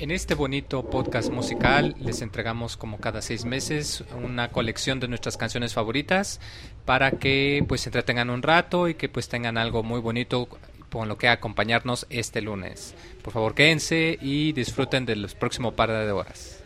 En este bonito podcast musical les entregamos como cada seis meses una colección de nuestras canciones favoritas para que pues se entretengan un rato y que pues tengan algo muy bonito con lo que acompañarnos este lunes. Por favor quédense y disfruten de los próximos par de horas.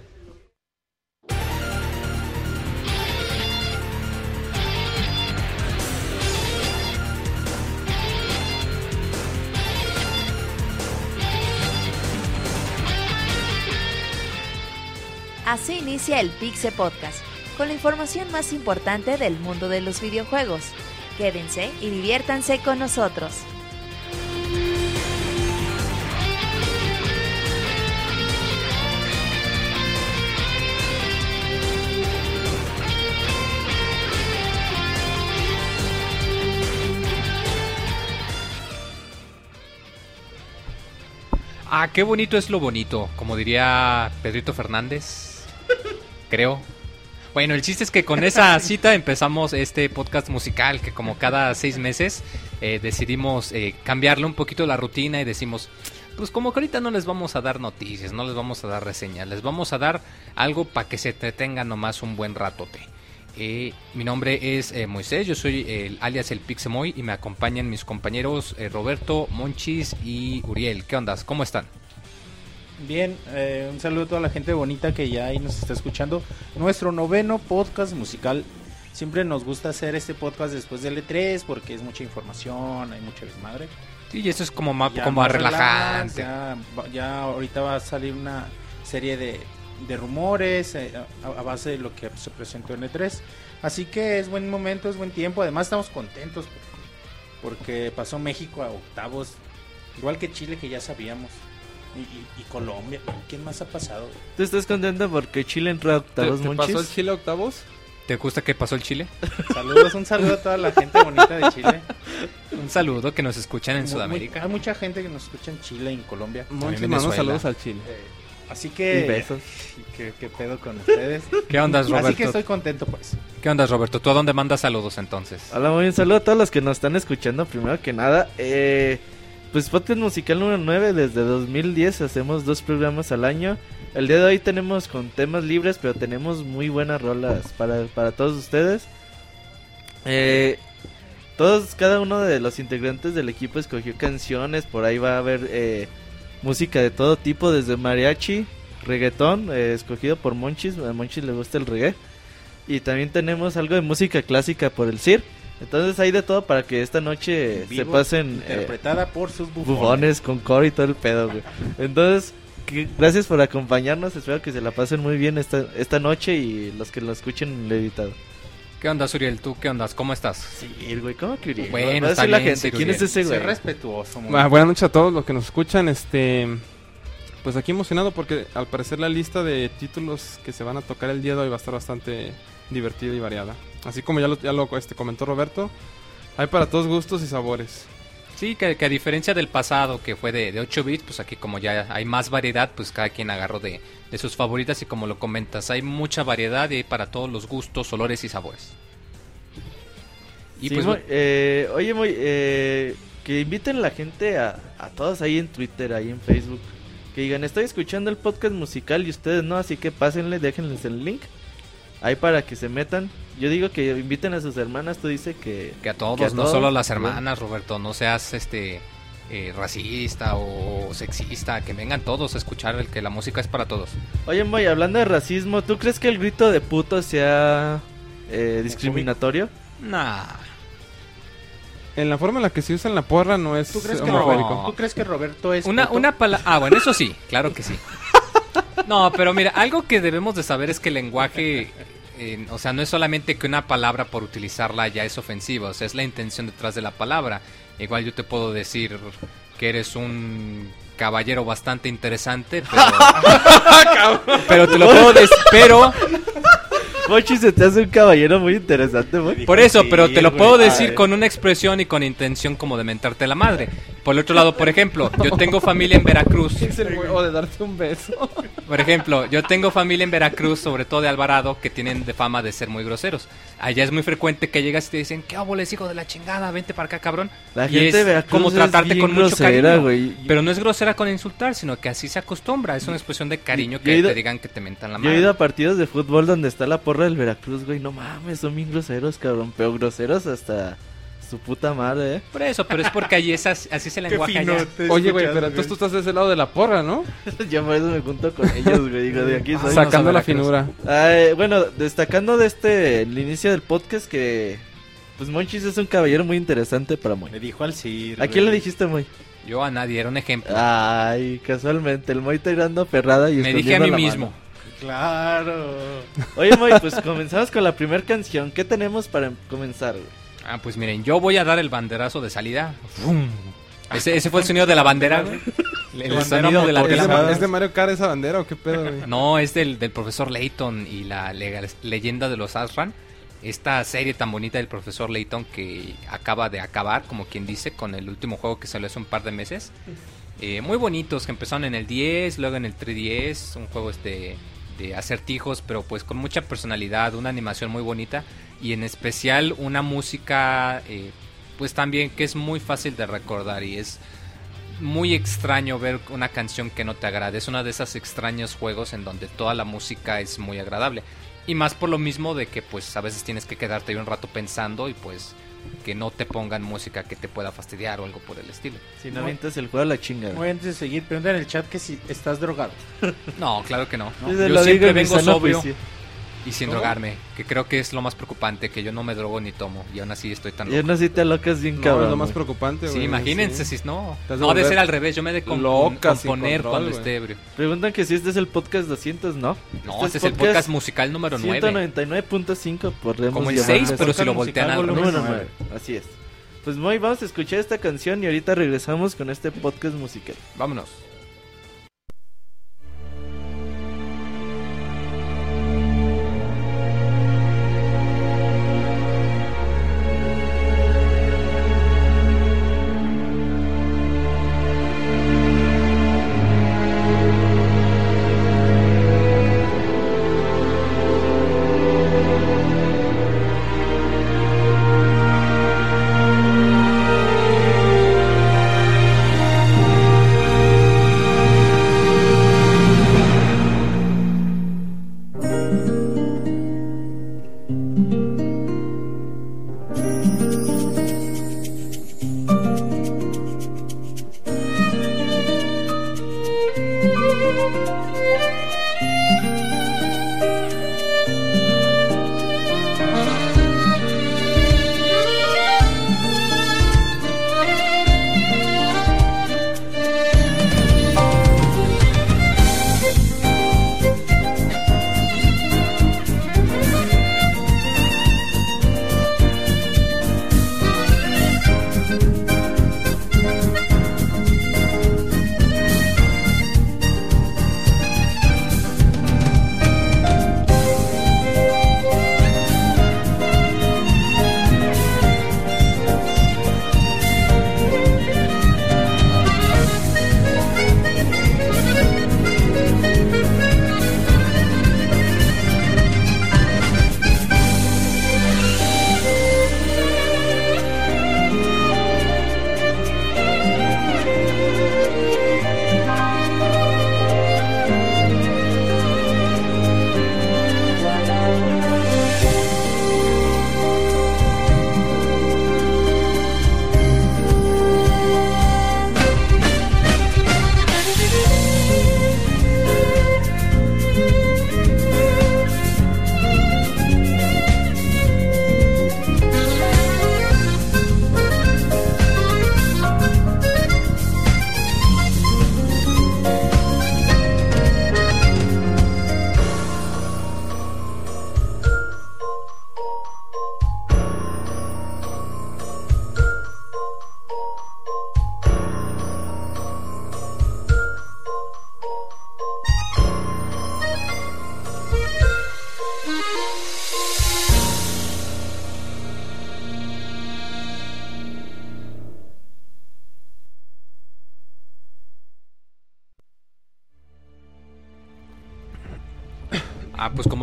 Así inicia el Pixe Podcast, con la información más importante del mundo de los videojuegos. Quédense y diviértanse con nosotros. Ah, qué bonito es lo bonito, como diría Pedrito Fernández creo. Bueno, el chiste es que con esa cita empezamos este podcast musical que como cada seis meses eh, decidimos eh, cambiarle un poquito la rutina y decimos, pues como que ahorita no les vamos a dar noticias, no les vamos a dar reseñas, les vamos a dar algo para que se entretengan nomás un buen ratote. Eh, mi nombre es Moisés, yo soy el alias el Pixemoy y me acompañan mis compañeros Roberto, Monchis y Uriel. ¿Qué ondas? ¿Cómo están? Bien, eh, un saludo a toda la gente bonita que ya ahí nos está escuchando. Nuestro noveno podcast musical. Siempre nos gusta hacer este podcast después del E3 porque es mucha información, hay mucha desmadre. Sí, y eso es como más, como relajante. ya, ahorita va a salir una serie de, rumores eh, a, base de lo que se presentó en E3. Así que es buen momento, es buen tiempo. Además estamos contentos porque pasó México a octavos, igual que Chile que ya sabíamos. Y, Colombia. ¿Quién más ha pasado? ¿Tú estás contento porque Chile entró a octavos, ¿Te, pasó el Chile a octavos? ¿Te gusta que pasó el Chile? Saludos, un saludo a toda la gente bonita de Chile. Un saludo que nos escuchan en Sudamérica. hay mucha gente que nos escucha en Chile y en Colombia. Muchos saludos al Chile. Eh, así que... Y besos. ¿Qué, ¿Qué, pedo con ustedes? ¿Qué onda, Roberto? Así que estoy contento por eso. ¿Qué onda, Roberto? ¿Tú a dónde mandas saludos entonces? Hola, muy bien. Saludo a todos los que nos están escuchando. Primero que nada, eh... Pues podcast musical número 9 desde 2010 hacemos dos programas al año. El día de hoy tenemos con temas libres, pero tenemos muy buenas rolas para, para todos ustedes. Eh, todos, cada uno de los integrantes del equipo escogió canciones, por ahí va a haber eh, música de todo tipo, desde mariachi, reggaetón, eh, escogido por Monchis, a Monchis le gusta el reggae. Y también tenemos algo de música clásica por el CIR. Entonces hay de todo para que esta noche se pasen... Eh, interpretada por sus bufones. con coro y todo el pedo, güey. Entonces, gracias por acompañarnos. Espero que se la pasen muy bien esta, esta noche y los que lo escuchen el editado. ¿Qué onda, Suriel? ¿Tú qué onda? ¿Cómo estás? Sí, güey, ¿cómo que Uriel? Bueno, está la gente. ¿Quién es ese güey? Soy respetuoso. Ah, buenas noches a todos los que nos escuchan. Este, pues aquí emocionado porque al parecer la lista de títulos que se van a tocar el día de hoy va a estar bastante divertida y variada. Así como ya lo, ya lo este, comentó Roberto, hay para todos gustos y sabores. Sí, que, a diferencia del pasado que fue de, 8 bits, pues aquí como ya hay más variedad, pues cada quien agarró de, sus favoritas y como lo comentas, hay mucha variedad y hay para todos los gustos, olores y sabores. Y pues, eh, oye, muy, eh, que inviten a la gente a, a todos ahí en Twitter, ahí en Facebook, que digan, estoy escuchando el podcast musical y ustedes no, así que pásenle, déjenles el link ahí para que se metan. Yo digo que inviten a sus hermanas, tú dices que... Que a todos, no solo a las hermanas, Roberto, no seas este eh, racista o sexista, que vengan todos a escuchar el que la música es para todos. Oye, Moy, hablando de racismo, ¿tú crees que el grito de puto sea eh, discriminatorio? Nah. En la forma en la que se usa en la porra no es ¿Tú crees, que, Roberto, ¿tú crees que Roberto es una, una Ah, bueno, eso sí, claro que sí. No, pero mira, algo que debemos de saber es que el lenguaje o sea, no es solamente que una palabra por utilizarla ya es ofensiva, o sea, es la intención detrás de la palabra. Igual yo te puedo decir que eres un caballero bastante interesante, pero, pero te lo puedo decir, pero Mochi se te hace un caballero muy interesante, Por eso, pero te lo puedo decir con una expresión y con intención como de mentarte la madre. Por el otro lado, por ejemplo, yo tengo familia en Veracruz. Es el huevo de darte un beso. Por ejemplo, yo tengo familia en Veracruz, sobre todo de Alvarado, que tienen de fama de ser muy groseros. Allá es muy frecuente que llegas y te dicen, ¿qué óboles, hijo de la chingada? Vente para acá, cabrón. La Y gente es de Veracruz como es tratarte bien con mucho grosera, cariño. güey. Pero no es grosera con insultar, sino que así se acostumbra. Es una expresión de cariño que ido- te digan que te mentan la Yo he madre. ido a partidos de fútbol donde está la porra del Veracruz, güey. No mames, son bien groseros, cabrón. Pero groseros hasta su puta madre, ¿eh? Por eso, pero es porque allí es así, así es el lenguaje fino allá. Oye, güey, pero entonces tú estás de ese lado de la porra, ¿no? Yo por eso me junto con ellos, güey. Digo, de aquí soy. Sacando la finura. Ay, bueno, destacando de este, el inicio del podcast que... Pues Monchis es un caballero muy interesante para Moy. Le dijo al Sir. ¿A quién le dijiste, Moy? Yo a nadie, era un ejemplo. Ay, casualmente, el Moy tirando perrada y Me dije a mí mismo. mano. Claro. Oye, Moy, pues comenzamos con la primera canción. ¿Qué tenemos para comenzar, güey? Ah, pues miren, yo voy a dar el banderazo de salida. ¡Fum! Ese, ese fue el sonido de la bandera, güey. El sonido de la, ¿Es de la es de Mario Kart esa bandera o qué pedo, güey? No, es del, del profesor Layton y la leyenda de los Asran. Esta serie tan bonita del profesor Layton que acaba de acabar, como quien dice, con el último juego que salió hace un par de meses. Eh, muy bonitos, que empezaron en el 10, luego en el 3DS, un juego este acertijos, pero pues con mucha personalidad, una animación muy bonita y en especial una música eh, pues también que es muy fácil de recordar y es muy extraño ver una canción que no te agrade. Es uno de esos extraños juegos en donde toda la música es muy agradable. Y más por lo mismo de que pues a veces tienes que quedarte ahí un rato pensando y pues que no te pongan música que te pueda fastidiar o algo por el estilo. Si no avientas el juego a la chinga. Muy antes de seguir, pregunta en el chat que si estás drogado. No, claro que no. Se Yo lo siempre digo vengo sobrio juicio. Y sin ¿Cómo? drogarme, que creo que es lo más preocupante, que yo no me drogo ni tomo y aún así estoy tan Y loco. aún así te alocas bien No, cabrón. es lo más preocupante, güey. Sí, imagínense sí. si no. No, de ser al revés, yo me he de con- loca, componer control, cuando güey. esté ebrio. Preguntan que si este es el podcast 200, ¿no? No, este es el podcast musical número 9. 199.5 podemos Como el llamarle 6, así. pero si lo Podcast voltean al revés. Número nueve. 9, así es. Pues muy, vamos a escuchar esta canción y ahorita regresamos con este podcast musical. Vámonos.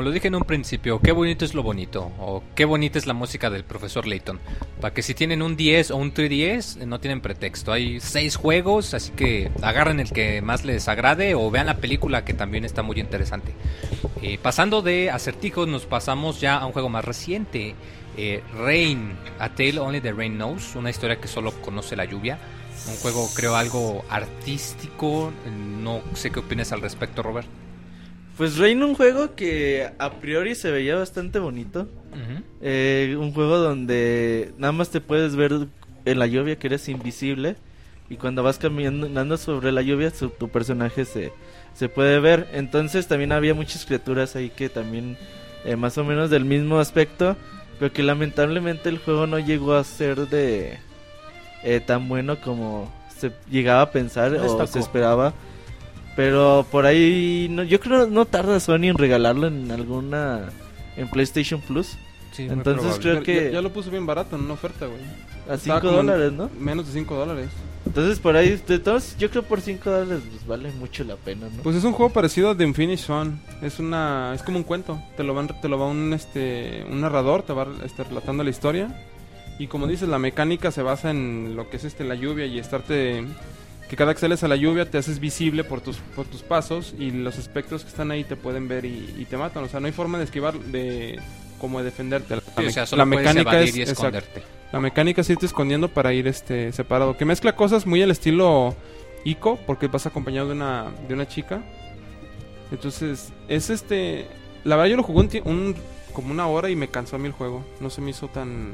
Lo dije en un principio, qué bonito es lo bonito, o qué bonita es la música del profesor Layton. Para que si tienen un 10 o un 3DS, no tienen pretexto. Hay seis juegos, así que agarren el que más les agrade o vean la película que también está muy interesante. Eh, pasando de acertijos, nos pasamos ya a un juego más reciente. Eh, Rain, A Tale Only the Rain Knows, una historia que solo conoce la lluvia. Un juego, creo, algo artístico. No sé qué opinas al respecto, Robert. Pues Rain, un juego que a priori se veía bastante bonito. Eh, un juego donde nada más te puedes ver en la lluvia que eres invisible. Y cuando vas caminando sobre la lluvia, su- tu personaje se, se puede ver. Entonces también había muchas criaturas ahí que también eh, más o menos del mismo aspecto. Pero que lamentablemente el juego no llegó a ser de eh, tan bueno como se llegaba a pensar o se esperaba. Pero por ahí, no, yo creo no tarda Sony en regalarlo en alguna... En PlayStation Plus. Sí, Entonces creo que- Ya, ya lo puso bien barato en una oferta, güey. A Estaba 5 como en dólares, ¿no? Menos de 5 dólares. Entonces por ahí, de todos, yo creo por 5 dólares pues vale mucho la pena, ¿no? Pues es un juego parecido a The Infinite Swan. Es una es como un cuento. Te lo van te lo va un este un narrador, te va este, relatando la historia. Y como dices, la mecánica se basa en lo que es este la lluvia y estarte que cada que sales a la lluvia te haces visible por tus por tus pasos y los espectros que están ahí te pueden ver y, y te matan. O sea, no hay forma de esquivar de como de defenderte. La, Sí, o sea, la solo puedes mecánica es y exacto. esconderte. La mecánica es irte escondiendo para ir este separado. Que mezcla cosas muy al estilo Ico, porque vas acompañado de una, de una chica. Entonces, es este. La verdad, yo lo jugué un- como una hora y me cansó a mí el juego. No se me hizo tan.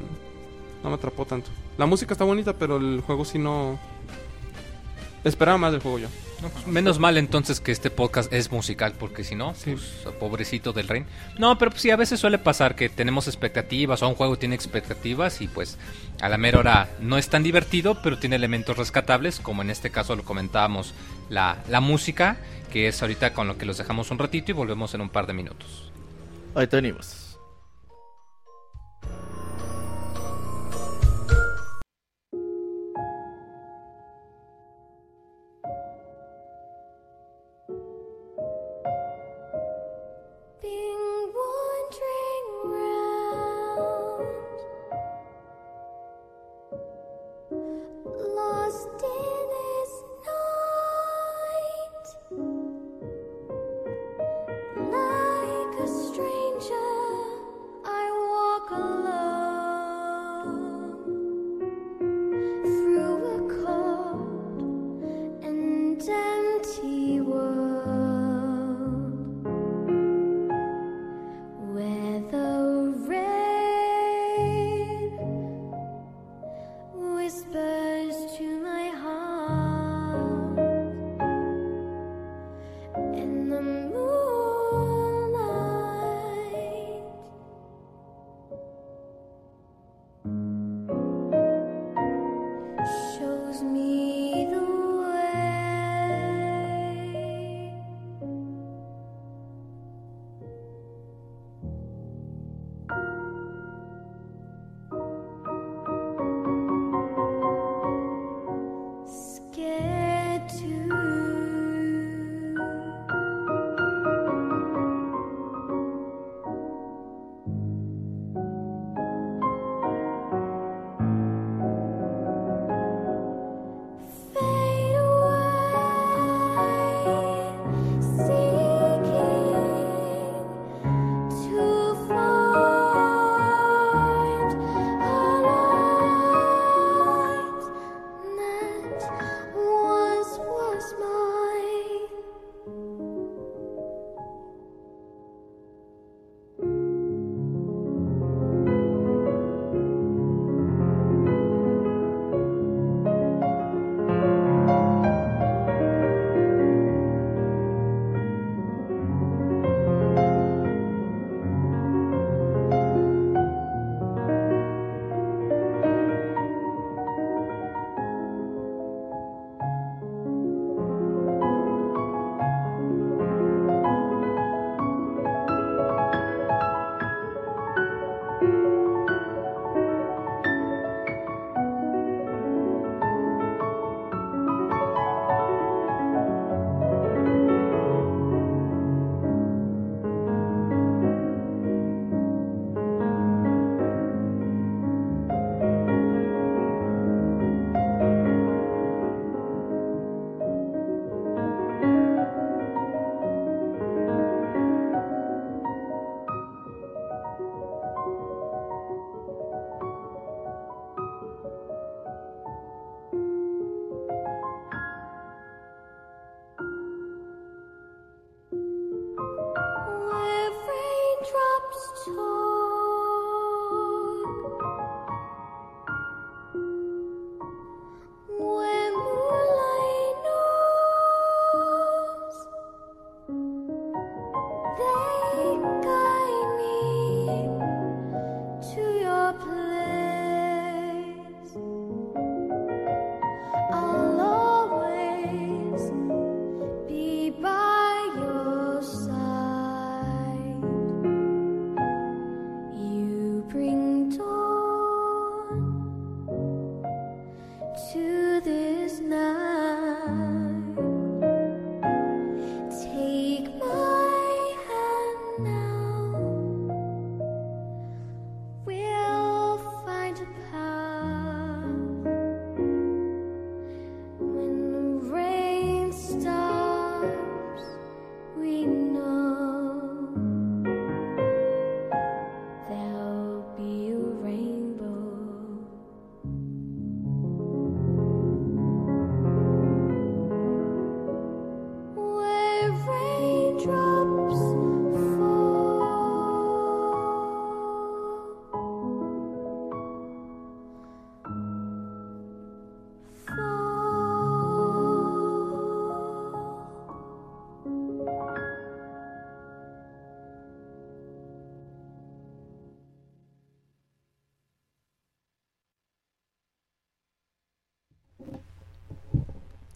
No me atrapó tanto. La música está bonita, pero el juego sí no. Esperaba más del juego yo. No, pues, menos mal entonces que este podcast es musical, porque si no, Sí. pues, pobrecito del Rain. No, pero pues, sí, a veces suele pasar que tenemos expectativas o un juego tiene expectativas y pues a la mera hora no es tan divertido, pero tiene elementos rescatables, como en este caso lo comentábamos, la, la música, que es ahorita con lo que los dejamos un ratito y volvemos en un par de minutos. Ahí venimos.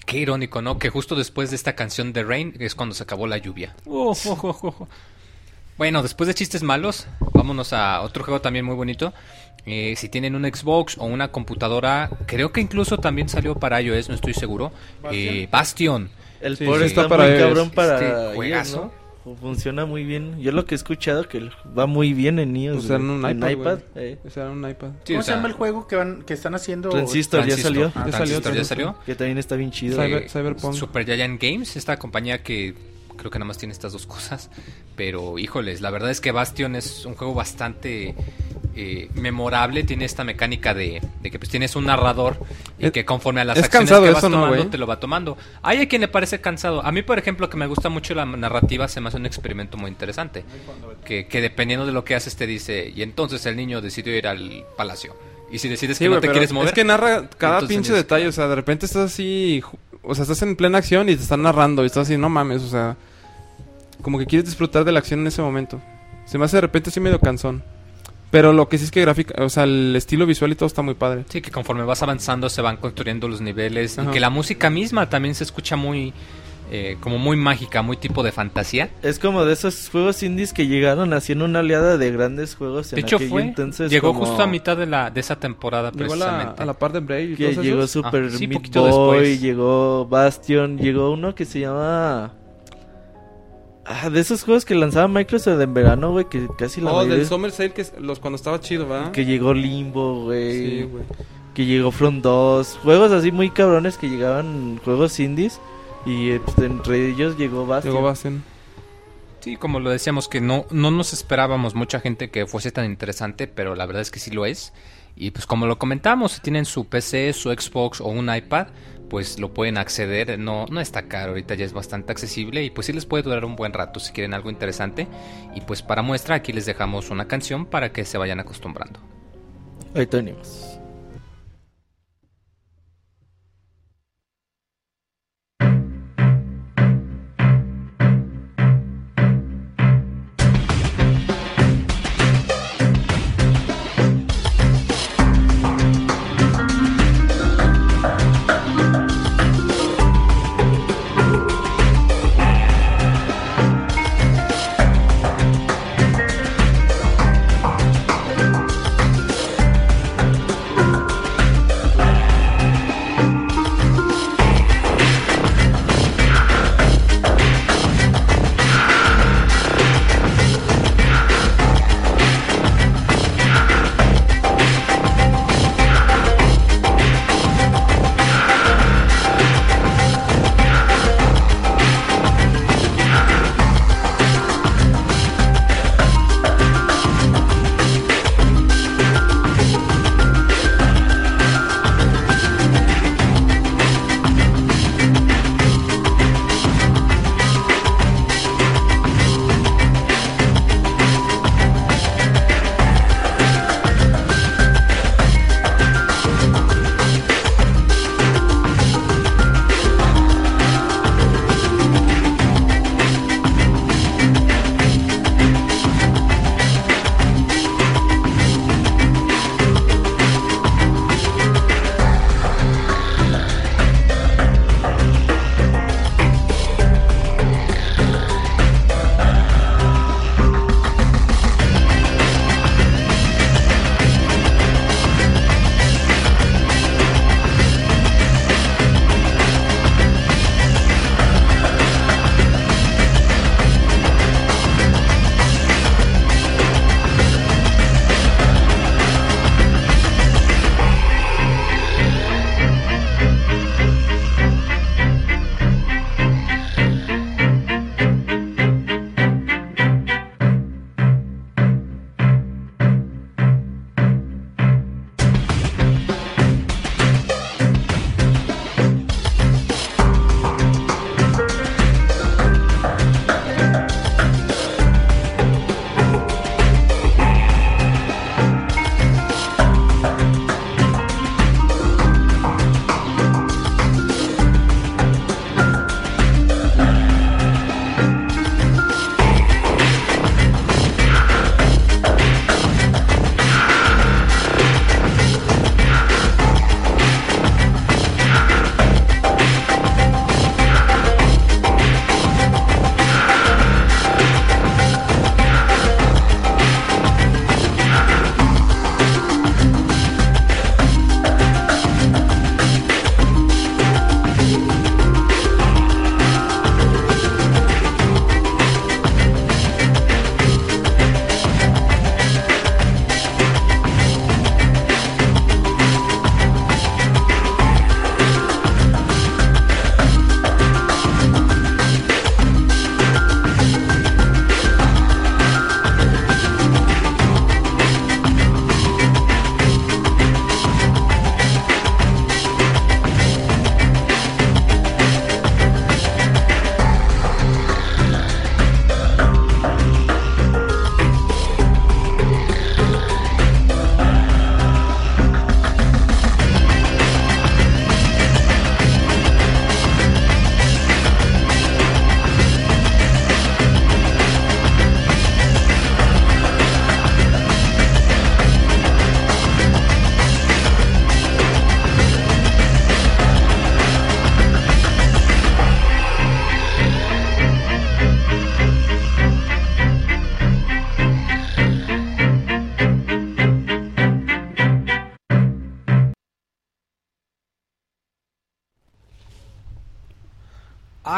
Qué irónico, ¿no? Que justo después de esta canción de Rain es cuando se acabó la lluvia. Oh, oh, oh, oh, oh. Bueno, después de chistes malos, vámonos a otro juego también muy bonito. Eh, si tienen un Xbox o una computadora, creo que incluso también salió para iOS, no estoy seguro. Eh, Bastion. El Sí, está, está para muy cabrón para Este iOS, juegazo. ¿no? Funciona muy bien. Yo lo que he escuchado que va muy bien en iOS. Pues en güey. un iPad, eh. O era un iPad. Sí, ¿Cómo o se sea, llama el juego que van que están haciendo? Transistor, ya Transistor. salió. Ah, Ya salió, Transistor ya Transistor. salió. Que también está bien chido. Cyber- Eh, Cyberpunk. Super Giant Games, esta compañía que creo que nada más tiene estas dos cosas. Pero híjoles, la verdad es que Bastion es un juego bastante eh, memorable. Tiene esta mecánica de, de que pues tienes un narrador y Es- que conforme a las es acciones que vas eso, ¿no, tomando te lo va tomando. Hay a quien le parece cansado. A mí, por ejemplo, que me gusta mucho la narrativa, se me hace un experimento muy interesante. Que, que dependiendo de lo que haces te dice, y entonces el niño decidió ir al palacio. Y si decides Sí, que no te quieres mover... Es que narra cada pinche detalle. O sea, de repente estás así. O sea, estás en plena acción y te están narrando. Y estás así, no mames. O sea, como que quieres disfrutar de la acción en ese momento. Se me hace de repente así medio cansón. Pero lo que sí es que gráfica. O sea, el estilo visual y todo está muy padre. Sí, que conforme vas avanzando se van construyendo los niveles y Ajá. que la música misma también se escucha muy, eh, como muy mágica, muy tipo de fantasía. Es como de esos juegos indies que llegaron haciendo una oleada de grandes juegos en De hecho aquello fue, entonces llegó como justo a mitad de la de esa temporada Llegó a la, a la par de Brave y que todos llegó esos. Super Ah, sí, Meat poquito Boy, después. llegó Bastion, llegó uno que se llama Ah, de esos juegos que lanzaba Microsoft en verano, güey, que casi la Oh, mayoría- del Summer Sale que es- los cuando estaba chido, ¿verdad? que llegó Limbo, güey. Sí, güey. que llegó Front 2, juegos así muy cabrones que llegaban juegos indies y eh, pues, entre ellos llegó Bastion. Llegó Bastion. Sí, como lo decíamos que no no nos esperábamos mucha gente que fuese tan interesante, pero la verdad es que sí lo es. Y pues como lo comentamos, si tienen su PC, su Xbox o un iPad, pues lo pueden acceder, no no está caro, ahorita ya es bastante accesible y pues sí les puede durar un buen rato si quieren algo interesante. Y pues para muestra aquí les dejamos una canción para que se vayan acostumbrando. Ahí tenemos.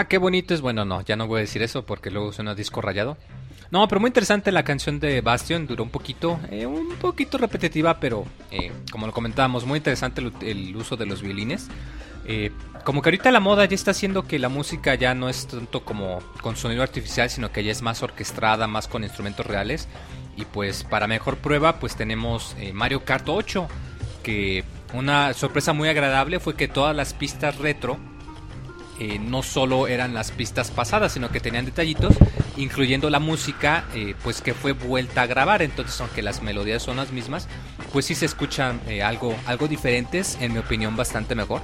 Ah, qué bonito es. Bueno, no, ya no voy a decir eso porque luego suena disco rayado. No, pero muy interesante la canción de Bastion. Duró un poquito, eh, un poquito repetitiva, pero eh, como lo comentábamos, muy interesante el, uso de los violines. Eh, como que ahorita la moda ya está haciendo que la música ya no es tanto como con sonido artificial, sino que ya es más orquestada, más con instrumentos reales. Y pues para mejor prueba, pues tenemos Mario Kart 8, que una sorpresa muy agradable fue que todas las pistas retro eh, no solo eran las pistas pasadas, sino que tenían detallitos, incluyendo la música, eh, pues que fue vuelta a grabar. Entonces, aunque las melodías son las mismas, pues sí se escuchan eh, algo, algo diferentes, en mi opinión, bastante mejor.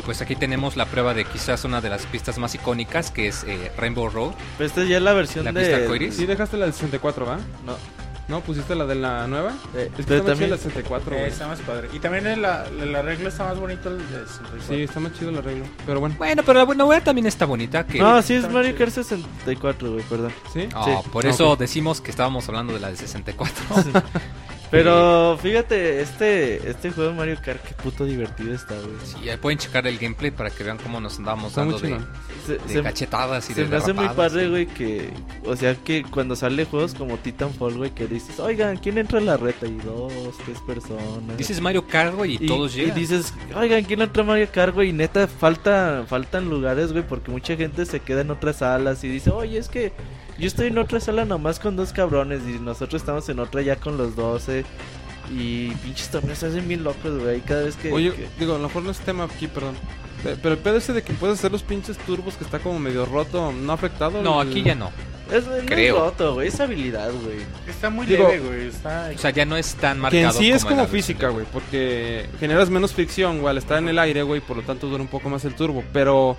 Y pues aquí tenemos la prueba de quizás una de las pistas más icónicas, que es eh, Rainbow Road. Pero esta ya es la versión ¿La de... pista arcoíris? Sí, dejaste la del 64, ¿va? No, ¿No? ¿Pusiste la de la nueva? eh, Es que pero está más chida también... la 64, Eh, está más padre. Y también el, el arreglo está más bonito el de 64. Sí, está más chido el arreglo. Pero bueno, Bueno, pero la novela también está bonita. Que... No, sí es Está Mario. Kart 64, güey, perdón. ¿sí? Oh, sí. por Ah, eso ok. decimos que estábamos hablando de la de 64. Pero fíjate, este este juego de Mario Kart, qué puto divertido está, güey. Sí, ahí pueden checar el gameplay para que vean cómo nos andamos Está dando de. Se, de se- cachetadas y se de me hace muy padre, güey, que... O sea, que cuando sale juegos como Titanfall, güey, que dices, oigan, ¿quién entra en la reta? Y dos, tres personas. Dices Mario Kart, güey, y, todos y llegan. dices, oigan, ¿quién entra a Mario Kart, güey? Y neta, falta, faltan lugares, güey, porque mucha gente se queda en otras salas y dice, oye, es que yo estoy en otra sala nomás con dos cabrones y nosotros estamos en otra ya con los doce. Y pinches torneos se hacen bien locos, güey, cada vez que... Oye, que- digo, a lo mejor no es tema aquí, perdón. Pe- Pero el pedo ese de que puedes hacer los pinches turbos que está como medio roto, ¿no ha afectado? No, el- aquí ya no. Es, no es creo. roto, güey, es habilidad, güey. Está muy Digo- leve, güey. Está... O sea, ya no es tan Que marcado en sí es como física, güey, porque generas menos fricción, güey, al estar en el aire, güey, por lo tanto dura un poco más el turbo. Pero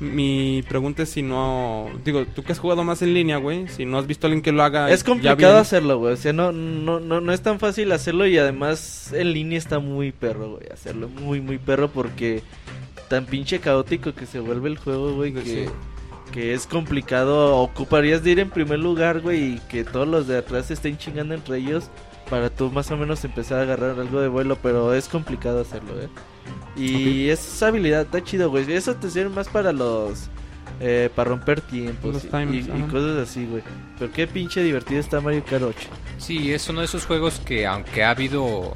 mi pregunta es si no... Digo, tú que has jugado más en línea, güey, si no has visto a alguien que lo haga Es complicado hacerlo, güey. O sea, no, no, no, no es tan fácil hacerlo y además en línea está muy perro, güey. Hacerlo muy, muy perro porque tan pinche caótico que se vuelve el juego, güey, que, Sí. que es complicado. Ocuparías de ir en primer lugar, güey, y que todos los de atrás se estén chingando entre ellos para tú más o menos empezar a agarrar algo de vuelo, pero es complicado hacerlo, eh. Y esa habilidad está chido, güey. Eso te sirve más para los... Eh, para romper tiempos Los y- times, y, cosas así, güey. Pero qué pinche divertido está Mario Kart 8. Sí, es uno de esos juegos que aunque ha habido,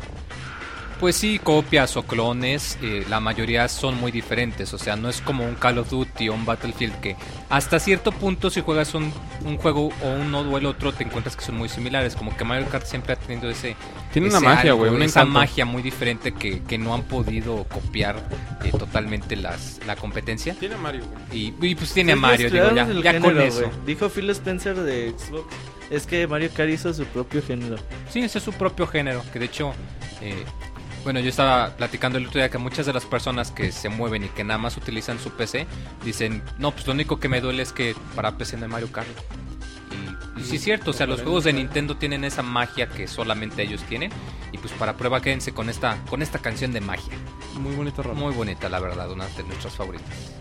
pues sí, copias o clones, eh, la mayoría son muy diferentes. O sea, no es como un Call of Duty o un Battlefield que hasta cierto punto si juegas un, un juego o uno o el otro te encuentras que son muy similares. Como que Mario Kart siempre ha tenido ese... Tiene una magia, güey, un Esa encanto. magia muy diferente que, que no han podido copiar eh, totalmente las, la competencia. Tiene Mario, güey. Y, y, pues tiene a Mario, digo, ya, ya con eso. Dijo Phil Spencer de Xbox. Es que Mario Kart hizo su propio género. Sí, ese es su propio género. Que de hecho, eh, bueno, yo estaba platicando el otro día que muchas de las personas que se mueven y que nada más utilizan su PC dicen, no, pues lo único que me duele es que para PC no hay Mario Kart. Y, y sí es cierto, o sea, los juegos de Nintendo tienen esa magia que solamente ellos tienen. Y pues para prueba quédense con esta, con esta canción de magia. Muy bonito rol. Muy bonita, la verdad, una de nuestras favoritas.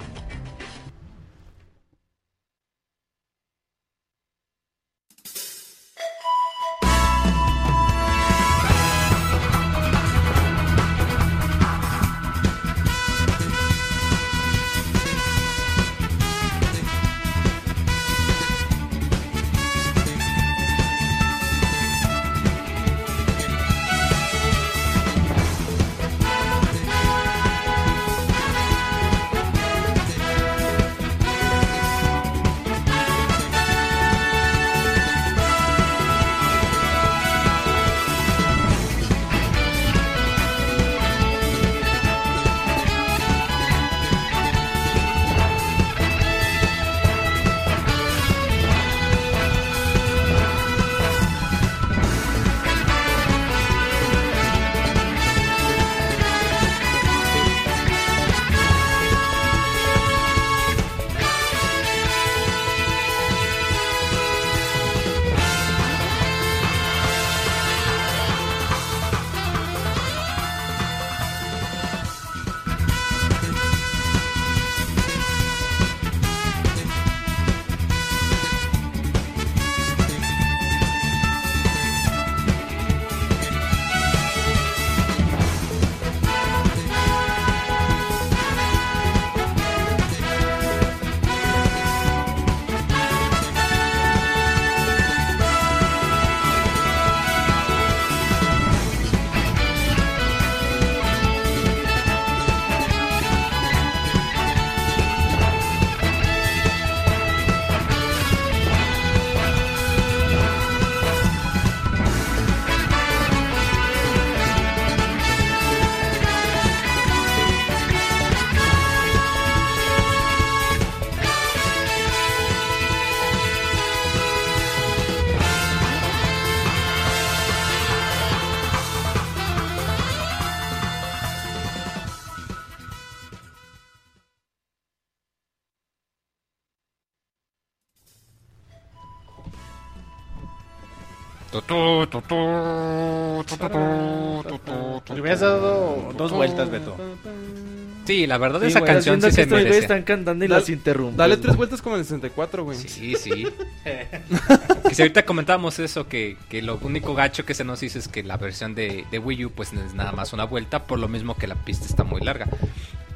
Le hubieras dado dos vueltas, Beto. Sí, la verdad Sí, esa güey, canción sí se merece. están cantando y Dale- las interrumpen. Dale tres vueltas como en el 64, güey. Sí, sí. que si ahorita comentábamos eso, que, que lo único gacho que se nos hizo es que la versión de, de Wii U pues es nada más una vuelta, por lo mismo que la pista está muy larga.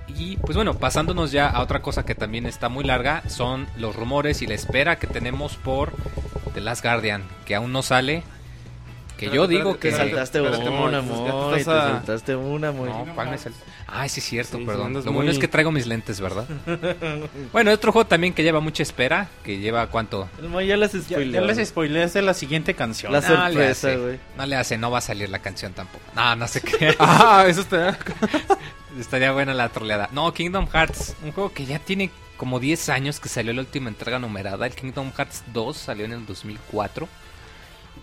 Y pues bueno, pasándonos ya a otra cosa que también está muy larga, son los rumores y la espera que tenemos por The Last Guardian, que aún no sale. Que yo digo que... Te saltaste una, Moy, te saltaste una, muy. No, ¿cuál me sal- Ay, sí es cierto, Sí, perdón. Lo bueno muy- es que traigo mis lentes, ¿verdad? bueno, otro juego también que lleva mucha espera, que lleva cuánto... El Moy ya las Ya, spoileó. ya les spoileaste la siguiente canción. La No le sorpresa, hace. güey. No le hace, no va a salir la canción tampoco. No, no sé qué. Ah, eso está. Estaría buena la troleada. No, Kingdom Hearts, un juego que ya tiene como 10 años que salió la última entrega numerada. El Kingdom Hearts 2 salió en el 2004.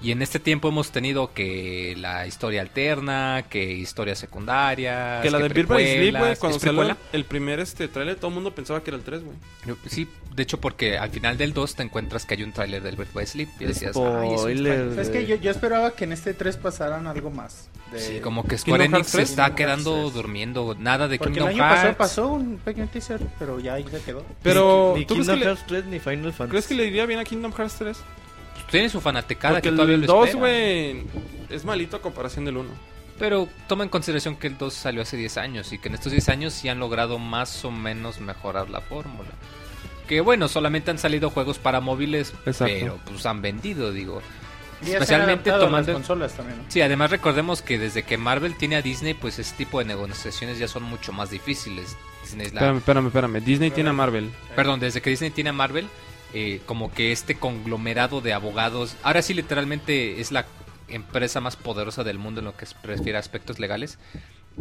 Y en este tiempo hemos tenido que la historia alterna, que historias secundarias. Que la de Beat by Sleep, güey, cuando ¿Es salió el, el primer este trailer, todo el mundo pensaba que era el 3, güey. Sí, de hecho, porque al final del 2 te encuentras que hay un tráiler del by Sleep. Y decías, ay, es un Spoiler, tráiler". Es que yo, yo esperaba que en este 3 pasaran algo más. de- Sí, como que Square Enix Hearts se 3, está Kingdom Hearts quedando 3. durmiendo. Nada de Porque Kingdom el año pasado Hearts. pasó un pequeño teaser, pero ya ahí se quedó. Pero, Ni ¿tú crees Kingdom que, le, Hearts 3 ni Final Fantasy. crees que le iría bien a Kingdom Hearts 3? Tiene su fanaticada Porque que todavía el lo 2, espera. güey, es malito a comparación del 1. Pero toma en consideración que el 2 salió hace 10 años y que en estos 10 años sí han logrado más o menos mejorar la fórmula. Que bueno, solamente han salido juegos para móviles, Exacto. pero pues han vendido, digo. Y ya se han Especialmente tomando... las consolas también. ¿no? Sí, además recordemos que desde que Marvel tiene a Disney, pues ese tipo de negociaciones ya son mucho más difíciles. Disney es la- Espérame, espérame, espérame. Disney tiene a Marvel. Perdón, desde que Disney tiene a Marvel, eh, como que este conglomerado de abogados, ahora sí literalmente es la empresa más poderosa del mundo en lo que se refiere a aspectos legales.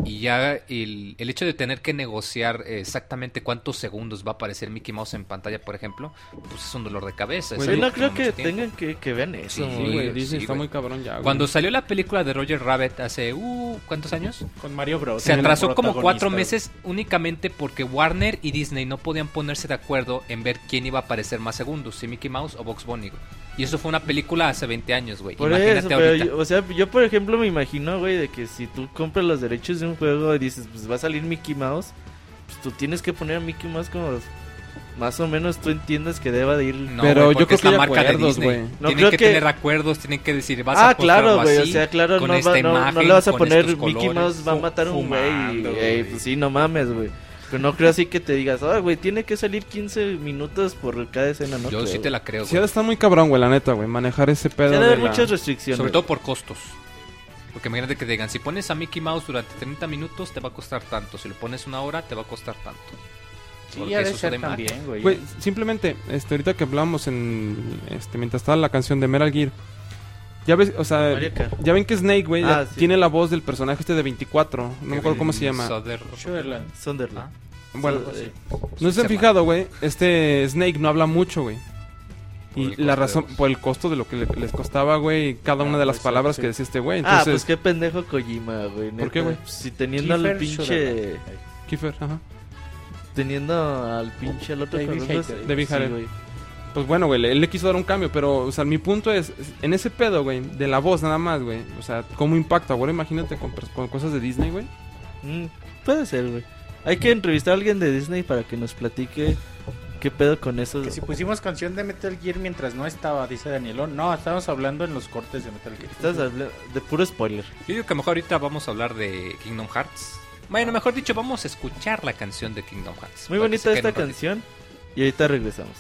Y ya el, el hecho de tener que negociar exactamente cuántos segundos va a aparecer Mickey Mouse en pantalla, por ejemplo, pues es un dolor de cabeza. es Güey, Yo algo no creo que tiempo. tengan que, que vean eso. Sí, Sí, güey. güey, sí, Disney está güey. muy cabrón ya, güey. Cuando salió la película de Roger Rabbit hace, uh, ¿cuántos años? Con Mario Bros. Se atrasó como cuatro meses únicamente porque Warner y Disney no podían ponerse de acuerdo en ver quién iba a aparecer más segundos, si Mickey Mouse o Box Bunny. güey. Y eso fue una película hace 20 años, güey. Por Imagínate eso, pero ahorita. yo, o sea, yo por ejemplo me imagino, güey, de que si tú compras los derechos de un juego y dices, pues va a salir Mickey Mouse, pues tú tienes que poner a Mickey Mouse como más o menos tú entiendes que deba de ir. No, Pero güey, yo creo es que la hay marca de acuerdos, Disney. güey. No, tienen que, que- tener acuerdos, tienen que decir, vas a ah, postearlo claro, güey, o sea, claro, con no, esta va- no, no imagen, le vas a poner Mickey. Mouse va a matar a un güey. Pues sí, no mames, güey. Pero no creo así que te digas, ah, güey, tiene que salir 15 minutos por cada escena, ¿no? Yo creo, sí te la creo, Sí, de estar muy cabrón, güey, la neta, güey. Manejar ese pedo. Sí, ha de de haber la- muchas restricciones. Sobre todo por costos. Porque imagínate que te digan, si pones a Mickey Mouse durante 30 minutos te va a costar tanto, si lo pones una hora te va a costar tanto. Porque Sí, ha de también, güey. Güey, simplemente, este, ahorita que hablamos en. Este, mientras estaba la canción de Metal Gear. Ya ves, o sea. Ya ven que Snake, güey, Ah, sí. tiene la voz del personaje este de 24. No me acuerdo cómo se llama. Sunderland. Ah, Bueno, Eh, no se han fijado, güey. Este Snake no habla mucho, güey. Y la razón, por el costo de lo que le- les costaba, güey, cada Ah, una de las pues, palabras sí. que decía este güey. Ah, Entonces, pues qué pendejo Kojima, güey. ¿Por qué, güey? Si teniendo al pinche. Kiefer, ajá. Teniendo al pinche al otro David cabrón, sí, Hayter. güey. Pues bueno, güey, él le quiso dar un cambio, pero, o sea, mi punto es, en ese pedo, güey, de la voz nada más, güey. O sea, ¿cómo impacta? Ahora imagínate con cosas de Disney, güey. Mm, puede ser, güey. Hay que entrevistar a alguien de Disney para que nos platique qué pedo con eso. Que si pusimos canción de Metal Gear mientras no estaba, dice Danielón. No, estábamos hablando en los cortes de Metal Gear. Estás hablando de puro spoiler. Yo digo que mejor ahorita vamos a hablar de Kingdom Hearts. Bueno, mejor dicho, vamos a escuchar la canción de Kingdom Hearts. Muy bonita esta canción. Y ahorita regresamos.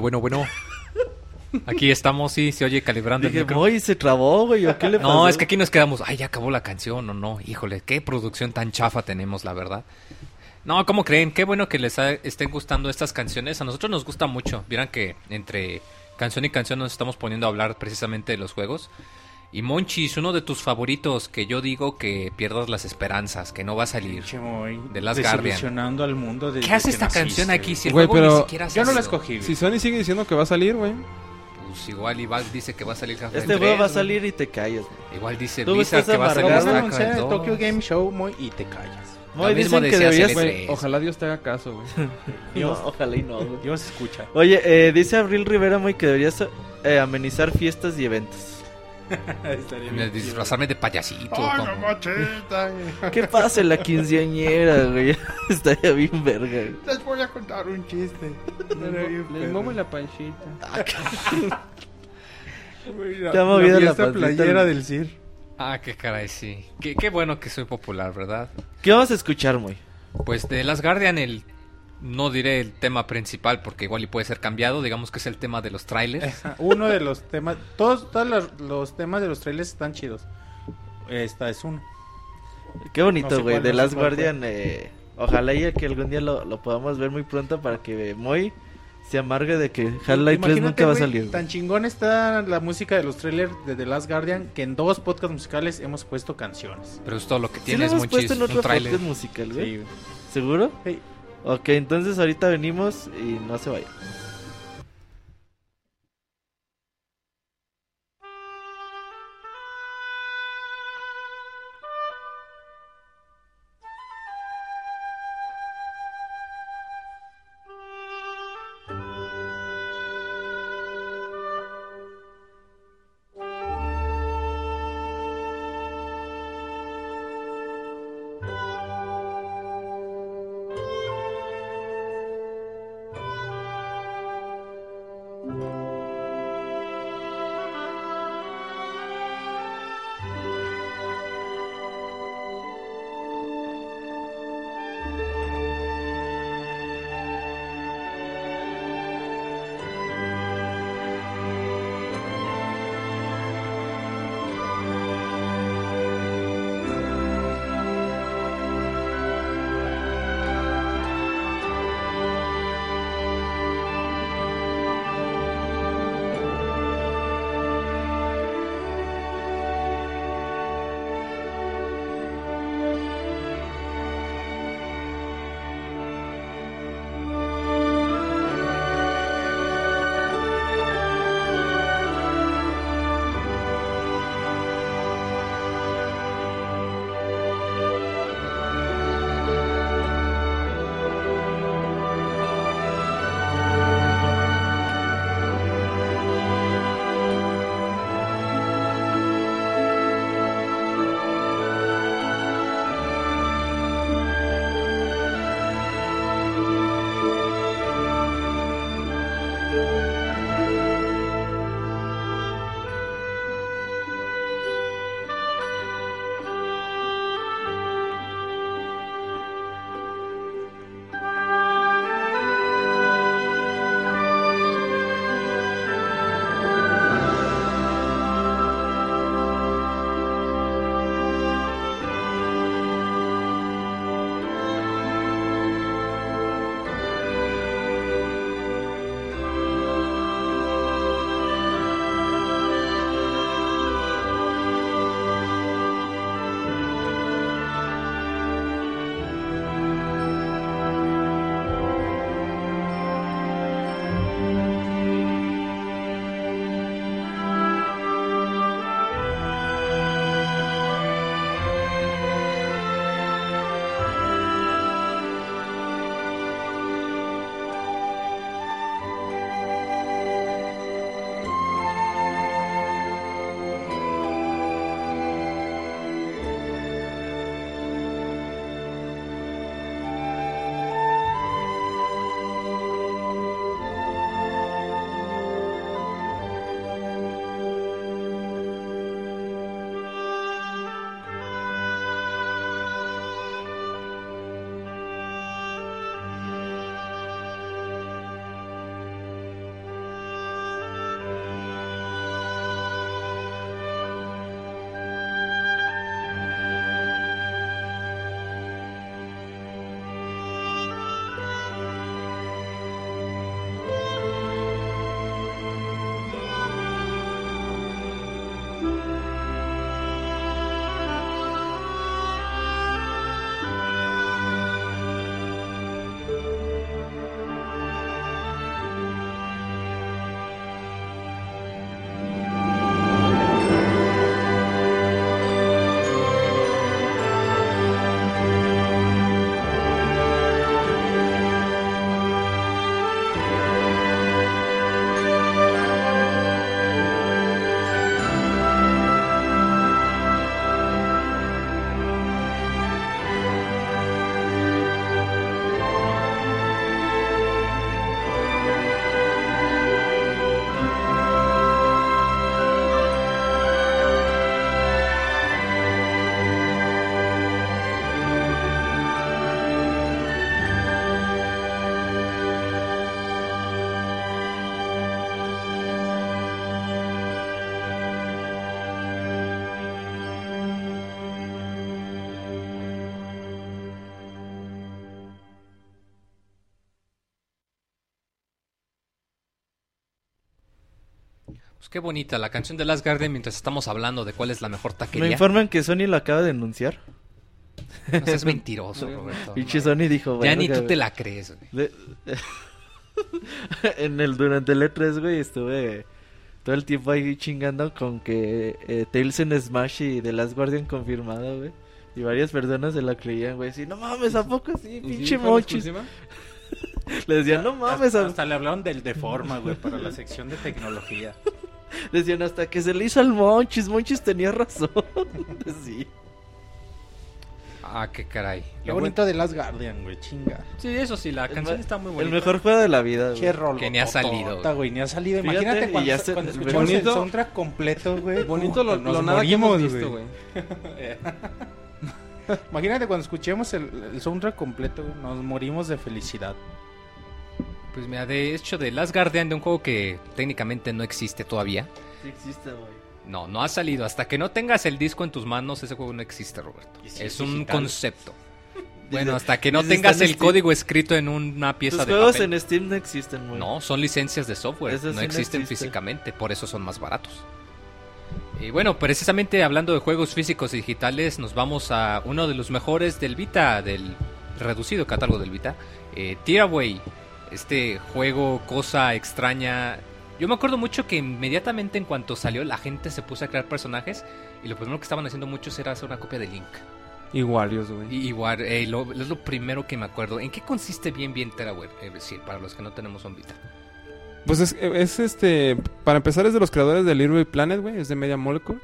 Bueno, bueno, bueno. Aquí estamos, sí, se oye calibrando el Dije, micro. Moy, se trabó, güey, ¿o qué le pasó? No, es que aquí nos quedamos. Ay, ya acabó la canción o no. Híjole, qué producción tan chafa tenemos, la verdad. No, ¿cómo creen? Qué bueno que les estén gustando estas canciones. A nosotros nos gusta mucho. Vieran que entre canción y canción nos estamos poniendo a hablar precisamente de los juegos. Y Monchis, uno de tus favoritos, que yo digo que pierdas las esperanzas, que no va a salir. The Last Guardian. desilusionando al mundo ¿Qué hace esta naciste, canción aquí si el Güey, juego ni pero siquiera ha Yo no la escogí. Si Sony sigue diciendo que va a salir, güey. Pues igual Iván dice que va a salir Half-Life Este juego 3, va a salir y te callas, güey. Igual dice Blizzard que va a salir StarCraft Tokyo 2. Game Show, Moy, y te callas. Mismo dicen que deberías... CL3. Güey, ojalá Dios te haga caso, güey. No, ojalá y no. Dios escucha. Oye, eh, dice Abril Rivera, Moy, que deberías eh, amenizar fiestas y eventos. Me- Disfrazarme de payasito. ¡Ay, como- la! ¿Qué pasa en la quinceañera, güey? Estaría bien verga, güey. Les voy a contar un chiste. Les muevo la panchita. Te ha movido la esta pancita, playera güey. del CIR. Ah, qué caray, sí. Qué, qué bueno que soy popular, ¿verdad? ¿Qué vamos a escuchar, Moy? Pues de Las Guardian, el. No diré el tema principal porque igual y puede ser cambiado. Digamos que es el tema de los trailers. Uno de los temas, todos, todos los, los temas de los trailers están chidos. Esta es uno. Qué bonito, No sé güey. no sé Last. Guardian. eh, ojalá y que algún día lo, lo podamos ver muy pronto para que Moy se amargue de que Half-Life 3 Imagínate, nunca va a salir. Tan chingón está la música de los trailers de The Last Guardian que en dos podcasts musicales hemos puesto canciones. Pero es todo lo que ¿Sí lo tienes, hemos Monchis. puesto en otro trailer. podcast musical, güey? Sí. ¿Seguro? Sí. Ok, entonces ahorita venimos y no se vayan. Pues qué bonita la canción de Last Guardian mientras estamos hablando de cuál es la mejor Me taquería. informan que Sony lo acaba de denunciar. No seas mentiroso, Roberto. Pinche Sony dijo, Ya ni "Verga, tú te güey". la crees, güey. De- en el durante el E3, güey, estuve todo el tiempo ahí chingando con que eh, Tales en Smash y The Last Guardian confirmado, güey. Y varias personas se la creían, güey. Sí, no mames, ¿a poco sí? ¿Y Pinche la exclusiva? Le decían, no mames. hasta, a- hasta le hablaron del Deforma, güey, para la sección de tecnología. Decían hasta que se le hizo al Monchis. Monchis tenía razón. sí. Ah, qué caray. Qué Lo bonito de Last Guardian, güey, chinga. Sí, eso sí, la El canción me- está muy El bonita. mejor juego de la vida, güey. Qué rol. Que ni ha salido, güey. Ni ha salido. Fíjate, Imagínate cuando, ya se- cuando escuchamos bonito- el soundtrack completo, güey. Bonito lo, nos lo nada que hemos morimos, visto, güey. Imagínate cuando escuchemos el, el soundtrack completo, güey, nos morimos de felicidad. Pues mira, de hecho, de Last Guardian, de un juego que técnicamente no existe todavía. Sí existe, güey. No, no ha salido. Hasta que no tengas el disco en tus manos, ese juego no existe, Roberto. ¿Y si es es un concepto. Bueno, hasta que no tengas el Steam. código escrito en una pieza Los de juegos papel. en Steam no existen, güey. No, son licencias de software, Eso no sí no existen existe. físicamente, por eso son más baratos. Y bueno, precisamente hablando de juegos físicos y digitales, nos vamos a uno de los mejores del Vita, del reducido catálogo del Vita, eh, Tearaway, este juego, cosa extraña. Yo me acuerdo mucho que inmediatamente en cuanto salió la gente se puso a crear personajes y lo primero que estaban haciendo muchos era hacer una copia de Link. Y Warriors, güey. Y igual, eh, lo- es lo primero que me acuerdo. ¿En qué consiste bien bien Tearaway? Es decir, para los que no tenemos un Vita. Pues es, es este. Para empezar, es de los creadores de Little Planet, güey. Es de Media Molecule.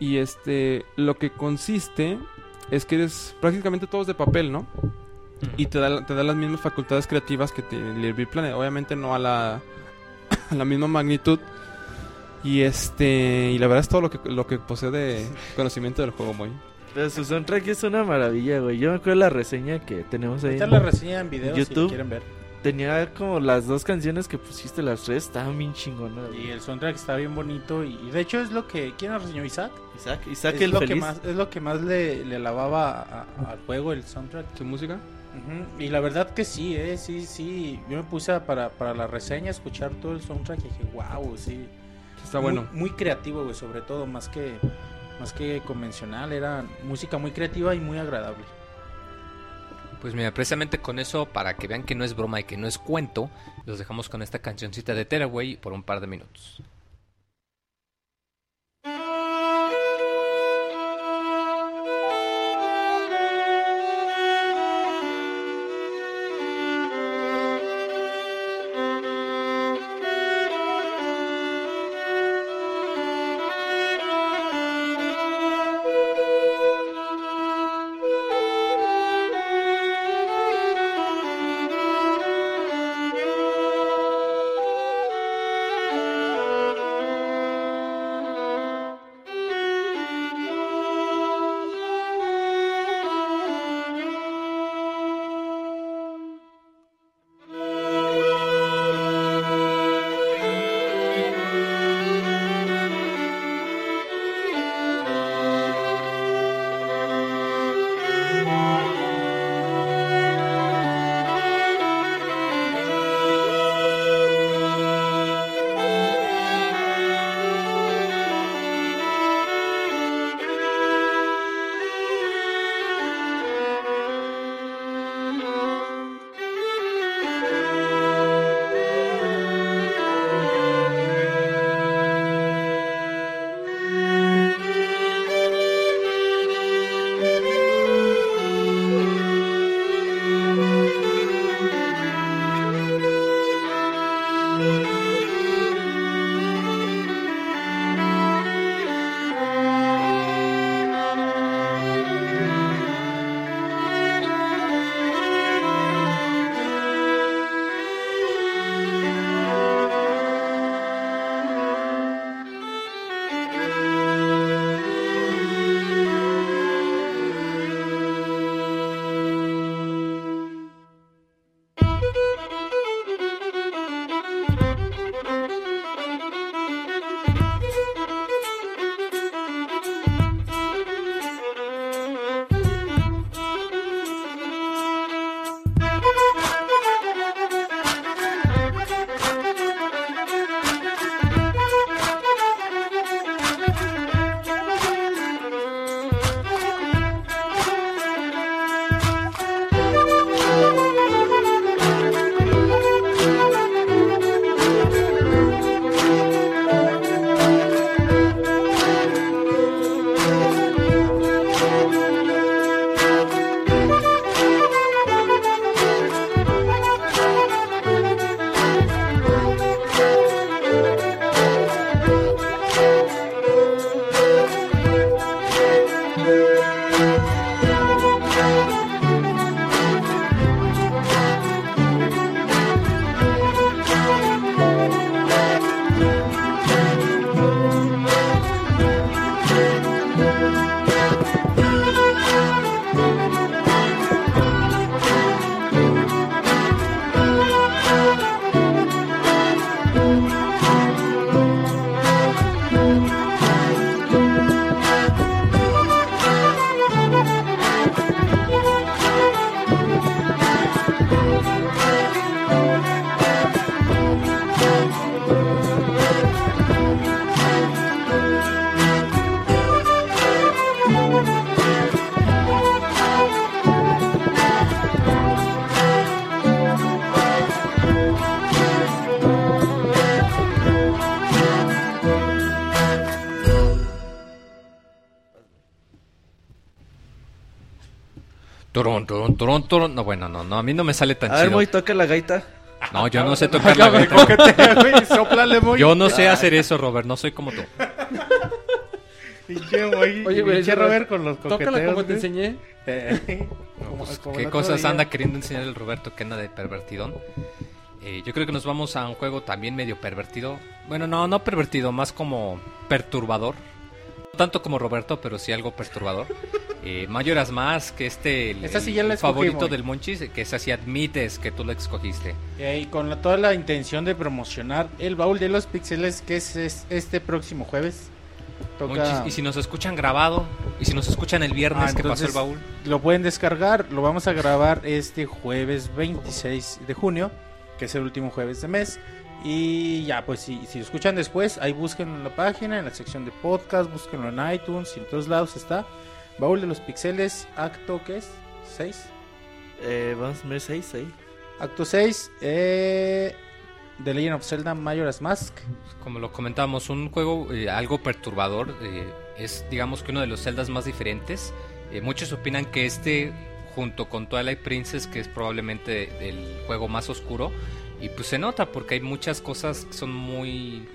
Y este. Lo que consiste es que eres prácticamente todos de papel, ¿no? Y te da, te da las mismas facultades creativas que tiene Little Big Planet. Obviamente no a la, a la misma magnitud. Y este. Y la verdad es todo lo que, lo que posee de conocimiento del juego, muy. Pero su soundtrack es una maravilla, güey. Yo me acuerdo de la reseña que tenemos ahí. Esta en- la reseña en video si YouTube. quieren ver. Tenía como las dos canciones que pusiste, las tres, estaban bien chingonas. Y el soundtrack está bien bonito y, y de hecho es lo que ¿quién la reseñó Isaac? Isaac, Isaac es el lo feliz. que más es lo que más le, le alababa a- a- al juego el soundtrack. ¿Su música? Y la verdad que sí, eh, sí, sí. Yo me puse a- para, para la reseña a escuchar todo el soundtrack y dije, wow, sí. Está muy, bueno. Muy creativo, güey, sobre todo, más que, más que convencional. Era música muy creativa y muy agradable. Pues mira, precisamente con eso, para que vean que no es broma y que no es cuento, los dejamos con esta cancioncita de Tearaway por un par de minutos. Turun, turun, turun, turun. No, bueno, no, no, a mí no me sale tan A ver, chido. Moy, toca la gaita. No, yo no sé tocar la gaita. Yo no sé hacer eso, Robert, no soy como tú. Pinche Oye, güey, Robert con los coqueteos. Tócala como te enseñé. Eh, pues, como ¿Qué cosas día. anda queriendo enseñar el Roberto que anda de pervertidón? Eh, yo creo que nos vamos a un juego también medio pervertido. Bueno, no, no pervertido, más como perturbador. No tanto como Roberto, pero sí algo perturbador. Eh, Mayoras más que este, el, Esta sí ya la el favorito del Monchis, que es así admites que tú lo escogiste. Eh, y con la- toda la intención de promocionar el baúl de los pixeles que es, es este próximo jueves. Toca- Monchis, y si nos escuchan grabado, y si nos escuchan el viernes Ah, que pasó el baúl. Lo pueden descargar, lo vamos a grabar este jueves 26 de junio, que es el último jueves de mes. Y ya, pues si, si lo escuchan después, ahí búsquenlo en la página, en la sección de podcast, búsquenlo en iTunes y en todos lados está. Baúl de los pixeles, acto, ¿qué es? 6. Eh, vamos a ver 6 ahí. Acto 6, eh, The Legend of Zelda Majora's Mask. Como lo comentábamos, un juego eh, algo perturbador. eh, es, digamos que uno de los celdas más diferentes. Eh, muchos opinan que este, junto con Twilight Princess, que es probablemente el juego más oscuro, y pues se nota porque hay muchas cosas que son muy.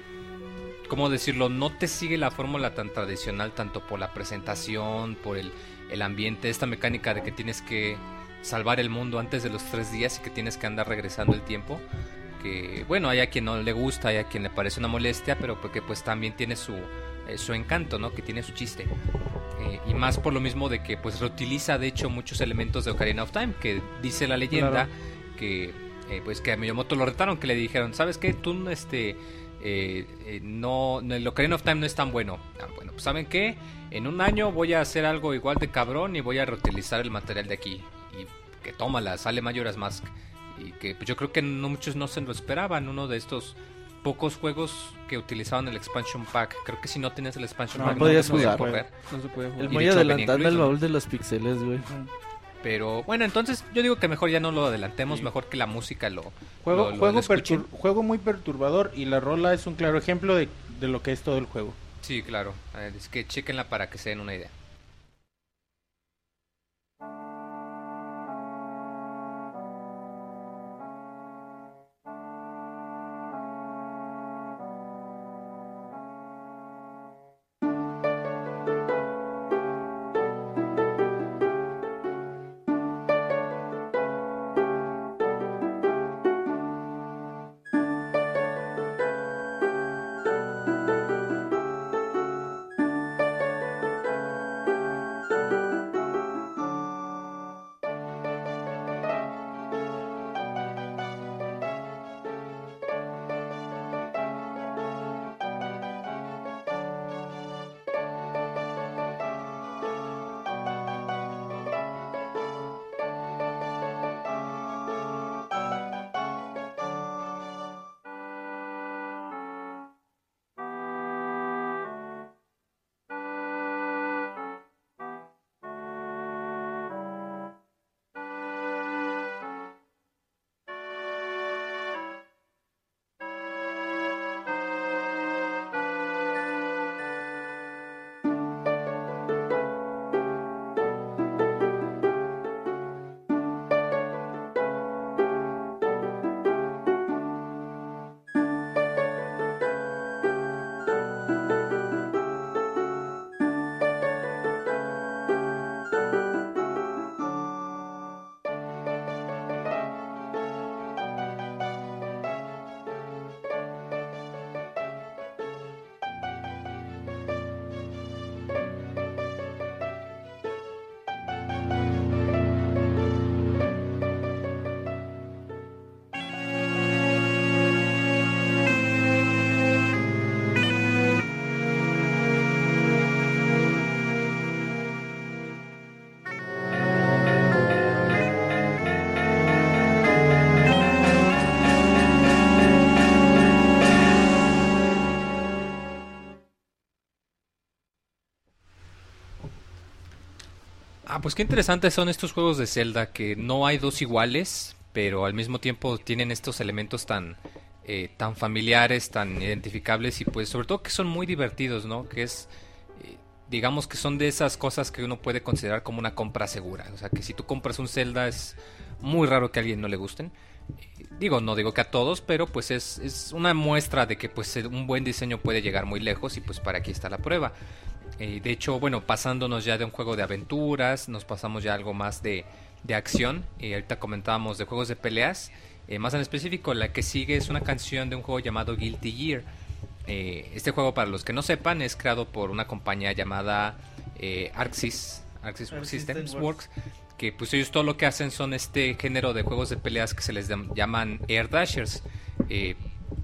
¿Cómo decirlo? No te sigue la fórmula tan tradicional, tanto por la presentación, por el, el ambiente, esta mecánica de que tienes que salvar el mundo antes de los tres días y que tienes que andar regresando el tiempo que bueno hay a quien no le gusta hay a quien le parece una molestia pero porque pues también tiene su eh, su encanto no que tiene su chiste Eh, y más por lo mismo de que pues reutiliza de hecho muchos elementos de Ocarina of Time que dice la leyenda Claro. que eh, pues que a Miyamoto lo retaron que le dijeron sabes qué tú este eh, eh, no, no, el Ocarina of Time no es tan bueno Ah, bueno pues saben qué en un año voy a hacer algo igual de cabrón y voy a reutilizar el material de aquí y que tómala sale Majora's Mask y que pues, yo creo que no muchos no se lo esperaban uno de estos pocos juegos que utilizaban el expansion pack creo que si no tenías el expansion No, pack no podías jugar. correr. No se puede El jugar. Y Moy de hecho venía adelantando el baúl de los pixeles, güey. Pero bueno entonces yo digo que mejor ya no lo adelantemos mejor que la música lo Juego, lo- lo- juego, lo juego muy perturbador y la rola es un claro ejemplo de, de lo que es todo el juego. sí claro. Es que chequenla para que se den una idea pues qué interesantes son estos juegos de Zelda, que no hay dos iguales, pero al mismo tiempo tienen estos elementos tan, eh, tan familiares, tan identificables y pues sobre todo que son muy divertidos, ¿no? Que es, eh, digamos que son de esas cosas que uno puede considerar como una compra segura. O sea, que si tú compras un Zelda es muy raro que a alguien no le gusten. Eh, Digo, no digo que a todos, pero pues es, es una muestra de que pues un buen diseño puede llegar muy lejos y pues para aquí está la prueba. Eh, de hecho, bueno, pasándonos ya de un juego de aventuras, nos pasamos ya a algo más de, de acción. Y ahorita comentábamos de juegos de peleas. Eh, más en específico, la que sigue es una canción de un juego llamado Guilty Gear. Eh, este juego, para los que no sepan, es creado por una compañía llamada eh, Arxis, Arxis Systems System Works, que pues ellos todo lo que hacen son este género de juegos de peleas que se les llam- llaman Air Dashers.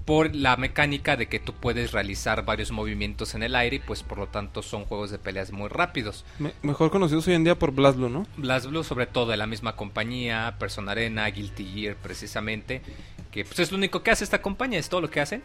Por la mecánica de que tú puedes realizar varios movimientos en el aire y pues por lo tanto son juegos de peleas muy rápidos. Me- mejor conocidos hoy en día por BlazBlue, ¿no? BlazBlue sobre todo de la misma compañía, Person Arena, Guilty Gear precisamente, que pues es lo único que hace esta compañía, es todo lo que hacen.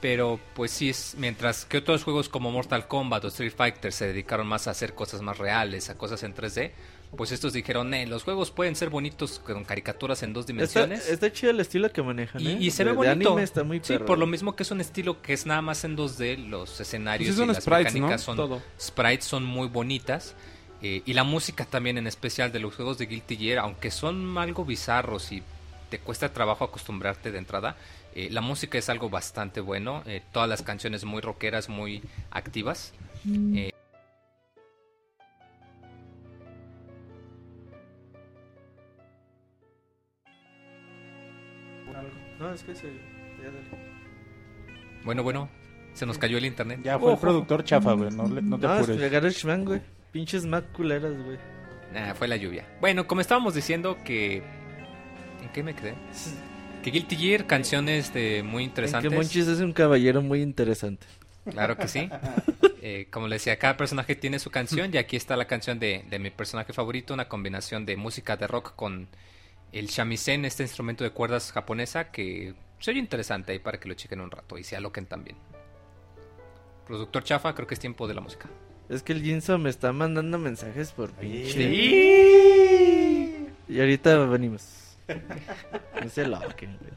Pero pues sí es, mientras que otros juegos como Mortal Kombat o Street Fighter se dedicaron más a hacer cosas más reales, a cosas en 3D, pues estos dijeron, eh, los juegos pueden ser bonitos con caricaturas en dos dimensiones. está chido el estilo que manejan. Y, ¿eh? y se De- ve bonito. anime está muy sí, perro. por lo mismo que es un estilo que es nada más en 2D, los Pues escenarios sí son y las sprites, ¿no? mecánicas son Todo. sprites son muy bonitas. eh, y la música también, en especial de los juegos de Guilty Gear, aunque son algo bizarros y te cuesta trabajo acostumbrarte de entrada, eh, la música es algo bastante bueno. eh, todas las canciones muy rockeras, muy activas. No, es que se... ya dale. bueno, bueno, se nos cayó el internet. Ya fue el productor chafa, güey. No, le- no te No, es apures. güey. Pinches Mac culeras, güey. Nah, fue la lluvia. Bueno, como estábamos diciendo que... ¿En qué me quedé? Que Guilty Gear, canciones de muy En interesantes. que Monchis es un caballero muy interesante. Claro que sí. Eh, como les decía, cada personaje tiene su canción y aquí está la canción de, de mi personaje favorito, una combinación de música de rock con el shamisen, este instrumento de cuerdas japonesa que se oye interesante ahí para que lo chequen un rato y se aloquen también. Productor Chafa, creo que es tiempo de la música. Es que el Jinso me está mandando mensajes por pinche. Sí. Y ahorita venimos. No se loquen, güey.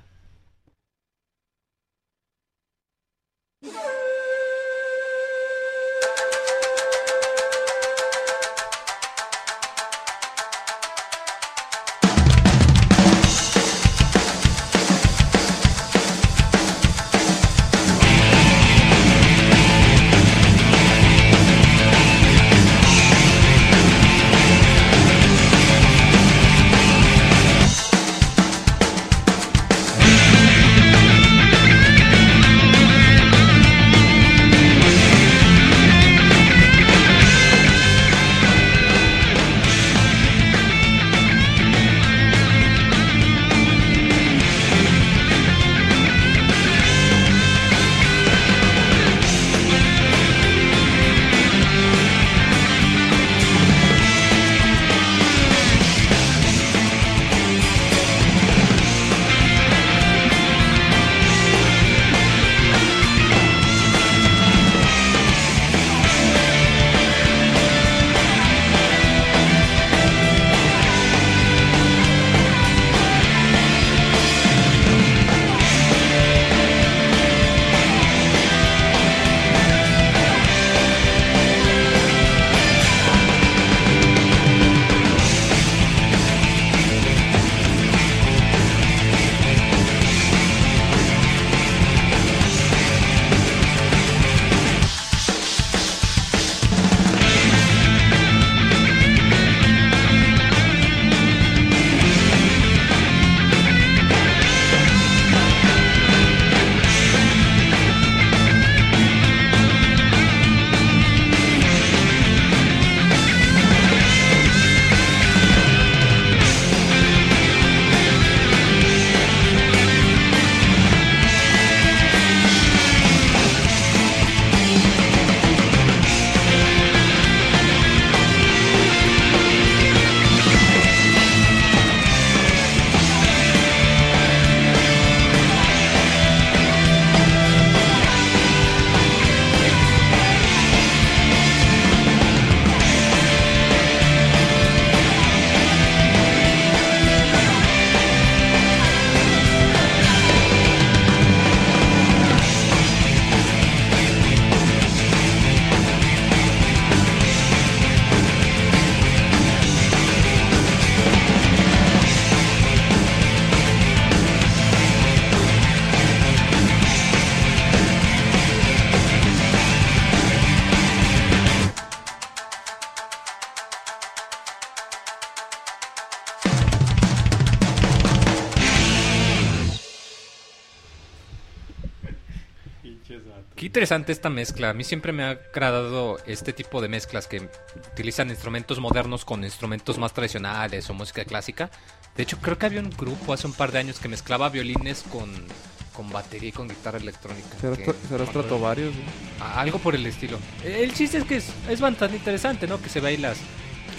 Interesante esta mezcla. A mí siempre me ha agradado este tipo de mezclas que utilizan instrumentos modernos con instrumentos más tradicionales o música clásica. De hecho, creo que había un grupo hace un par de años que mezclaba violines con, con batería y con guitarra electrónica. Será, que- será Stratovarius, ¿no? a- Algo por el estilo. El chiste es que es, es bastante interesante, ¿no? Que se ve ahí las...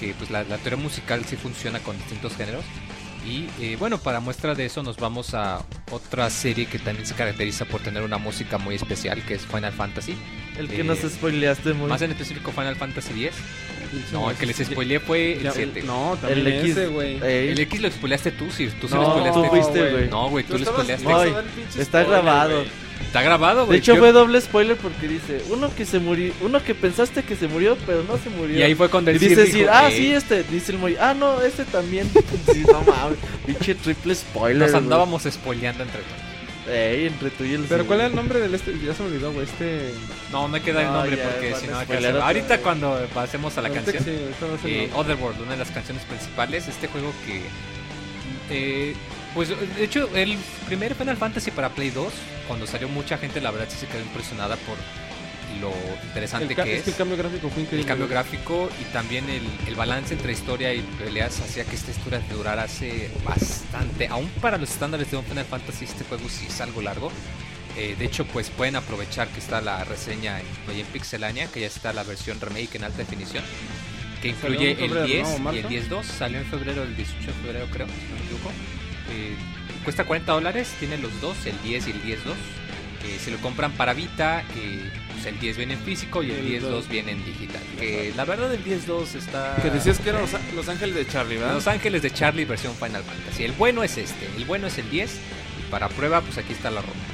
Que pues la, la teoría musical sí funciona con distintos géneros. Y eh, bueno, para muestra de eso nos vamos a otra serie que también se caracteriza por tener una música muy especial, que es Final Fantasy. El que Eh, nos spoileaste muy. Más en específico Final Fantasy X. No, el que les spoileé fue el Ya, 7. No, también el X. ese, güey. Ey. El X lo spoileaste tú, sí. Tú sí No, lo spoileaste. fuiste, güey. No, güey, tú, lo spoileaste. No, del pinche está grabado. güey. De hecho Yo- fue doble spoiler porque dice, uno que se murió, uno que pensaste que se murió, pero no se murió. Y ahí fue cuando Y el dice, Sir dijo, ah, "Ey". sí, este, dice el Moy, ah, no, este también. sí, no mames, pinche triple spoiler. Nos güey. andábamos spoileando entre todos. Ey, entre tú y el Pero ¿cuál es güey. el nombre del este? Ya se me olvidó, güey. Este. No, no hay que dar el No, nombre ya, porque van si a no... acá spoilear se- otra Ahorita vez. cuando pasemos a la ahorita canción... sí, ahorita el eh, nombre. Otherworld, una de las canciones principales, este juego que... eh, pues de hecho, el primer Final Fantasy para Play 2, cuando salió mucha gente, la verdad sí se quedó impresionada por lo interesante que es es. que el cambio gráfico fue increíble. el cambio gráfico y también el, el balance entre historia y peleas hacía que esta historia durara bastante. Aún para los estándares de un Final Fantasy, este juego sí es algo largo. Eh, de hecho, pues pueden aprovechar que está la reseña en, en Pixelania, que ya está la versión remake en alta definición, que incluye el 10 ¿no? ¿O y el 10.2. Salió en febrero, el 18 de febrero creo, si no me equivoco. Eh, cuesta 40 dólares, tiene los dos, el 10 y el 10.2. Eh, si lo compran para Vita, eh, pues el 10 viene en físico y el El 10.2 dos. viene en digital. Que la verdad el 10.2 está... Que decías que era Los, Los Ángeles de Charlie, ¿verdad? Los Ángeles de Charlie versión Final Fantasy. El bueno es este, el bueno es el 10. Y para prueba, pues aquí está la ROM.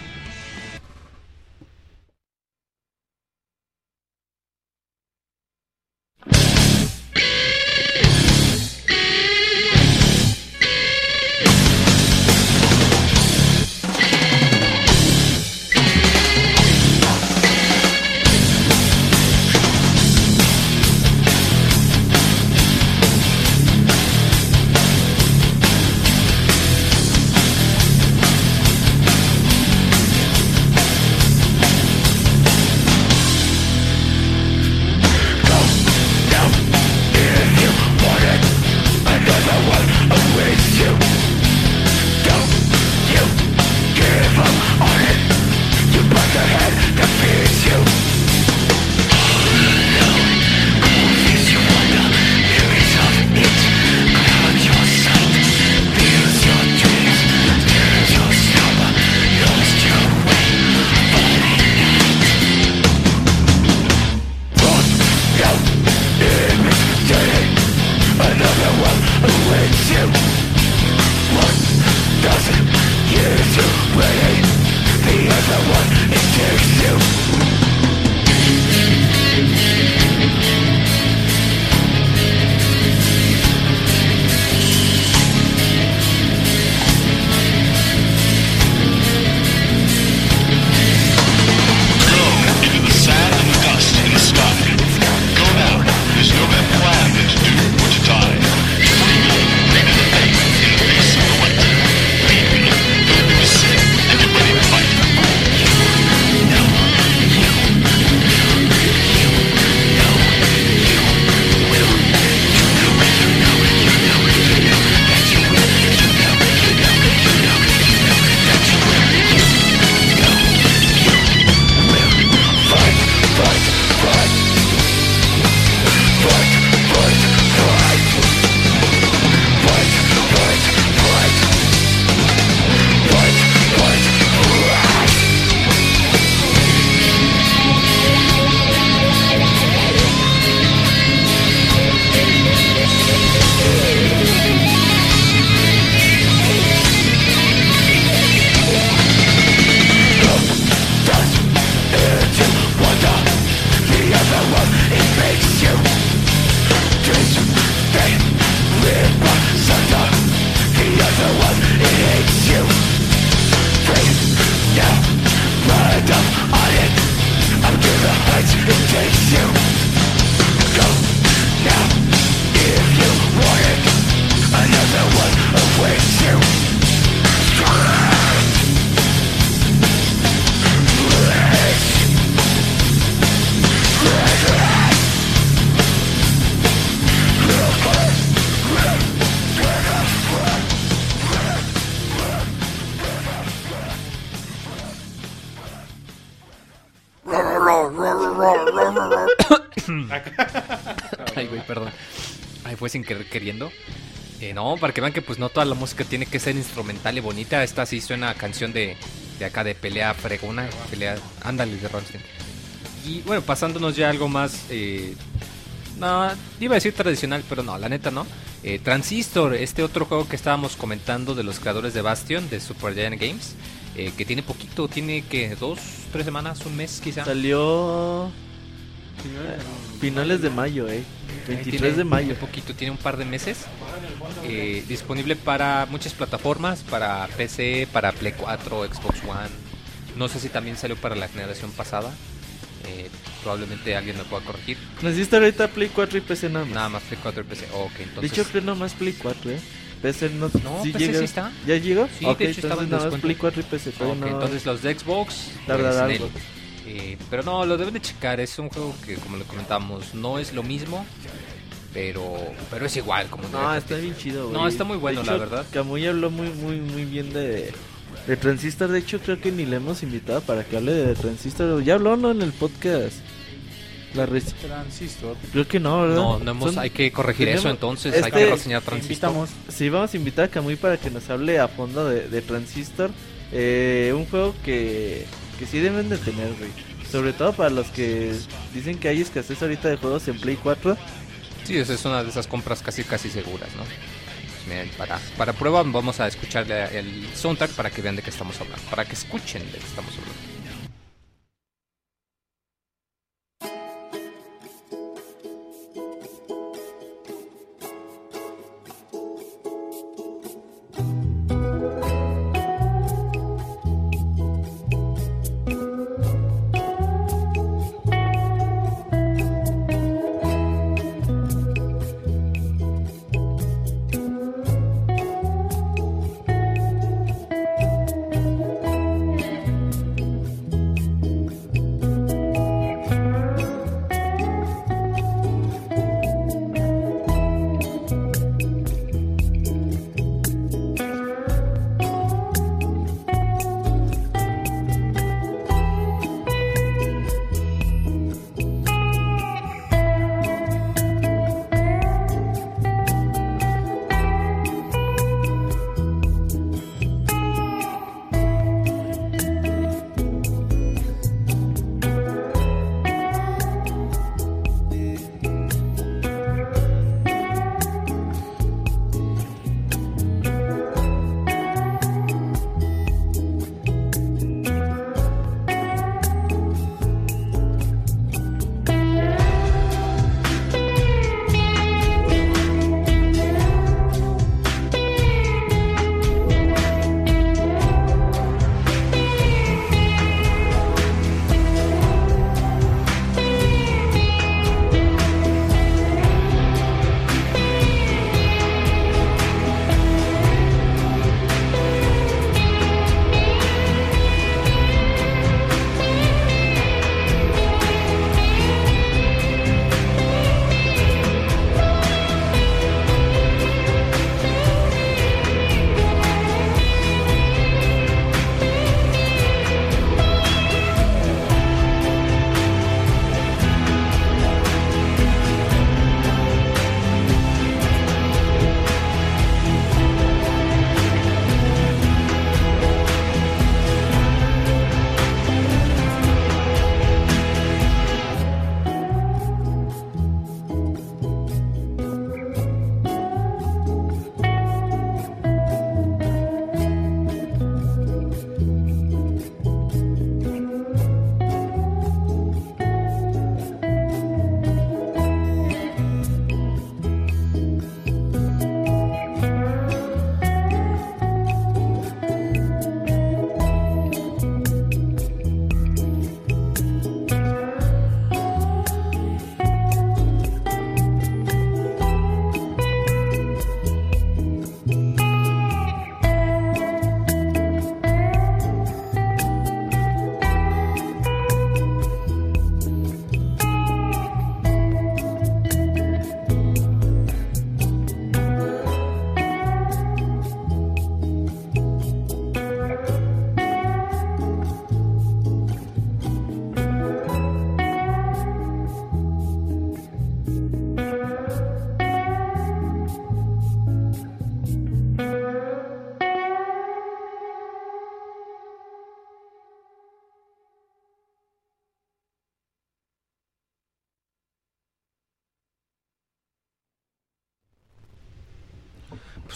Para que vean que pues no toda la música tiene que ser instrumental y bonita. Esta sí suena a canción de, de acá de pelea fregona, pelea, ándale de Rammstein. Y bueno, pasándonos ya a algo más, eh, no, iba a decir tradicional, pero no, la neta no. Eh, Transistor, este otro juego que estábamos comentando de los creadores de Bastion, de Supergiant Games, eh, que tiene poquito, tiene que dos, tres semanas, un mes quizá. Salió finales de mayo, eh. 23 Tiene de mayo. Poquito, tiene un par de meses. Eh, disponible para muchas plataformas, para PC, para Play 4, Xbox One. No sé si también salió para la generación pasada. Eh, probablemente alguien me pueda corregir. Necesito ahorita Play 4 y PC nada más. Nada más Play 4 y PC. Ok, de entonces. hecho, creo nomás Play 4, eh. PC no. No, sí PC llega. sí está. ¿Ya llegó? Sí, Ok, de hecho estaba entonces en nada más descuento. Play 4 y PC. todavía Ok, no- entonces los de Xbox. Tardará pues, algo. Nel. Eh, pero no, lo deben de checar. Es un juego que, como le comentamos, no es lo mismo. Pero, pero es igual. Como No, está bien chido, güey. No, está muy bueno, la verdad. Camuy habló muy, muy, muy bien de, de Transistor. De hecho, creo que ni le hemos invitado para que hable de Transistor. Ya habló, ¿no? En el podcast. La Transistor. Creo que no, ¿verdad? No, no hemos, Son- hay que corregir eso entonces. Hay este- que reseñar Te Transistor. invitamos. Sí, vamos a invitar a Camuy para que nos hable a fondo de, de Transistor. Eh, un juego que, que sí deben de tener, güey. Sobre todo para los que dicen que hay escasez ahorita de juegos en Play 4. Sí, esa es una de esas compras casi casi seguras, ¿no? Pues para, para prueba vamos a escuchar el soundtrack para que vean de qué estamos hablando, para que escuchen de qué estamos hablando.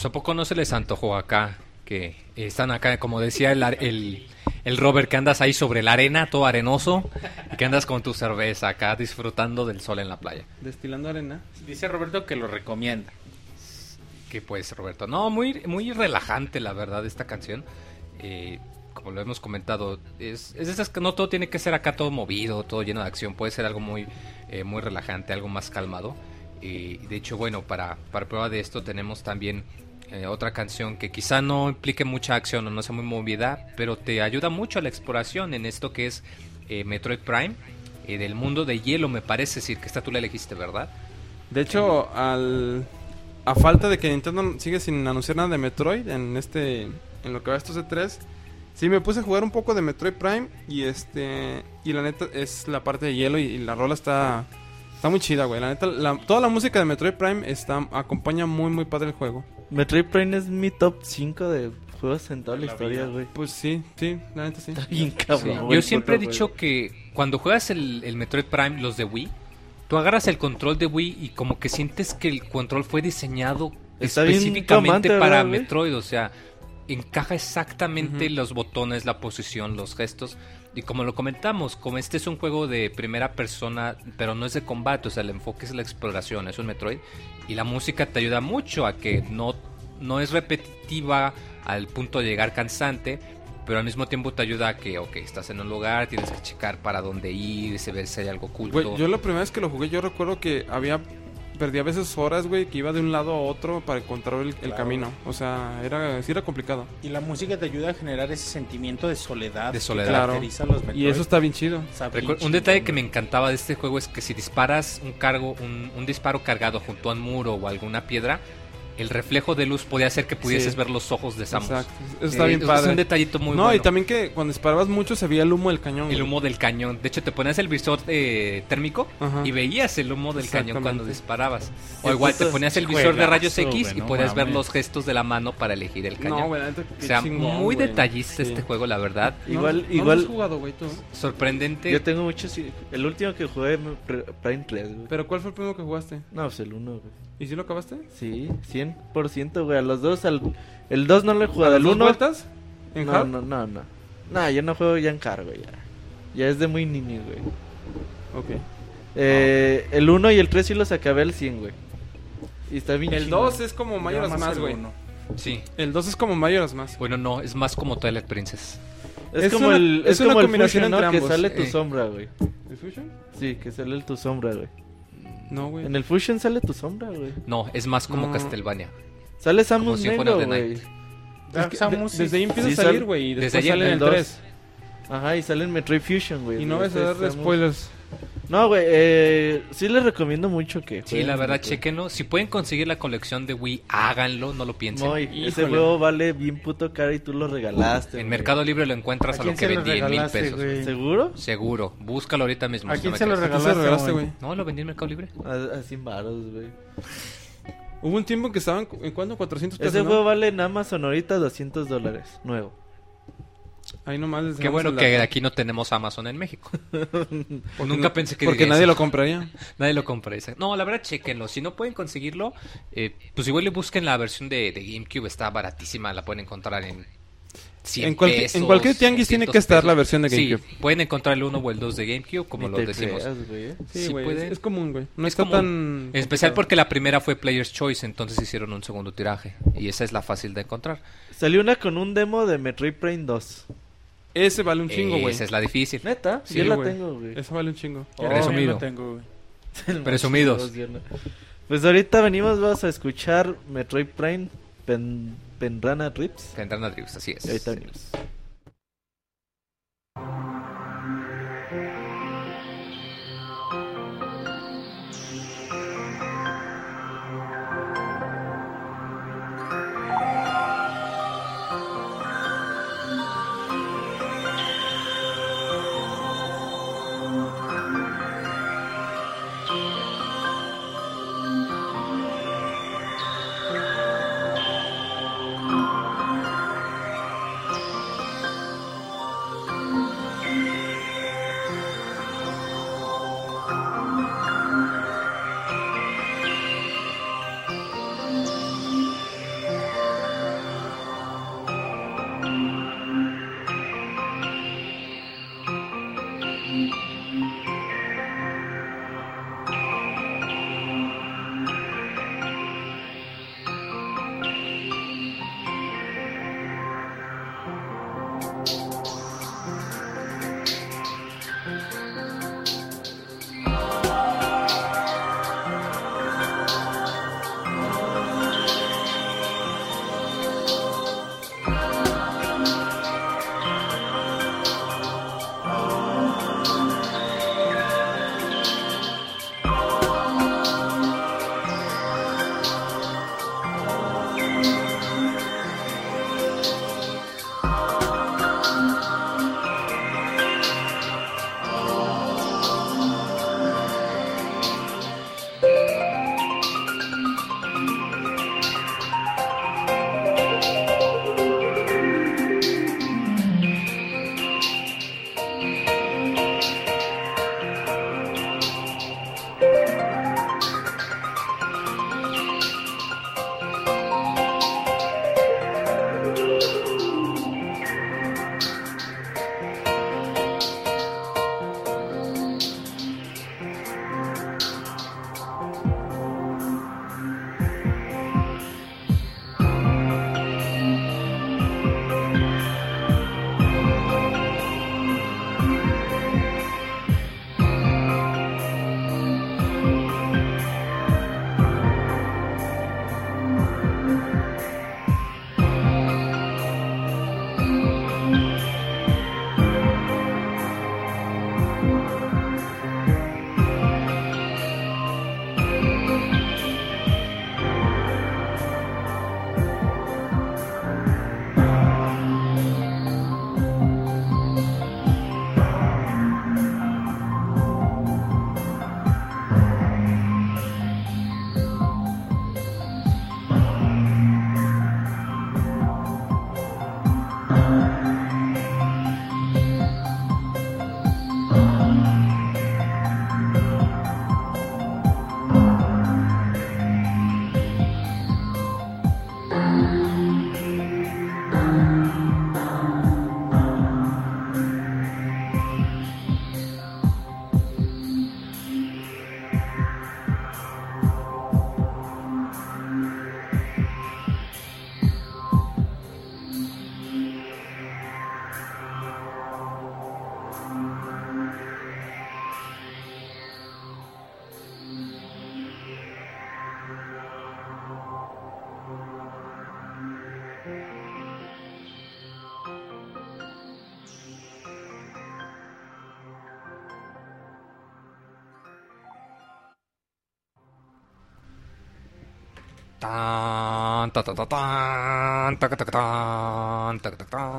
A poco no se les antojó acá, que están acá, como decía el, ar- el, el Robert, que andas ahí sobre la arena, todo arenoso, y que andas con tu cerveza acá disfrutando del sol en la playa. Destilando arena. Dice Roberto que lo recomienda. Que pues, Roberto, no, muy, muy relajante la verdad esta canción. Eh, como lo hemos comentado, es, es esas que no todo tiene que ser acá todo movido, todo lleno de acción, puede ser algo muy, eh, muy relajante, algo más calmado. Eh, y de hecho, bueno, para, para prueba de esto tenemos también eh, otra canción que quizá no implique mucha acción o no sea muy movida, pero te ayuda mucho a la exploración en esto que es eh, Metroid Prime, eh, del mundo de hielo, me parece decir que esta tú la elegiste, ¿verdad? De hecho, al a falta de que Nintendo sigue sin anunciar nada de Metroid en este en lo que va estos E3, sí me puse a jugar un poco de Metroid Prime y este y la neta es la parte de hielo y, y la rola está está muy chida, güey. La neta la- toda la música de Metroid Prime está acompaña muy muy padre el juego. Metroid Prime es mi top 5 de juegos en toda la La historia, güey. Pues sí, sí, la neta sí. Está bien cabrón. güey, Yo siempre he dicho que cuando juegas el, el Metroid Prime, los de Wii, tú agarras el control de Wii y como que sientes que el control fue diseñado Está específicamente para. Metroid, o sea, encaja exactamente los botones, la posición, los gestos. Y como lo comentamos, como este es un juego de primera persona, pero no es de combate, o sea, el enfoque es la exploración, es un Metroid. Y la música te ayuda mucho a que no, no es repetitiva al punto de llegar cansante, pero al mismo tiempo te ayuda a que, ok, estás en un lugar, tienes que checar para dónde ir, ver si hay algo oculto. Yo la primera vez que lo jugué yo recuerdo que había perdía a veces horas, güey, que iba de un lado a otro para encontrar el, el Claro. camino. O sea, era sí era complicado. Y la música te ayuda a generar ese sentimiento de soledad, De soledad. que caracteriza a los Metroid. Y eso está bien chido. Está bien Recu- un detalle que me encantaba de este juego es que si disparas un cargo, un, un disparo cargado junto a un muro o alguna piedra, el reflejo de luz podía hacer que pudieses Sí. ver los ojos de Samus. Exacto. Eso está Eh, bien es padre. un detallito muy no, bueno. y también que cuando disparabas mucho se veía el humo del cañón. El güey. humo del cañón. De hecho, te ponías el visor eh, térmico Ajá. y veías el humo del cañón cuando disparabas. O igual te ponías el visor de rayos X güey, y no podías ver los gestos de la mano para elegir el cañón. No, neta, o sea, chingón, muy güey. detallista Sí. este juego, la verdad. Igual, No, no igual. lo has jugado, güey, tú. Sorprendente. Yo tengo muchos. El último que jugué, Prime 3, güey. Pero ¿cuál fue el primero que jugaste? No, pues el 1, güey. ¿Y si lo acabaste? Sí, 100%, güey. A los dos, al... el 2 no lo he jugado. ¿A El las dos 1. vueltas? ¿En No, hard? no, no, no. No, yo no juego ya en car, güey. Ya, ya es de muy niño, güey. Ok. Eh, el 1 y el 3 sí los acabé al 100, güey. Y está bien El chingón. 2 es como Yo Majora's más el güey. uno. Sí. El 2 es como Majora's Mask. Bueno, no, es más como Twilight Princess. Es, Es como una- el. es Es, una como el combinación Fusion, ¿no? entre Que ambos. sale tu Eh. sombra, güey. ¿El Fusion? Sí, que sale el tu sombra, güey. No, güey. En el Fusion sale tu sombra, güey. No, es más como No. Castlevania. Sale Samus Negro, güey. Night. Es Dark que Samus de- sí- desde ahí empieza sí a salir, güey. Y desde después ahí sale en el el dos. 3. Ajá, y sale en Metroid Fusion, güey. Y no vas Ese a dar Samus- spoilers. No, güey, eh, sí les recomiendo mucho que Sí, la verdad, chequenlo. Si pueden conseguir la colección de Wii, háganlo, no lo piensen. No, y ese juego vale bien puto caro y tú lo regalaste. en. Mercado Libre lo encuentras ¿A a, lo que vendí en mil pesos. güey? ¿Seguro? Seguro, búscalo ahorita mismo. ¿A si quién no se lo crees. ¿Tú se regalaste, güey? No, lo vendí en Mercado Libre. A, a 100 baros, güey. Hubo un tiempo que estaban, ¿en cuánto? 400 pesos, Ese ¿no? juego vale en Amazon ahorita 200 dólares, nuevo. Ahí nomás les Qué bueno que aquí no tenemos Amazon en México. Nunca pensé que Porque nadie eso. lo compraría. Nadie lo compra. esa- No, la verdad, chequenlo. Si no pueden conseguirlo, eh, pues igual le busquen la versión de, de GameCube. Está baratísima. La pueden encontrar en 100 En cualquier- pesos, en cualquier tianguis tiene 200 que estar la pesos. versión de GameCube. Sí, pueden encontrar el 1 o el 2 de GameCube, como lo decimos. creas, güey. Sí, Sí güey. pueden. es, es común, güey. No Es está común. tan. En especial complicado. porque la primera fue Player's Choice, entonces hicieron un segundo tiraje. Y esa es la fácil de encontrar. Salió una con un demo de Metroid Prime 2. Ese vale un chingo, güey. esa es la difícil. Neta, Sí, yo la güey. tengo, güey. Ese vale un chingo. Yo Presumido. tengo, güey. Presumidos. Pues ahorita venimos, vamos a escuchar Metroid Prime Pen, Penrana Rips. Tendrán a Drift, así es. Y ahorita venimos.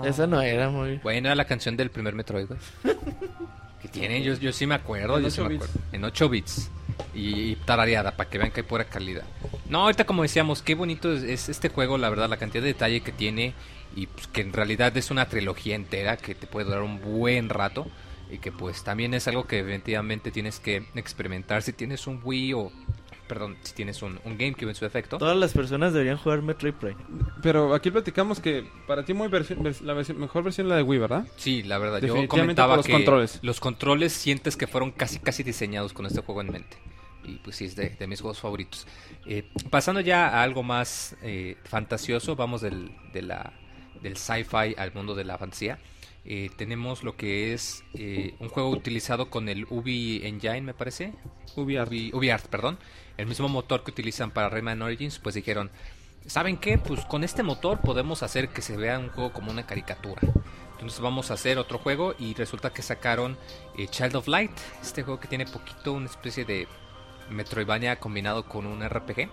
Esa no era muy... Bueno, era la canción del primer Metroid, güey. que tiene, yo, yo sí me acuerdo, En yo sí 8 me bits. acuerdo. En 8 bits. Y, y tarareada, para que vean que hay pura calidad. No, ahorita como decíamos, qué bonito es, es este juego, la verdad, la cantidad de detalle que tiene. Y pues, que en realidad es una trilogía entera que te puede durar un buen rato. Y que pues también es algo que definitivamente tienes que experimentar si tienes un Wii o... Perdón, si tienes un, un GameCube en su efecto. Todas las personas deberían jugar Metroid Prime. Pero aquí platicamos que para ti muy versi- vers- la mejor versión es la de Wii, ¿verdad? Sí, la verdad, yo comentaba los que controles. los controles sientes que fueron casi casi diseñados con este juego en mente. Y pues sí, es de, de mis juegos favoritos. Eh, pasando ya a algo más eh, fantasioso, vamos del, de la, del sci-fi al mundo de la fantasía. Eh, tenemos lo que es eh, un juego utilizado con el Ubi Engine, me parece. UbiArt. Ubi, UbiArt, perdón. El mismo motor que utilizan para Rayman Origins, pues dijeron, ¿saben qué? Pues con este motor podemos hacer que se vea un juego como una caricatura. Entonces vamos a hacer otro juego y resulta que sacaron eh, Child of Light, este juego que tiene poquito una especie de Metroidvania combinado con un RPG,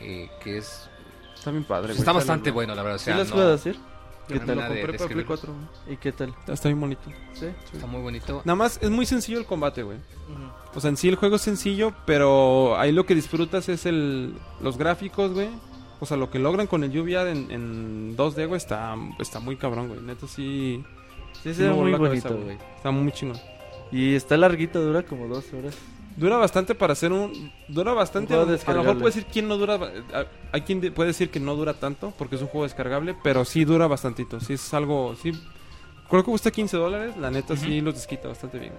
eh, que es Está bien padre, güey. está bastante ¿no? bueno, la verdad. O ¿Sí sea, las no- puedo decir? ¿Qué tal? lo compré de para Play escribir. 4. ¿Y qué tal? Está bien bonito. ¿Sí? está muy bonito. Nada más es muy sencillo el combate, güey. O sea, en sí el juego es sencillo, pero ahí lo que disfrutas es el los gráficos, güey. O sea, lo que logran con el lluvia en, en 2D, güey, está, está muy cabrón, güey. Neta, sí. Sí, sí se ve me voló muy cabeza, bonito, güey. Está muy chingón. Y está larguito, dura como dos horas. Dura bastante para hacer un... Dura bastante... Un juego a lo mejor puede decir quién no dura... Hay quien de- puede decir que no dura tanto porque es un juego descargable, pero sí dura bastantito. Sí es algo... Sí, creo que cuesta 15 dólares. La neta sí los desquita bastante bien.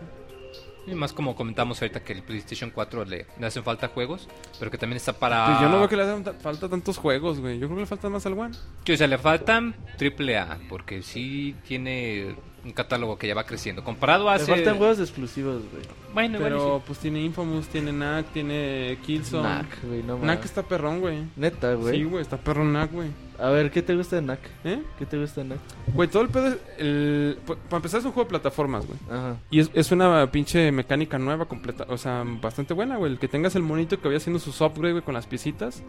Y más como comentamos ahorita que el PlayStation 4 le, le hacen falta juegos, pero que también está para... Pues yo no veo que le hagan ta- falta tantos juegos, güey. Yo creo que le falta más al One. Sí, o sea, le faltan triple A, porque sí tiene un catálogo que ya va creciendo. Comparado Me hace... faltan juegos exclusivos, güey. Bueno, Pero bueno, pues tiene Infamous, tiene Knack, tiene Killzone. Knack, güey, no Knack está perrón, güey. Neta, güey. Sí, güey, está perrón Knack, güey. A ver, ¿qué te gusta de Knack? ¿Eh? ¿Qué te gusta de Knack? Güey, todo el pedo es... El... pa- Para empezar es un juego de plataformas, güey. Ajá. Y es, es una pinche mecánica nueva, completa. O sea, bastante buena, güey. El que tengas el monito que vaya haciendo sus upgrades, güey, con las piecitas.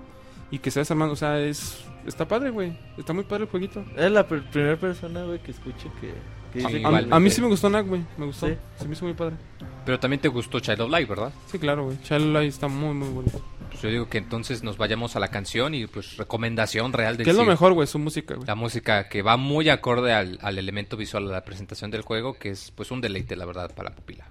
Y que se desarmando. O sea, es... Está padre, güey. Está muy padre el jueguito. Es la per- primera persona, güey, que escucho que, que Sí, dice que- A, mí sí me gustó Knack, güey. Me gustó. Sí. Se me hizo muy padre. Pero también te gustó Child of Light, ¿verdad? Sí, claro, güey. Child Light está muy, muy bonito. Pues yo digo que entonces nos vayamos a la canción y pues recomendación real del ¿Qué es lo mejor, güey? Su música, güey. La música que va muy acorde al, al elemento visual de la presentación del juego, que es pues un deleite, la verdad, para la pupila.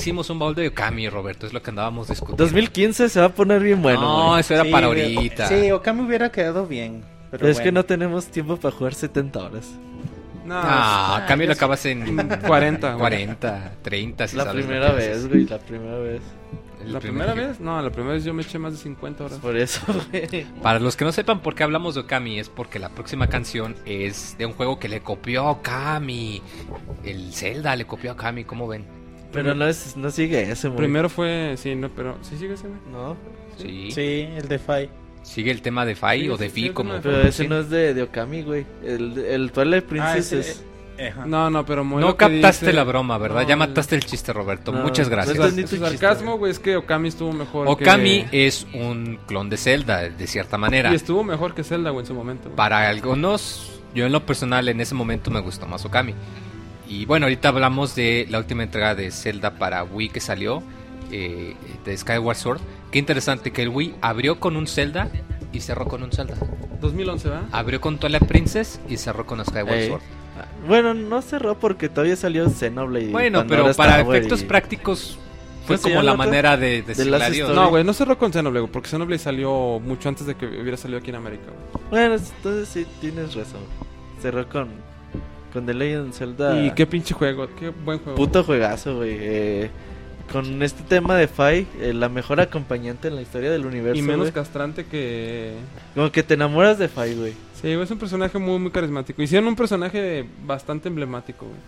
Hicimos un baúl de Okami, Roberto? Es lo que andábamos discutiendo. 2015 se va a poner bien bueno. no, eso era Sí, para ahorita. Sí, Okami hubiera quedado bien. Pero, Pero es que no tenemos tiempo para jugar 70 horas. No, Ah, Okami lo acabas en 40, güey. 40, 30. Si la sabes lo primera que vez, güey, la primera vez. ¿La primer primera vez? No, la primera vez yo me eché más de 50 horas. Por eso, güey. Para los que no sepan por qué hablamos de Okami, es porque la próxima canción es de un juego que le copió a Okami. El Zelda le copió a Okami, ¿cómo ven? Pero no, es, no sigue ese, güey. Primero fue, sí, no, pero sí sigue ese, güey? No, Sí. Sí, el de Fai. Sigue el tema de Fai Sí, o de sí, Fi, sí, el como. tema de pero ese no es de, de Okami, güey. El, el Twilight Princess Ah, ese- es... Ajá. No, no, pero muy No captaste dice- la broma, ¿verdad? No, ya mataste el chiste, Roberto. No, Muchas no gracias. es Su, Ni tu su chiste, sarcasmo, güey. es que Okami estuvo mejor Okami que... es un clon de Zelda, de cierta manera. Y estuvo mejor que Zelda, güey, en su momento. Para algunos, yo en lo personal en ese momento me gustó más Okami. Y bueno, ahorita hablamos de la última entrega de Zelda para Wii que salió, eh, de Skyward Sword. Qué interesante que el Wii abrió con un Zelda y cerró con un Zelda. 2011, ¿verdad? Abrió con Twilight Princess y cerró con Skyward Ey. Sword. Bueno, no cerró porque todavía salió Xenoblade. y Bueno, Pandora pero para efectos y- prácticos fue ¿Cómo se como la otro? manera de adiós. Story. No, güey, no cerró con Xenoblade, porque Xenoblade salió mucho antes de que hubiera salido aquí en América. Bueno, entonces sí, tienes razón. Cerró con, con The Legend of Zelda. Y qué pinche juego, qué buen juego. Puto juegazo, güey. Eh, con este tema de Fai, eh, la mejor acompañante en la historia del universo. y menos castrante que... Como que te enamoras de Fai, güey. Sí, güey, es un personaje muy, muy carismático. Hicieron un personaje bastante emblemático, güey.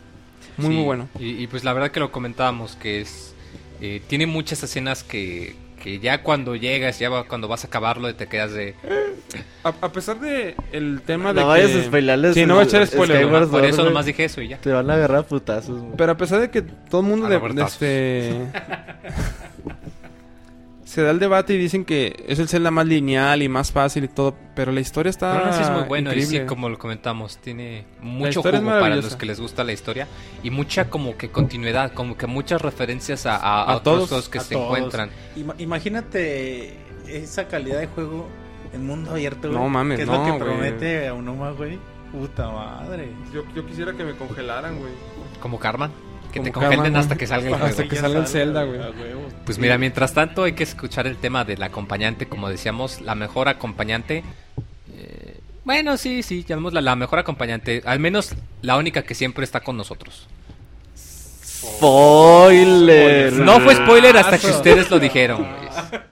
Muy, Sí, muy bueno. Y, y pues la verdad que lo comentábamos, que es... eh, tiene muchas escenas que, que ya cuando llegas, ya va- cuando vas a acabarlo, te quedas de... A, a pesar de el tema de No vayas que... a spoilarles. Sí, no voy a echar el- spoiler, Skyward güey. Por eso nomás dije eso y ya. Te van a agarrar putazos, güey. Pero a pesar de que todo el mundo A de, de este, se da el debate y dicen que es el Zelda más lineal y más fácil y todo, pero la historia está Pero aún así es muy bueno y increíble. sí, como lo comentamos, tiene mucho jugo para los que les gusta la historia y mucha como que continuidad, como que muchas referencias a, a, a A otros todos, juegos que a se todos. encuentran. Ima- imagínate esa calidad de juego en mundo abierto, güey. No mames, que es no, lo que promete a Unoma, güey. Puta madre. Yo, yo quisiera que me congelaran, güey. Como Carman, que Como te congelen Carman, hasta que salga el Hasta juego. que salga el Zelda, güey. Pues mira, mientras tanto hay que escuchar el tema del acompañante, como decíamos, la mejor acompañante. eh, bueno, sí, sí, llamémosla la mejor acompañante, al menos la única que siempre está con nosotros. Spoiler. No fue spoiler hasta que ustedes lo dijeron. güey.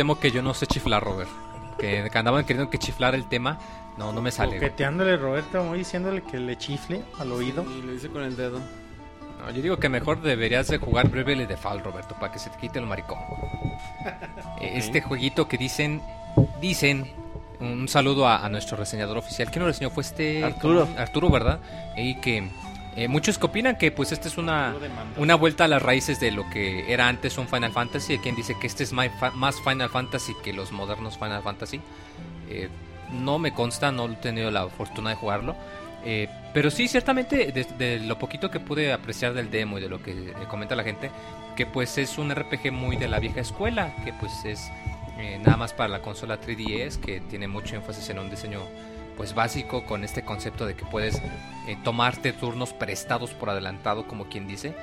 temo que yo no sé chiflar, Robert. Que, que andaban queriendo que chiflar el tema. No, no me sale. Coqueteándole Roberto, muy diciéndole que le chifle al oído. Y lo hice con el dedo. No, yo digo que mejor deberías de jugar Bravely Default, Roberto, para que se te quite el maricón. Eh, Este jueguito que dicen, dicen, un saludo a, a nuestro reseñador oficial. ¿Quién lo reseñó? Fue este... Arturo. Arturo, ¿verdad? Y que eh, muchos que opinan que pues esta es una, una vuelta a las raíces de lo que era antes un Final Fantasy. Hay quien dice que este es más Final Fantasy que los modernos Final Fantasy. Eh, no me consta, no he tenido la fortuna de jugarlo. Eh, pero sí, ciertamente, de, de lo poquito que pude apreciar del demo y de lo que eh, comenta la gente, que pues es un RPG muy de la vieja escuela, que pues es nada más para la consola 3DS, que tiene mucho énfasis en un diseño pues básico con este concepto de que puedes eh, tomarte turnos prestados por adelantado, como quien dice,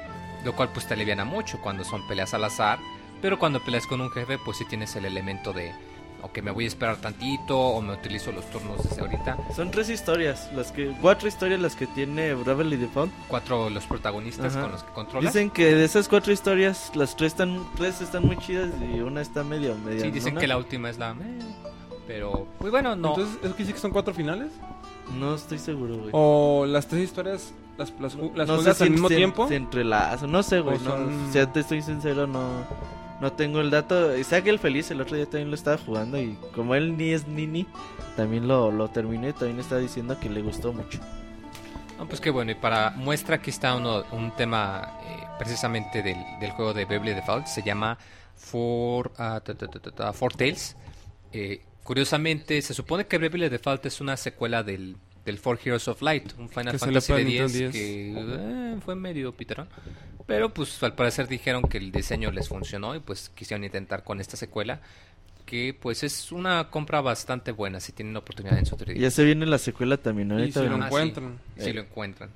lo cual pues te aliviana mucho cuando son peleas al azar, pero cuando peleas con un jefe pues sí tienes el elemento de, ok, me voy a esperar tantito o me utilizo los turnos desde ahorita. Son tres historias, las que cuatro historias las que tiene Bravely Default. Cuatro los protagonistas Ajá. con los que controlas. Dicen que de esas cuatro historias, las tres están, tres están muy chidas y una está medio, medio. Sí, dicen que la última es la... pero, muy bueno, no. Entonces, ¿eso quiere decir que son cuatro finales? No estoy seguro, güey. ¿O las tres historias las, las, las no sé juegas si al mismo se- tiempo? se entrelazan, no sé, güey. O no, son- si ya te estoy sincero, no, no tengo el dato. Isaac el Feliz el otro día también lo estaba jugando y como él ni es Nini, también lo, lo terminó y también está diciendo que le gustó mucho. No, pues qué bueno, y para muestra aquí está uno, un tema eh, precisamente del, del juego de Bravely Default, se llama Four, ah, ta, ta, ta, ta, ta, Four Tales. Eh, curiosamente, se supone que Bravely Default es una secuela del, del Four Heroes of Light, un Final Que Fantasy de el 10 Nintendo que eh, fue medio piterón. Pero pues al parecer dijeron que el diseño les funcionó y pues quisieron intentar con esta secuela, que pues es una compra bastante buena si tienen oportunidad en su 3DS. Ya se viene la secuela también, Y ahorita si lo. Ah, encuentran. sí, si lo encuentran.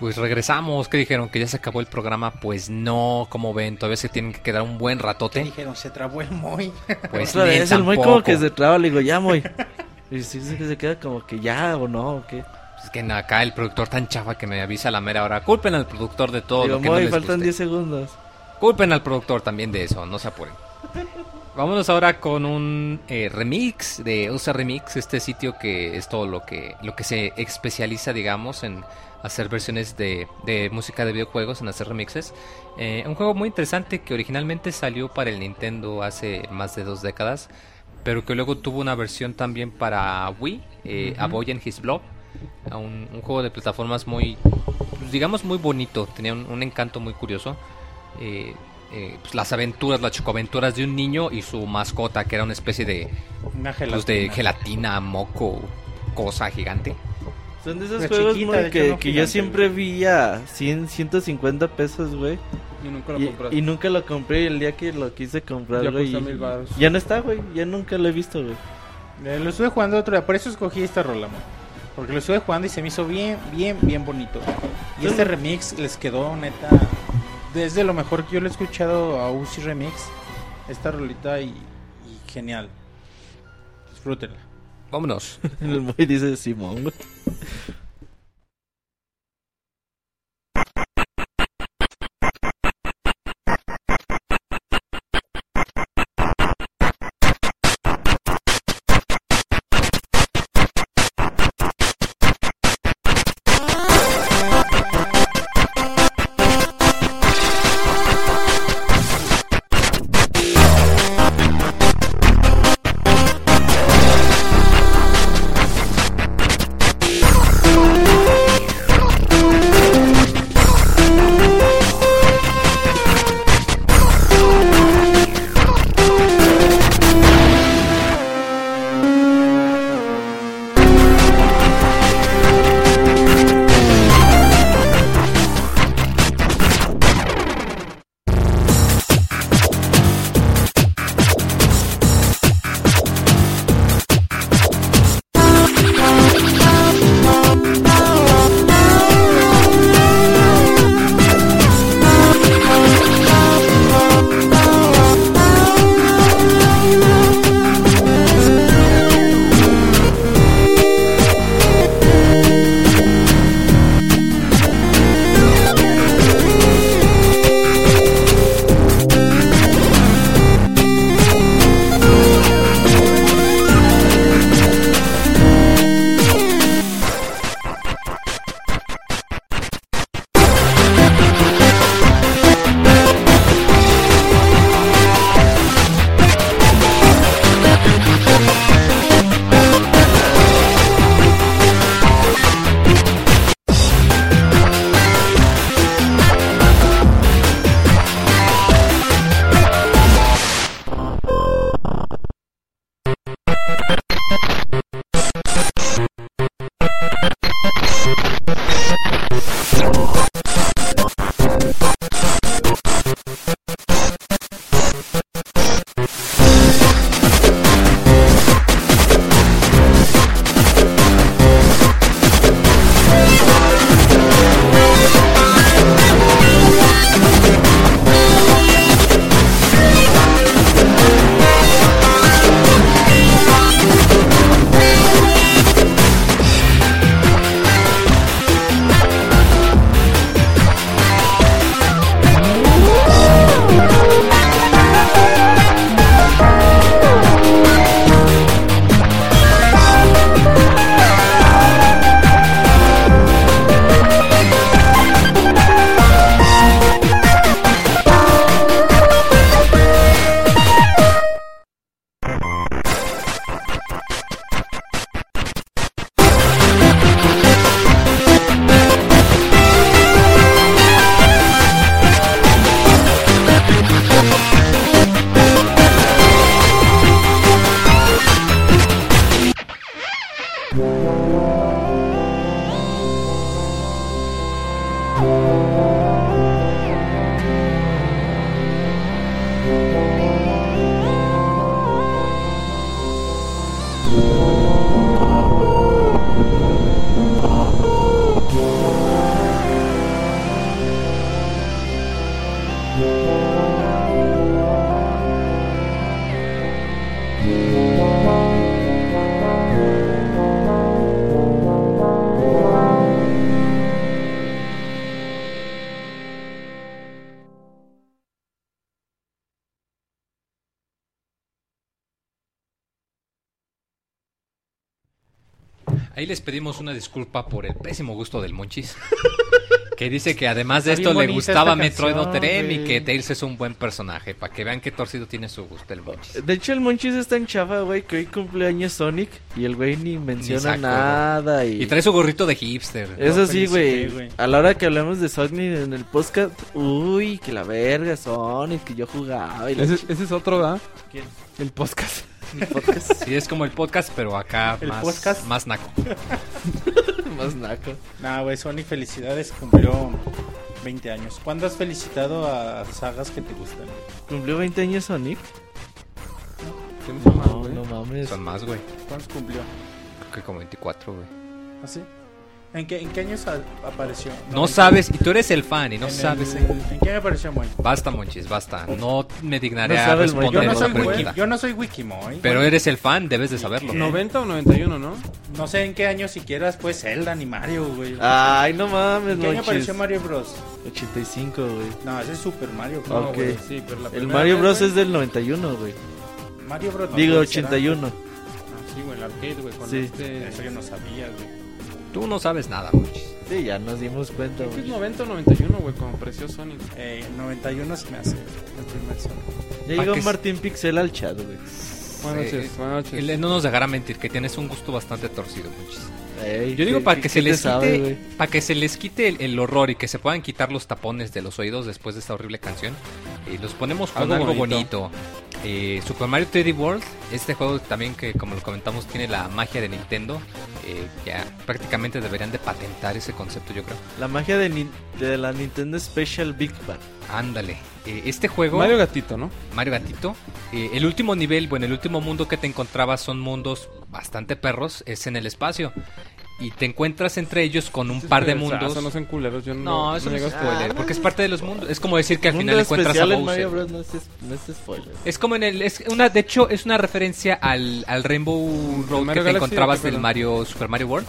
Pues regresamos, ¿qué dijeron? ¿Que ya se acabó el programa? Pues no, como ven, todavía se tienen que quedar un buen ratote. Dijeron, se trabó el Moy. Pues Otra ni vez, el muy como que se traba, le digo, ya, muy. Y sí, sí que se queda como que ya o no, o qué. Es que acá el productor tan chafa que me avisa a la mera hora. Culpen al productor de todo Digo, lo que no muy, les faltan guste. 10 segundos. Culpen al productor también de eso, no se apuren. Vámonos ahora con un eh, remix de USA Remix, este sitio que es todo lo que lo que se especializa, digamos, en hacer versiones de, de música de videojuegos, en hacer remixes. Eh, un juego muy interesante que originalmente salió para el Nintendo hace más de dos décadas, pero que luego tuvo una versión también para Wii, eh, A Boy and His Blob, un, un juego de plataformas muy, pues, digamos, muy bonito, tenía un, un encanto muy curioso. Eh, eh, pues, las aventuras, las chocoaventuras de un niño y su mascota, que era una especie de, Una pues, de gelatina, moco, cosa gigante. Son de esos juegos chiquita, muy de hecho, que, que yo siempre vi a 100, 150 pesos, güey. Y nunca lo Y, compraste. y nunca lo compré y el día que lo quise comprar, Ya güey. mil. Ya no está, güey. Ya nunca lo he visto, güey. Eh, Lo estuve jugando otro día, por eso escogí esta rola, man. Porque lo estuve jugando y se me hizo bien, bien, bien bonito. Y este remix les quedó, neta, desde lo mejor que yo le he escuchado a Uzi Remix. Esta rolita y, y genial. Disfrútenla. Vámonos. Muy dice Simón, les pedimos una disculpa por el pésimo gusto del Monchis. Que dice que además de esto le gustaba Metroid canción, Other M y que Tails es un buen personaje. Para que vean qué torcido tiene su gusto el Monchis. De hecho, el Monchis está en chafa, güey, que hoy cumpleaños Sonic y el güey ni menciona nada. Y, Y trae su gorrito de hipster. Eso sí, güey. A la hora que hablamos de Sonic en el podcast, uy, que la verga, Sonic, que yo jugaba. Y la Ese, ese es otro, ¿verdad? ¿Quién? El podcast. Podcast Sí, es como el podcast, pero acá ¿El más, podcast? más naco. más naco. Nah, güey, Sonic, felicidades, cumplió 20 años. ¿Cuándo has felicitado a sagas que te gustan? ¿Cumplió 20 años Sonic? ¿Quién se llama, No, güey? no mames. Son más, güey. ¿Cuántos cumplió? Creo que como 24, güey. ¿Así? ¿En qué, en qué años apareció? No en- sabes, y tú eres el fan y no en sabes. el- ¿En qué año apareció Moy? Basta, Monchis, basta. No me dignaré No a Moy. Yo responder no, soy wiki, yo no soy Wikimoy. Pero eres el fan, debes de saberlo. 90 o 91, ¿no? No sé en qué año siquiera pues Zelda ni Mario, güey. Ay, no mames, ¿En qué año apareció Mario Bros? 85, güey. No, ese es Super Mario. No, Ok. güey, sí, pero la El Mario Bros güey- es del 91, güey. Mario Bros. no, Digo, güey, será- 81. Ah, sí, güey, el arcade, güey, con Sí. este... Eso yo no sabía, güey. Tú no sabes nada, Monchis. Sí, ya nos dimos cuenta, Creo que es güey. 90 o 91, güey, cuando apareció Sonic. Eh, 91 se me hace el primer Sonic. Ya llegó Martín Pixel al chat, güey. Buenas Eh, noches, buenas noches. Él no nos dejará mentir que tienes un gusto bastante torcido, Monchis. Ey, Yo digo ¿qué- para que se les sabe, quite, para que se les quite el, el horror y que se puedan quitar los tapones de los oídos después de esta horrible canción. Y los ponemos con Algo algo, bonito. bonito. Eh, Super Mario 3D World, este juego también que como lo comentamos tiene la magia de Nintendo. Eh, ya prácticamente deberían de patentar ese concepto, yo creo. La magia de, Nin- de la Nintendo Special Big Bang. Ándale. Eh, este juego Mario Gatito, ¿no? Mario Gatito. eh, el último nivel, bueno, el último mundo que te encontrabas son mundos bastante perros, es en el espacio. Y te encuentras entre ellos con un par de mundos. Eso no son culeros, yo no, No, eso no es spoiler, Ah, porque es parte de los mundos. Es como decir que al final encuentras a especial en Bowser. Mario Bros. No es, no es spoiler. Es como en el. Es una, de hecho, es una referencia al, al Rainbow Road que te Galaxy, encontrabas ¿o qué del? Mario Super Mario World.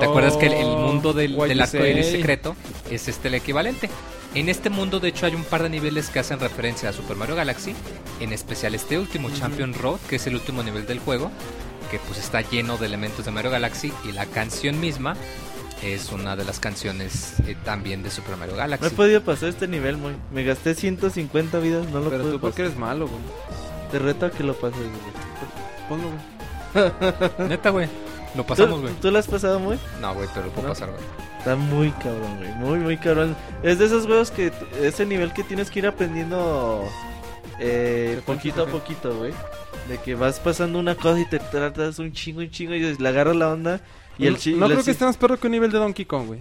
¿Te acuerdas que el, el mundo del, del arco iris secreto es este el equivalente? En este mundo, de hecho, hay un par de niveles que hacen referencia a Super Mario Galaxy. En especial este último, Champion Road, que es el último nivel del juego. Que pues está lleno de elementos de Mario Galaxy. Y la canción misma es una de las canciones eh, también de Super Mario No he Galaxy. podido pasar este nivel, muy. Me gasté 150 vidas, no lo Pero pude tú porque eres malo, güey. Te reto a que lo pases, güey. Ponlo, güey. Neta, güey. Lo pasamos, ¿Tú, güey. ¿Tú lo has pasado, muy? No, güey, pero lo puedo ¿No? pasar, güey. Está muy cabrón, güey. Muy, muy cabrón. Es de esos juegos que. t- Ese nivel que tienes que ir aprendiendo. Eh, poquito a poquito, güey. De que vas pasando una cosa y te tratas un chingo, un chingo y le agarras la onda. Y el no, no creo que esté más perro que un nivel de Donkey Kong, güey.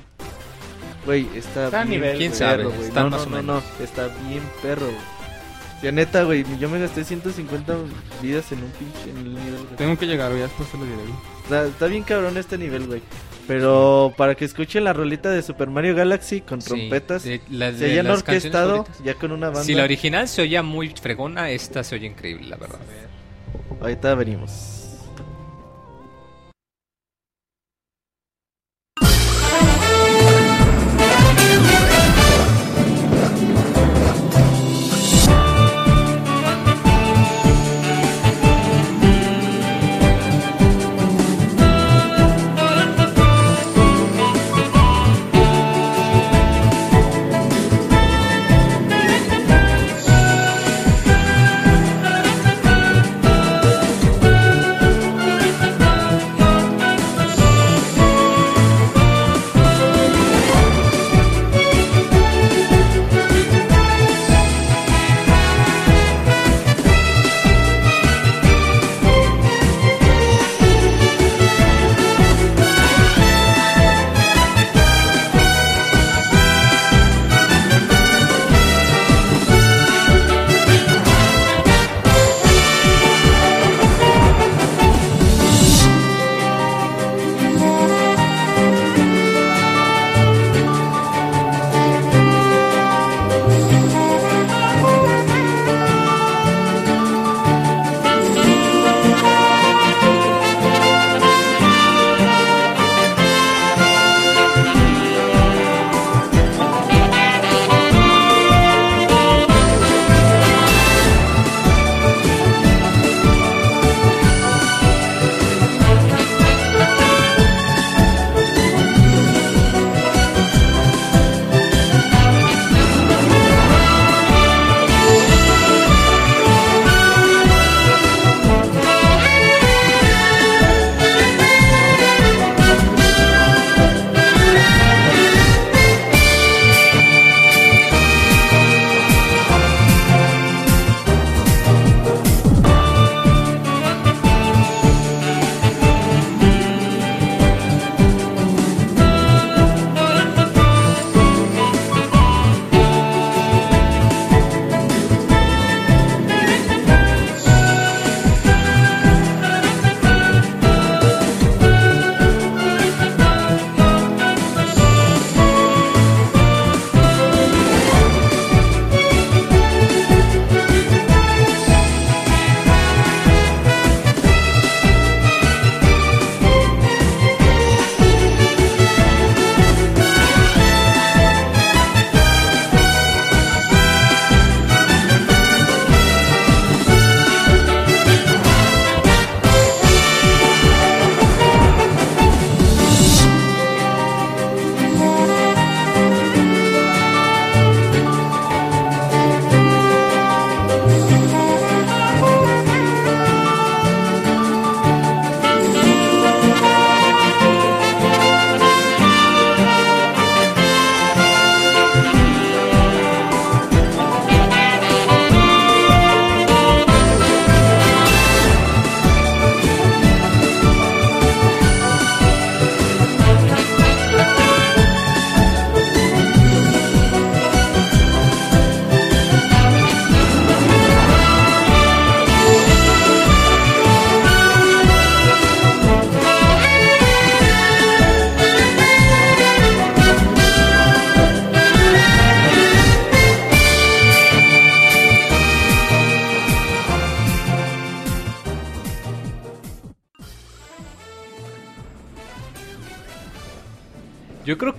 Güey, está, Está a bien nivel, ¿Quién sabe? perro. Está No, más no, o no, menos. no, está bien perro, güey. Ya neta, güey, yo me gasté 150 vidas en un pinche en el nivel. Tengo que llegar, güey, ya después te lo diré, güey. Está, está bien cabrón este nivel, güey. Pero para que escuchen la rolita de Super Mario Galaxy con Sí, trompetas, de- la- se hayan orquestado ya con una banda. Si la original se oía muy fregona, esta se oye increíble, la verdad. Ahorita venimos.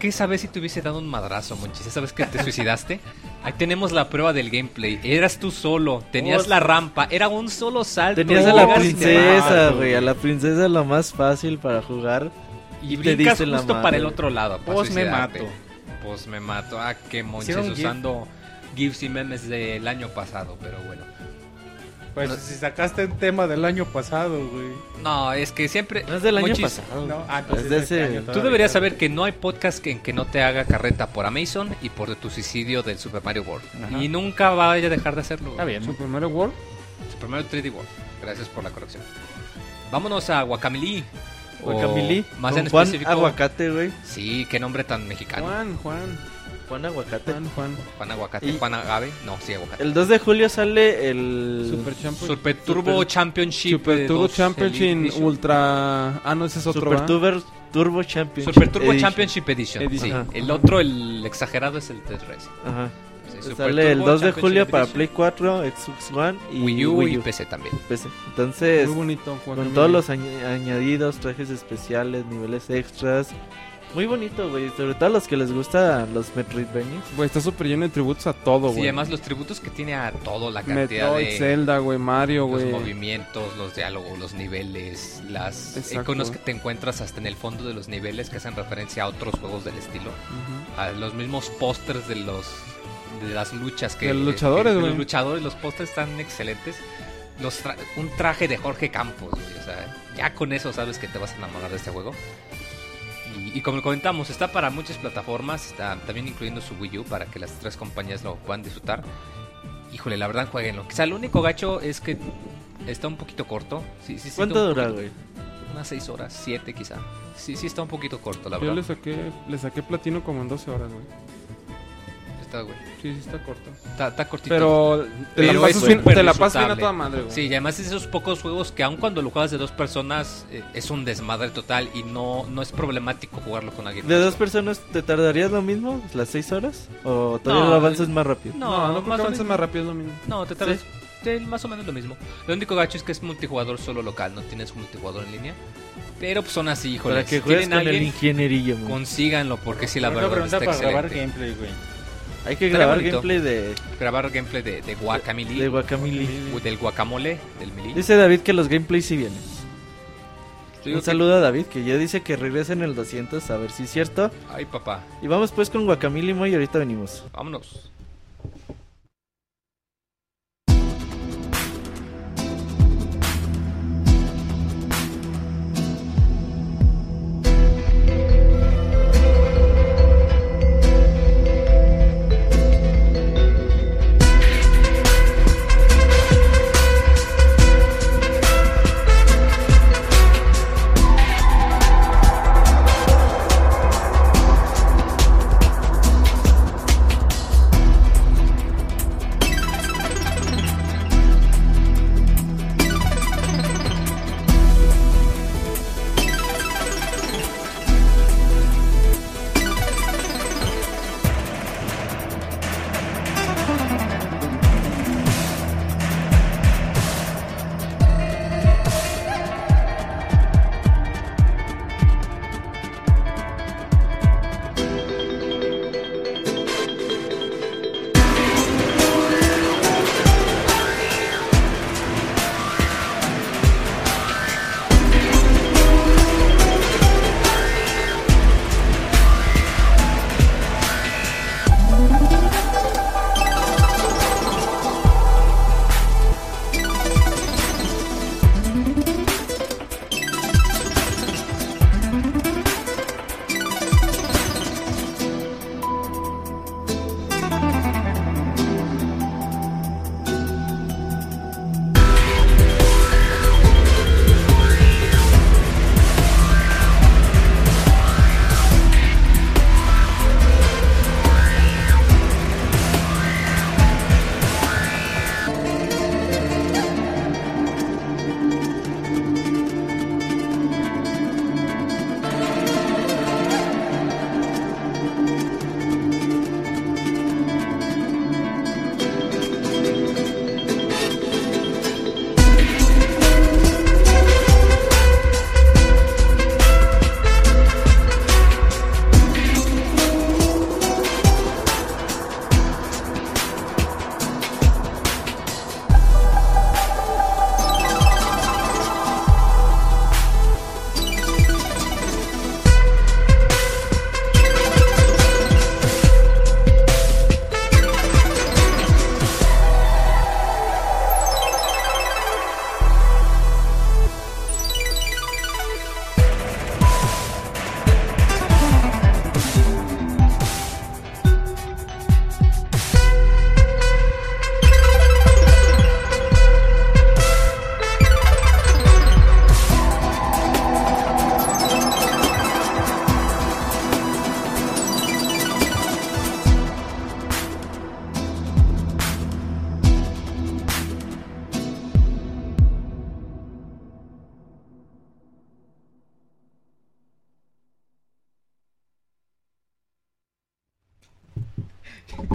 Que esa vez sí te hubiese dado un madrazo, Monchis. Esa vez que te suicidaste. Ahí tenemos la prueba del gameplay. Eras tú solo, tenías Oh, la rampa, era un solo salto. Tenías y a la y princesa, güey. A la princesa lo más fácil para jugar. Y te brincas la justo madre, para el otro lado. para Pues me mato. Pues me mato. Ah, qué monches usando GIFs y memes del año pasado. Pues No. si sacaste un tema del año pasado, güey. No, es que siempre. No es del año pasado. No, ah, Es de este ese- año Tú deberías saber que no hay podcast que, en que no te haga carreta por Amazon y por tu suicidio del Super Mario World. Ajá. Y nunca vaya a dejar de hacerlo. Está bien. Super Mario World. Super Mario 3D World. Gracias por la corrección. Vámonos a Guacamili. O Guacamili. Más con en Juan específico. Aguacate, güey. Sí, qué nombre tan mexicano. Juan, Juan, Juan Aguacate. Juan, Juan. Juan Aguacate. Y- Juan Agave. No, sí, Aguacate. El 2 de julio sale el. Super Champion. Super Turbo Super- Championship. Super Turbo 2 Championship Edition. Ultra. Ah, no, ese es otro. Super ¿va? Turbo, Turbo Championship. Super Turbo Edition. Championship Edition. Edition. Sí. Ajá. El otro, el exagerado, es el Test Race. Ajá. Sí, Super Sale el Turbo 2 de julio para Play 4, Xbox One y Wii U y PC también. PC. Entonces, Muy bonito. con Guacamole. todos los añ- añadidos, trajes especiales, niveles extras. Muy bonito, güey. Sobre todo a los que les gustan los Metroidvanias. Güey, está súper lleno de tributos a todo, Sí, güey. además los tributos que tiene a todo, la cantidad Metroid, de Zelda, güey, Mario, los güey. movimientos, los diálogos, los niveles, las Exacto. iconos que te encuentras hasta en el fondo de los niveles que hacen referencia a otros juegos del estilo, a los mismos pósters de los de las luchas que De los luchadores, güey. los luchadores, los pósters están excelentes. Los tra- un traje de Jorge Campos, güey, o sea, ya con eso sabes que te vas a enamorar de este juego. Y, como comentamos, está para muchas plataformas, está también incluyendo su Wii U para que las tres compañías lo puedan disfrutar. Híjole, la verdad, jueguenlo. Quizá lo único gacho es que está un poquito corto. Sí, sí, sí, ¿Cuánto dura, güey? Unas 6 horas, 7 quizá. Sí, sí está un poquito corto, la Yo verdad. le saqué, le saqué platino como en 12 horas, güey. Está, güey. Sí, sí está corto. Está, está cortito. Pero te Pero la pasas bien, súper te la pasas bien a toda madre, güey. Sí, y además es de esos pocos juegos que aun cuando lo juegas de dos personas eh, es un desmadre total y no, no es problemático jugarlo con alguien ¿De más. dos personas te tardarías lo mismo? ¿Las 6 horas? ¿O todavía No, lo avanzas más rápido? No, No, no, más menos. más rápido es lo mismo. No, te tardas sí, más o menos lo mismo. Lo único gacho es que es multijugador solo local, no tienes multijugador en línea. Pero pues son así, híjole. Para que si el alguien, ingenierillo, consíganlo porque sí, la verdad pregunta está para grabar excelente. gameplay, güey. Hay que grabar gameplay de, Grabar gameplay de, de Guacamole, de Guacamole. del guacamole, del Mili. Dice David que los gameplays sí vienen. Un que- saludo a David que ya dice que regresa en el 200 a ver si es cierto. Ay, papá, Y vamos pues con Guacamole y ahorita venimos. vámonos.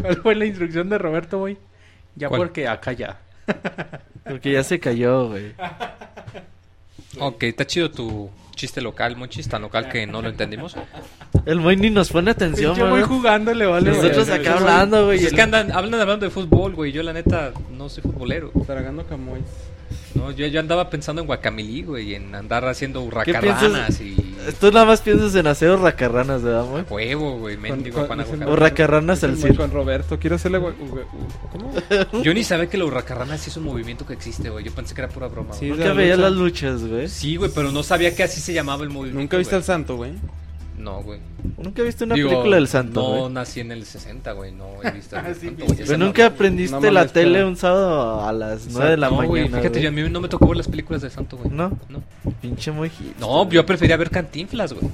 ¿Cuál fue la instrucción de Roberto, güey? Ya ¿Cuál? porque acá ya. Porque ya se cayó, güey. Ok, está chido tu chiste local, Monchis, tan local que no lo entendimos. El Moy ni nos pone atención, Yo voy güey. jugando, le vale. Nosotros güey. acá hablando, güey. Pues es que andan, hablan hablando de fútbol, güey. Yo, la neta, no soy futbolero. Tragando camoy. No, yo, yo andaba pensando en guacamilí, güey, en andar haciendo ¿Qué hurracarranas y... Tú nada más piensas en hacer racarranas, ¿verdad, Moy? Huevo, güey, mendigo con-. O racarranas al circo. Con Roberto, quiero hacerle. ¿Cómo? Yo ni sabía que la hurracarrana sí es un movimiento que existe, güey. Yo pensé que era pura broma, Sí, güey. Nunca la veía lucha. las luchas, güey. Sí, güey, pero no sabía que así se llamaba el movimiento. Nunca viste güey. al santo, güey. No, güey. Nunca viste una Digo, película del santo, No güey. nací en el 60, güey. No he visto el Sí, santo, güey. No- nunca aprendiste No la tele pero- un sábado a las 9 de la no, güey, mañana. fíjate, güey. yo a mí no me tocó ver las películas del santo, güey. ¿No? No, Pinche muy hipster, No, yo prefería ver cantinflas, güey.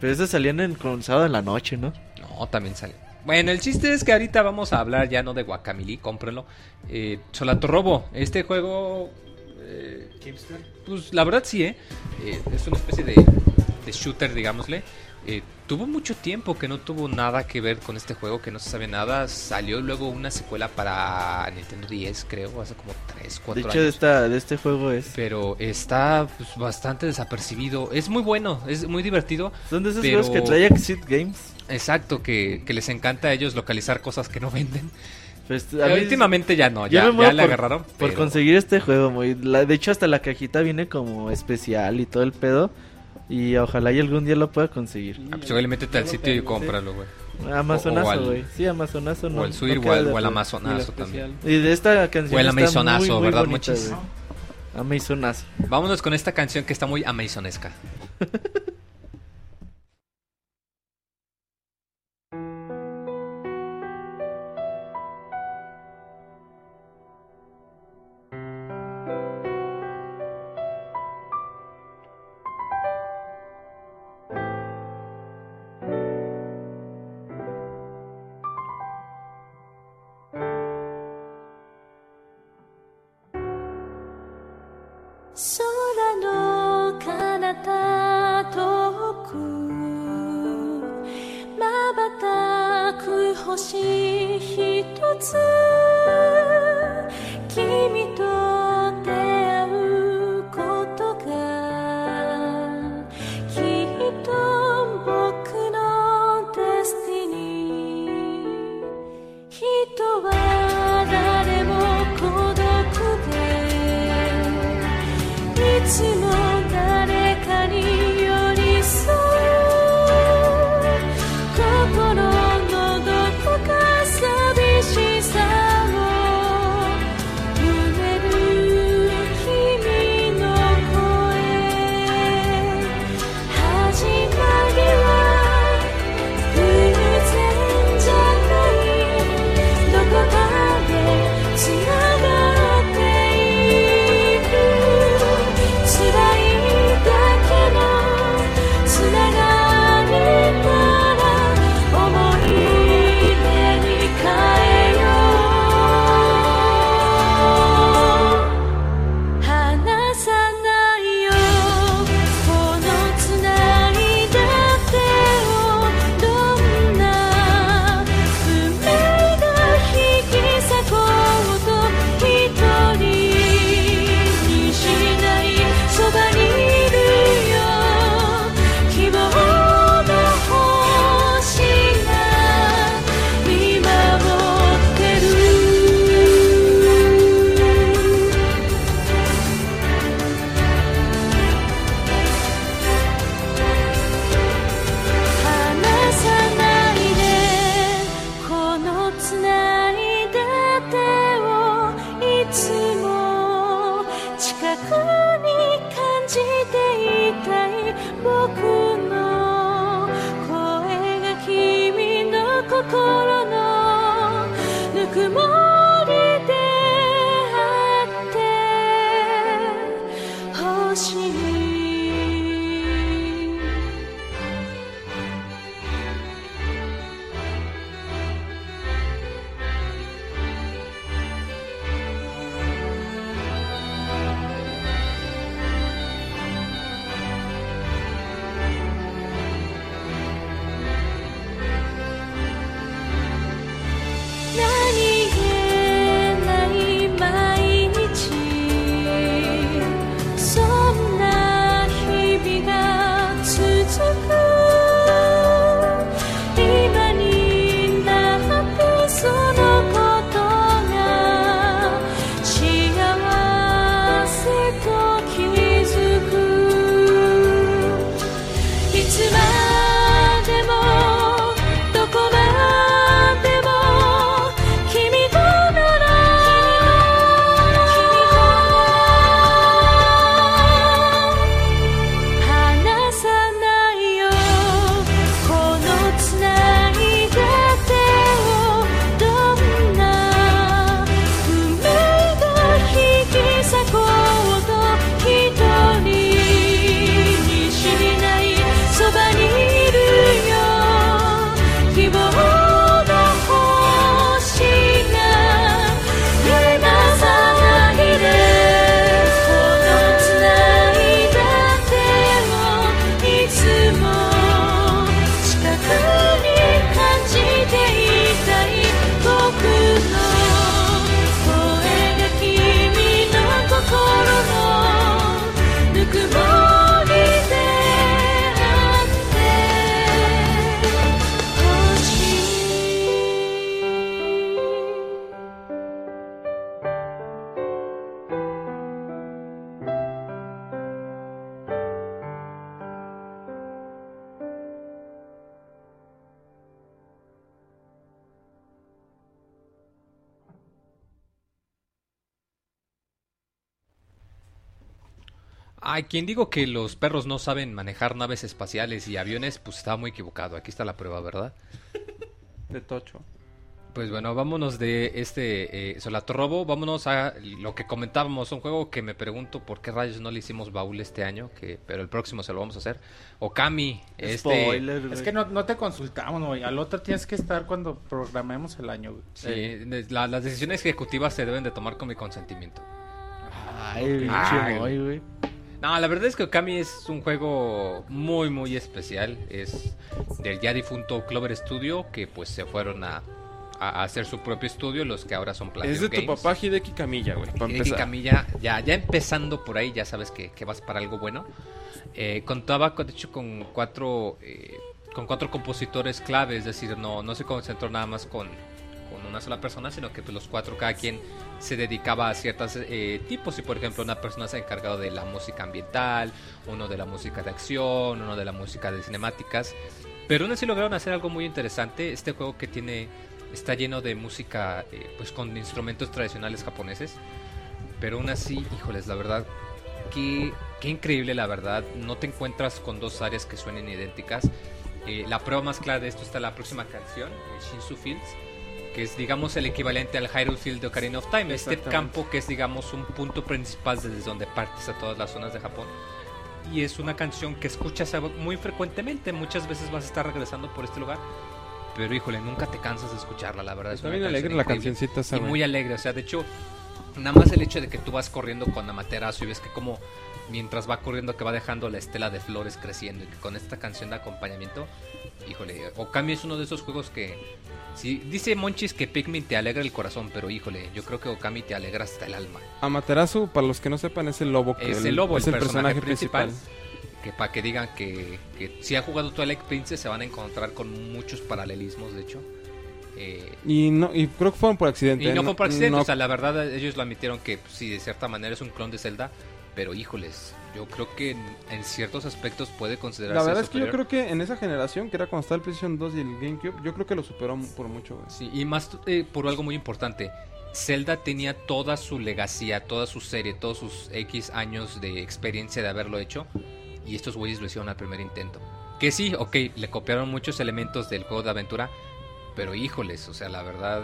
Pero esas salían en, con sábado en la noche, ¿no? No, también sale. Bueno, el chiste es que ahorita vamos a hablar ya no de Guacamili, cómprenlo. Eh, Solato Robo, este juego. eh, pues la verdad sí, ¿eh? Eh, es una especie de, de shooter, digámosle. Eh, tuvo mucho tiempo que no tuvo nada que ver con este juego, que no se sabe nada. Salió luego una secuela para Nintendo 10, creo, hace como 3, 4 De años. hecho, de, esta, de este juego es. Pero está pues, bastante desapercibido. Es muy bueno, es muy divertido. Son de esos pero- juegos que trae Exit Games. Exacto, que, que les encanta a ellos localizar cosas que no venden. Pues, a Eh, mí- últimamente ya no, ya, ya le por- agarraron. Por pero- conseguir este juego, muy. la- de hecho, hasta la cajita viene como especial y todo el pedo. Y ojalá y algún día lo pueda conseguir. Ah, pues igual métete al sitio y cómpralo, güey. Amazonazo, al- güey. Sí, Amazonazo no. o el Suir no o al, al. Amazonazo también. Y de esta canción O el está Amazonazo, muy, muy ¿verdad, bonita. Amazonazo. Vámonos con esta canción que está muy amazonesca.「Ay, quien digo que los perros no saben manejar naves espaciales y aviones, pues estaba muy equivocado. Aquí está la prueba, ¿verdad? De Tocho. Pues bueno, vámonos de este eh, Solatorrobo, vámonos a lo que comentábamos, un juego que me pregunto por qué rayos no le hicimos baúl este año, que pero el próximo se lo vamos a hacer. Okami, este Spoiler, Es güey. que no, no te consultamos, güey. Al otro tienes que estar cuando programemos el año, güey. sí, la- las decisiones ejecutivas se deben de tomar con mi consentimiento. Ay, Ay, Moy, güey. No, la verdad es que Okami es un juego muy muy especial, es del ya difunto Clover Studio que pues se fueron a, a hacer su propio estudio, los que ahora son Platinum Es de tu papá Hideki Camilla, güey. Hideki. Camilla, ya, ya empezando por ahí, ya sabes que, que vas para algo bueno. Eh, contaba, con- de hecho, con cuatro, eh, con cuatro compositores clave, es decir, no, no se concentró nada más con una sola persona, sino que pues, los cuatro, cada quien se dedicaba a ciertos tipos. Y por ejemplo, una persona se ha encargado de la música ambiental, uno de la música de acción, uno de la música de cinemáticas. Pero aún así lograron hacer algo muy interesante. Este juego que tiene está lleno de música eh, pues con instrumentos tradicionales japoneses. Pero aún así, híjoles, la verdad, qué, qué increíble la verdad. No te encuentras con dos áreas que suenen idénticas. Eh, la prueba más clara de esto está la próxima canción, el Shinsu Fields, que es digamos el equivalente al Hyrule Field de Ocarina of Time. Este campo que es digamos un punto principal desde donde partes a todas las zonas de Japón. Y es una canción que escuchas muy frecuentemente. Muchas veces vas a estar regresando por este lugar. Pero híjole, nunca te cansas de escucharla, la verdad. es Está una bien alegre la cancioncita Y muy alegre, o sea, de hecho, nada más el hecho de que tú vas corriendo con Amaterasu y ves que como mientras va corriendo que va dejando la estela de flores creciendo y que con esta canción de acompañamiento, híjole, Okami es uno de esos juegos que sí, dice Monchis que Pikmin te alegra el corazón, pero híjole, yo creo que Okami te alegra hasta el alma. Amaterasu, para los que no sepan, es el lobo que Es el lobo, es el, el personaje, personaje principal. principal. Que para que digan que, que si han jugado Twilight Princess se van a encontrar con muchos paralelismos, de hecho. Eh, Y no y creo que fueron por accidente. Y ¿eh? no fue por accidente, no- o sea, la verdad ellos lo admitieron que pues, sí, de cierta manera es un clon de Zelda, pero híjoles, yo creo que en, en ciertos aspectos puede considerarse la verdad es que yo creo que en esa generación, que era cuando estaba el PlayStation 2 y el GameCube, yo creo que lo superó por mucho, güey. Sí, y más eh, por algo muy importante. Zelda tenía toda su legacía, toda su serie, todos sus X años de experiencia de haberlo hecho. Y estos güeyes lo hicieron al primer intento. Que sí, ok, le copiaron muchos elementos del juego de aventura. Pero híjoles, o sea, la verdad.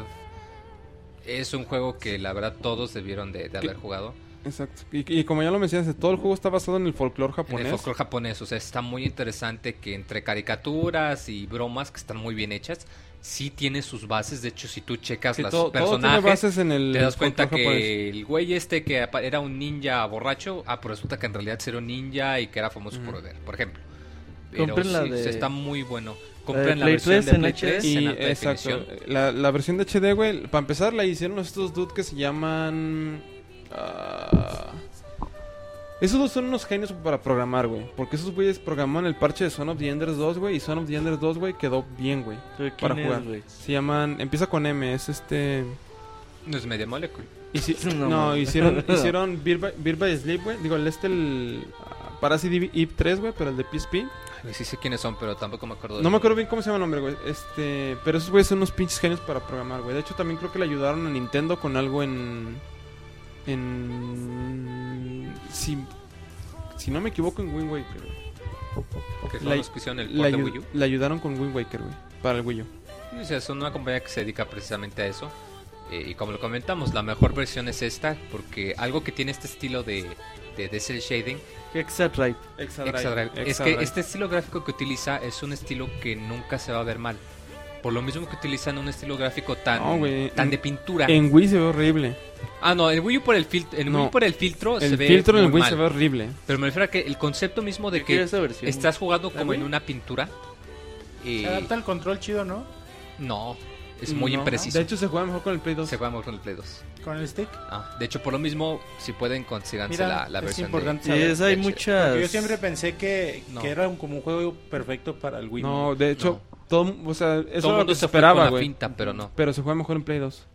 Es un juego que la verdad todos debieron de, de haber jugado. Exacto. Y, y como ya lo mencionaste, todo el juego está basado en el folclore En japonés. el folclore japonés, o sea, está muy interesante que entre caricaturas y bromas que están muy bien hechas, sí tiene sus bases. De hecho, si tú checas Sí, los todo, todo tiene personajes, bases en el te das cuenta que japonés. el güey este que era un ninja borracho, ah, pero resulta que en realidad era un ninja y que era famoso Ujú. por beber, por ejemplo. Pero Compren la sí, de- está muy bueno. Compren la versión 3 de en Play HD. 3 Y en alta exacto, la, la versión de HD, güey, para empezar la hicieron estos dudes que se llaman... ah, esos dos son unos genios para programar, güey. Porque esos güeyes programaron el parche de Son of the Enders 2, güey. Y Son of the Enders 2, güey, quedó bien, güey. ¿Quién Para es, jugar. Se llaman... Empieza con M, es este... No es Media Molecule. Hici- No, no, hicieron, hicieron Beer by, Beer by Sleep, güey. Digo, el este, el... ah, Parasite Eve 3, güey, pero el de PSP. Ay, Sí sé quiénes son, pero tampoco me acuerdo. No del me acuerdo bien cómo se llama el nombre, güey. Este, pero esos güeyes son unos pinches genios para programar, güey. De hecho, también creo que le ayudaron a Nintendo con algo en. En. Si, si no me equivoco, en Wind Waker, güey. Que son La- los que hicieron el ayu- Wii U. le ayudaron con Wind Waker, güey. Para el Wii U. O sea, son una compañía que se dedica precisamente a eso. Eh, y como lo comentamos, la mejor versión es esta, porque algo que tiene este estilo de, de, de cel shading, Exatribe. Exadrive, es que este estilo gráfico que utiliza es un estilo que nunca se va a ver mal. Por lo mismo que utilizan un estilo gráfico tan, No, tan en- de pintura. En Wii se ve horrible. Ah, no, el Wii U por el, filtro el No. Wii por el filtro se El ve filtro en el Wii se ve horrible. Pero me refiero a que el concepto mismo de que estás jugando ¿La como en una pintura. y Se adapta el control chido, ¿no? no, es muy No. impreciso. De hecho, se juega mejor con el Play 2. se juega mejor con el Play 2. Con el stick. Ah, de hecho, por lo mismo, si pueden, Mira, la, la es versión importante es, hay de- muchas. Yo siempre pensé que, No. que era un- como un juego perfecto para el Wii. No, de hecho, todo, o sea, eso Todo lo mundo que se se fue con esperaba, la güey. finta, pero no. Pero se juega mejor en Play 2.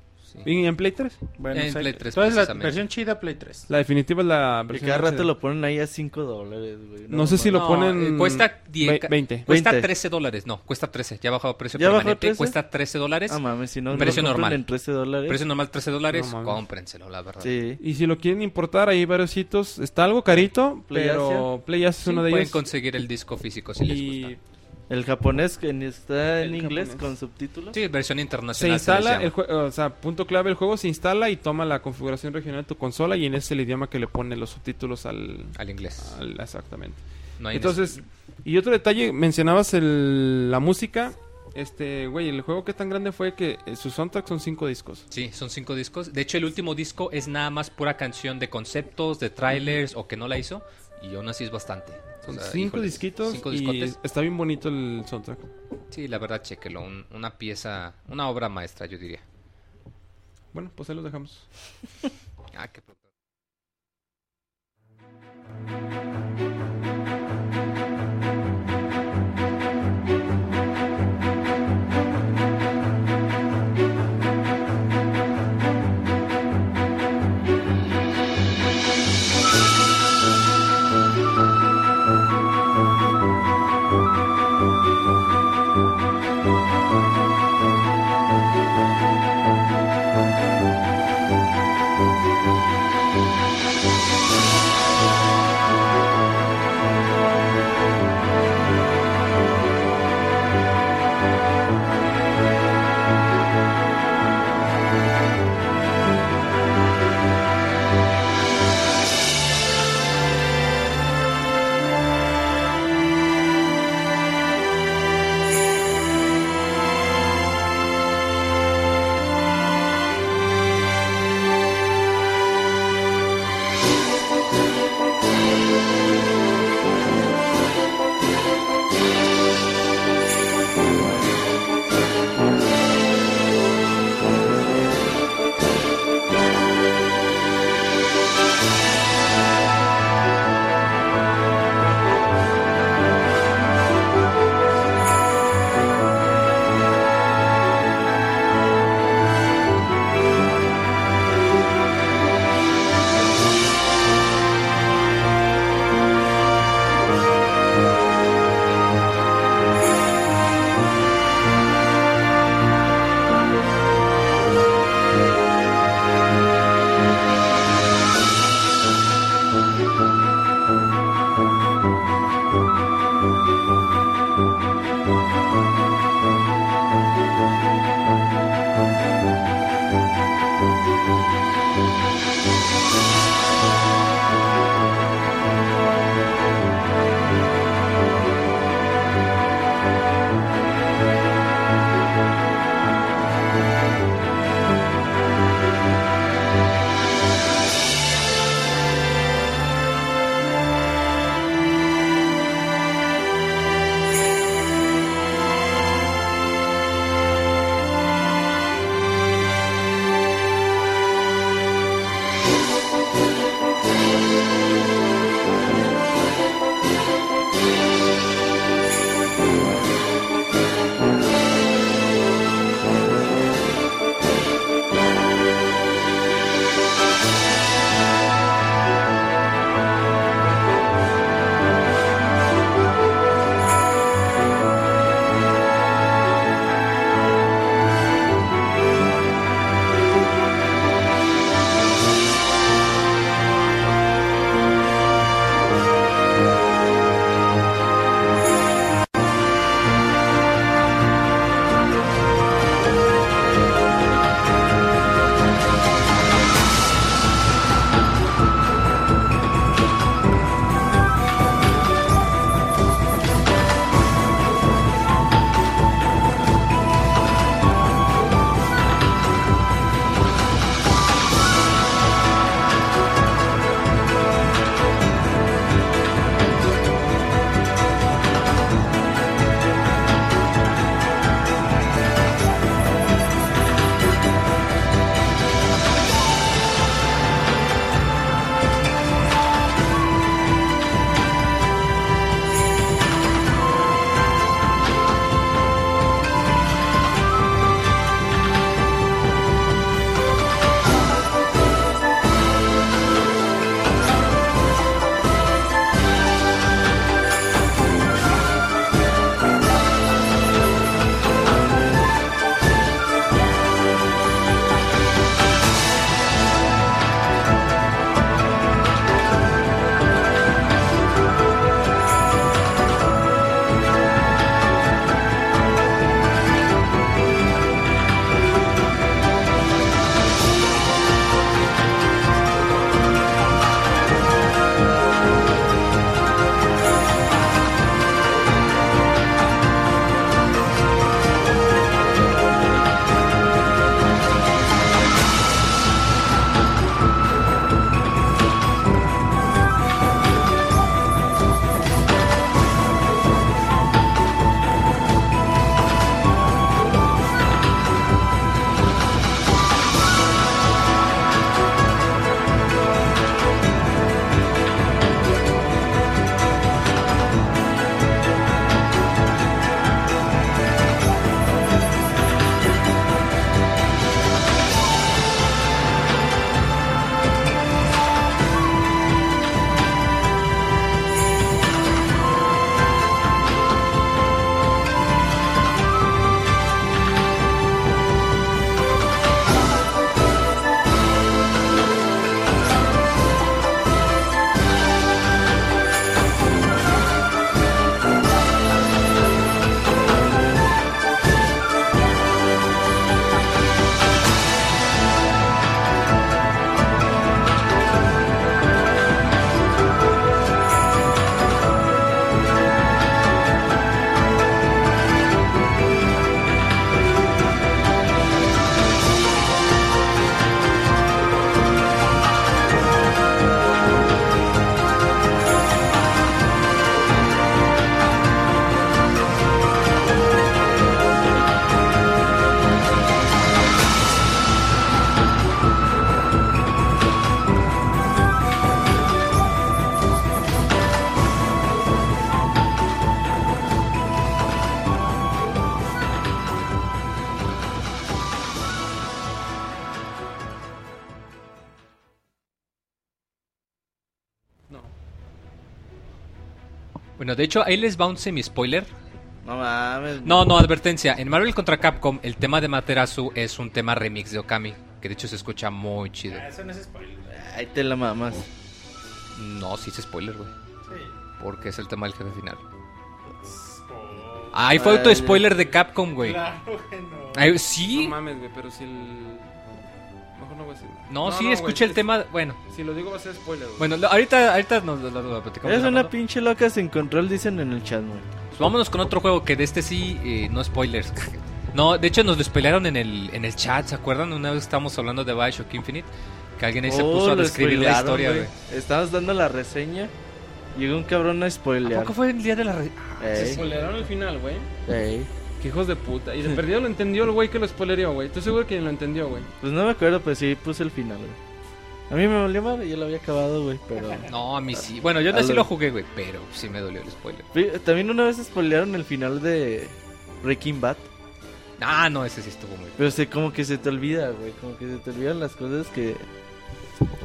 ¿Y en Play 3? Bueno, En o sea, Play 3 entonces la precisamente. versión chida Play 3. La definitiva es la Que versión cada rato lo ponen ahí a 5 dólares, güey. No sé si lo No, ponen... eh, cuesta 10, ve- 20. Cuesta 20. 13 dólares. No, cuesta 13. Ya ha bajado precio ¿Ya bajó permanente. 13? Cuesta 13 dólares. Ah, mames, si no, Precio lo normal. en 13 dólares. precio normal 13 dólares. No cómprenselo, la verdad. Sí. Y si lo quieren importar, hay varios sitios. Está algo carito, Play pero Play Asia es Sí, uno de pueden ellos. conseguir el disco físico si les y gusta. El japonés que ni está en El inglés japonés. con subtítulos. Sí, versión se internacional. instala, les el o sea, punto clave, el juego se instala y toma la configuración regional de tu consola y en ese es el idioma que le pone los subtítulos al... Al inglés. al- exactamente. No hay Entonces, y otro detalle, mencionabas el, la música. Este, güey, el juego que tan grande fue que eh, su soundtrack son cinco discos. Sí, son cinco discos. De hecho, el último disco es nada más pura canción de conceptos, de trailers o que no la hizo. Y aún así es bastante. O Son sea, cinco disquitos cinco y está bien bonito el soundtrack. Sí, la verdad, chequelo. un- una pieza, una obra maestra, yo diría. Bueno, pues ahí los dejamos. Ah, qué de hecho, ahí les va un semi-spoiler. No mames. No, no, advertencia. En Marvel contra Capcom, el tema de Materasu es un tema remix de Okami. Que de hecho se escucha muy chido. Ah, Eso no es spoiler. Ahí te la mamas. No, sí es spoiler, güey. Sí. Porque es el tema del jefe final. Ay, fue Ay, auto-spoiler de Capcom, güey. Claro que no. Ay, No sí. mames, güey, pero si el. No voy a decir. No, sí, güey, escuché el tema. Bueno, Si lo digo va a ser spoiler, güey. bueno, lo- ahorita, ahorita nos lo, lo- lo platicamos. Eres de una pinche loca sin control, dicen en el chat, güey. Pues vámonos con otro juego que de este sí, eh, no spoilers. No, de hecho nos lo spoilearon en el, en el chat, ¿se acuerdan? Una vez estábamos hablando de Bioshock Infinite, que alguien ahí se Oh, puso a lo describir la spoilearon, historia, güey. Estabas dando la reseña. Llegó un cabrón a ¿A spoilear. poco fue el día de la... re- Se Ey, spoileraron el final, güey. ey. Qué hijos de puta. Y de perdido lo entendió el güey que lo spoilerió, güey. Estoy seguro que lo entendió, güey. Pues no me acuerdo, pues sí puse el final, güey. A mí me valió madre, yo lo había acabado, güey, pero... No, a mí sí. Bueno, yo no sí lo- jugué, güey, pero sí me dolió el spoiler. También una vez spoilearon el final de Breaking Bad. Ah, no, ese sí estuvo muy... Pero se, como que se te olvida, güey. Como que se te olvidan las cosas que...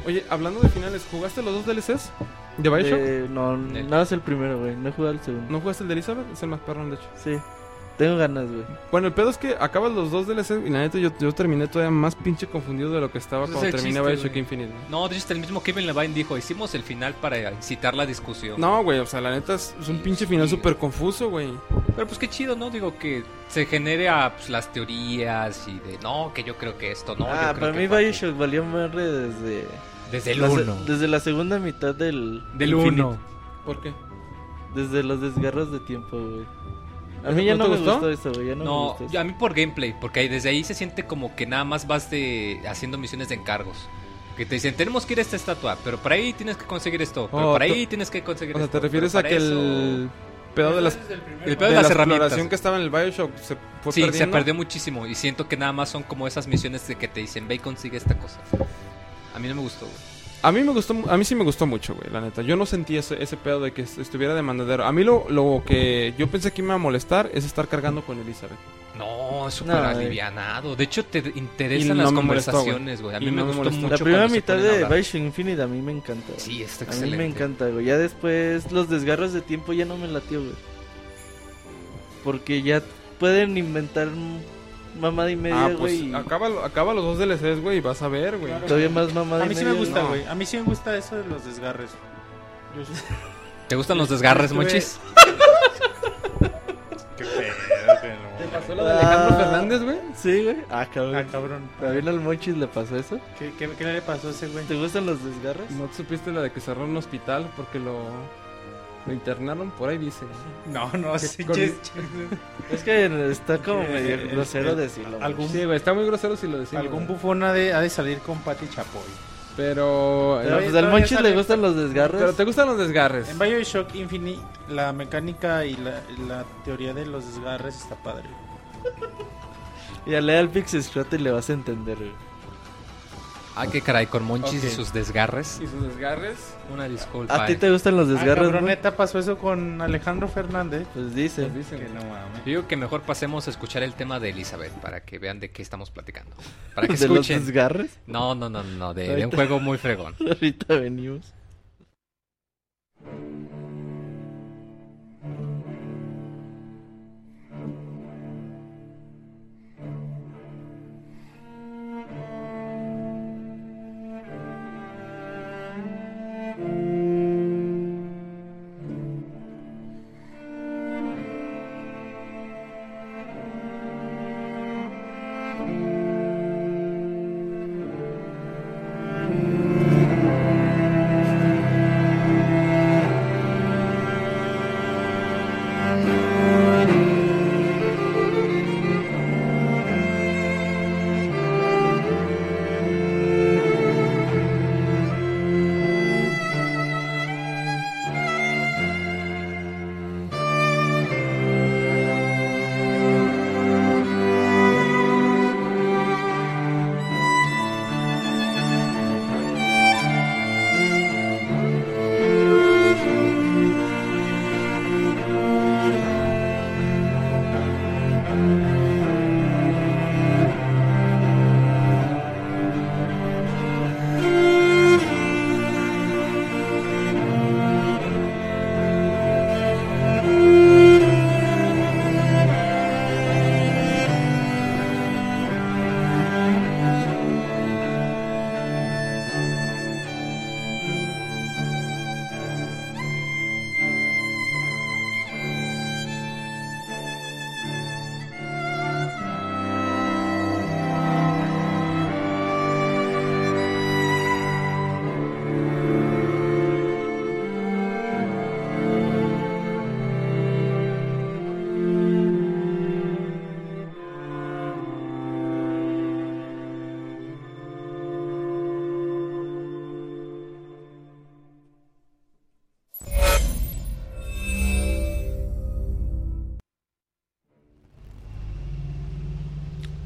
Oye, hablando de finales, ¿jugaste los dos DLCs de Bioshock? eh, no, Nel. nada es el primero, güey. No he jugado el segundo. ¿No jugaste el de Elizabeth? Es el más perrón, de hecho. Sí. Tengo ganas, güey. Bueno, el pedo es que acabas los dos DLCs y la neta yo, yo terminé todavía más pinche confundido de lo que estaba Ese es cuando el terminé chiste, Bioshock güey. Infinite. güey. No, de hecho, hasta el mismo Kevin Levine dijo, hicimos el final para incitar la discusión. No, güey, o sea, la neta es, es un Sí, pinche sí. final súper confuso, güey. Pero pues qué chido, ¿no? Digo que se genere a pues, las teorías y de, no, que yo creo que esto, no, yo ah, creo para que mí fue aquí". Bioshock valió madre desde... Desde el la se- 1. Desde la segunda mitad del... Del Infinite. 1. ¿Por qué? Desde los desgarros de tiempo, güey. A ¿Eso mí ya no me gustó? gustó eso, güey. Ya no, me No, gustó eso. a mí por gameplay, porque ahí- desde ahí se siente como que nada más vas de haciendo misiones de encargos. Que te dicen, tenemos que ir a esta estatua, pero por ahí tienes que conseguir esto, pero Oh, por ahí tienes que conseguir O sea, esto. ¿te refieres a que eso- el pedo de las El pedo de, de las la herramientas. exploración que estaba en el Bioshock se fue sí, perdiendo? se perdió muchísimo y siento que nada más son como esas misiones de que te dicen, ve y consigue esta cosa. A mí no me gustó. güey. A mí me gustó, a mí sí me gustó mucho, güey, la neta. Yo no sentí ese, ese pedo de que est- estuviera de mandadero. A mí lo, lo que yo pensé que me iba a molestar es estar cargando con Elizabeth. No, es súper alivianado. De hecho, te interesan no las conversaciones, güey. A mí me no me gustó mucho. La primera mitad a de. Bioshock Infinite a mí me encanta. Sí, está A excelente. mí me encanta, güey. Ya después los desgarros de tiempo ya no me latió, güey. Porque ya pueden inventar mamada y media, ah, pues güey. acaba, acaba los dos DLCs, güey, y vas a ver, güey. Claro. Todavía más mamada A y mí sí media. me gusta, no. güey. A mí sí me gusta eso de los desgarres. Yo sí- ¿Te gustan los desgarres, Estuve- Monchis? Qué pedo, que no. ¿Te pasó lo de Alejandro Fernández, güey? Sí, güey. Ah, cabrón. Ah, cabrón. ¿También al Monchis le pasó eso? ¿Qué, qué, qué le pasó a ese güey? ¿Te gustan los desgarros? ¿No te supiste la de que cerró un hospital porque lo, lo internaron? Por ahí dice. No, no, sí, con- Es que está como medio grosero decirlo. algún- Sí, güey, está muy grosero si lo decimos. Algún bufón ha de, ha de salir con Pati Chapoy. Pero... Pero eh, pues al Monchis sale- le gustan los desgarros. pero te gustan los desgarres. En Bioshock Infinite, la mecánica y la, la teoría de los desgarres está padre. Y a leer al Pixescrote y le vas a entender, güey. Ah, qué caray, con Monchis y sus desgarres. Y sus desgarres. Una disculpa. ¿A ti eh. te gustan los Ah, desgarros, cabrón, no? neta, pasó eso con Alejandro Fernández. Pues dice. Pues dicen, Que no mames. Digo que mejor pasemos a escuchar el tema de Elizabeth para que vean de qué estamos platicando. Para que ¿De los escuchen. desgarres? No, no, no, no, de, de un juego muy fregón. Ahorita venimos.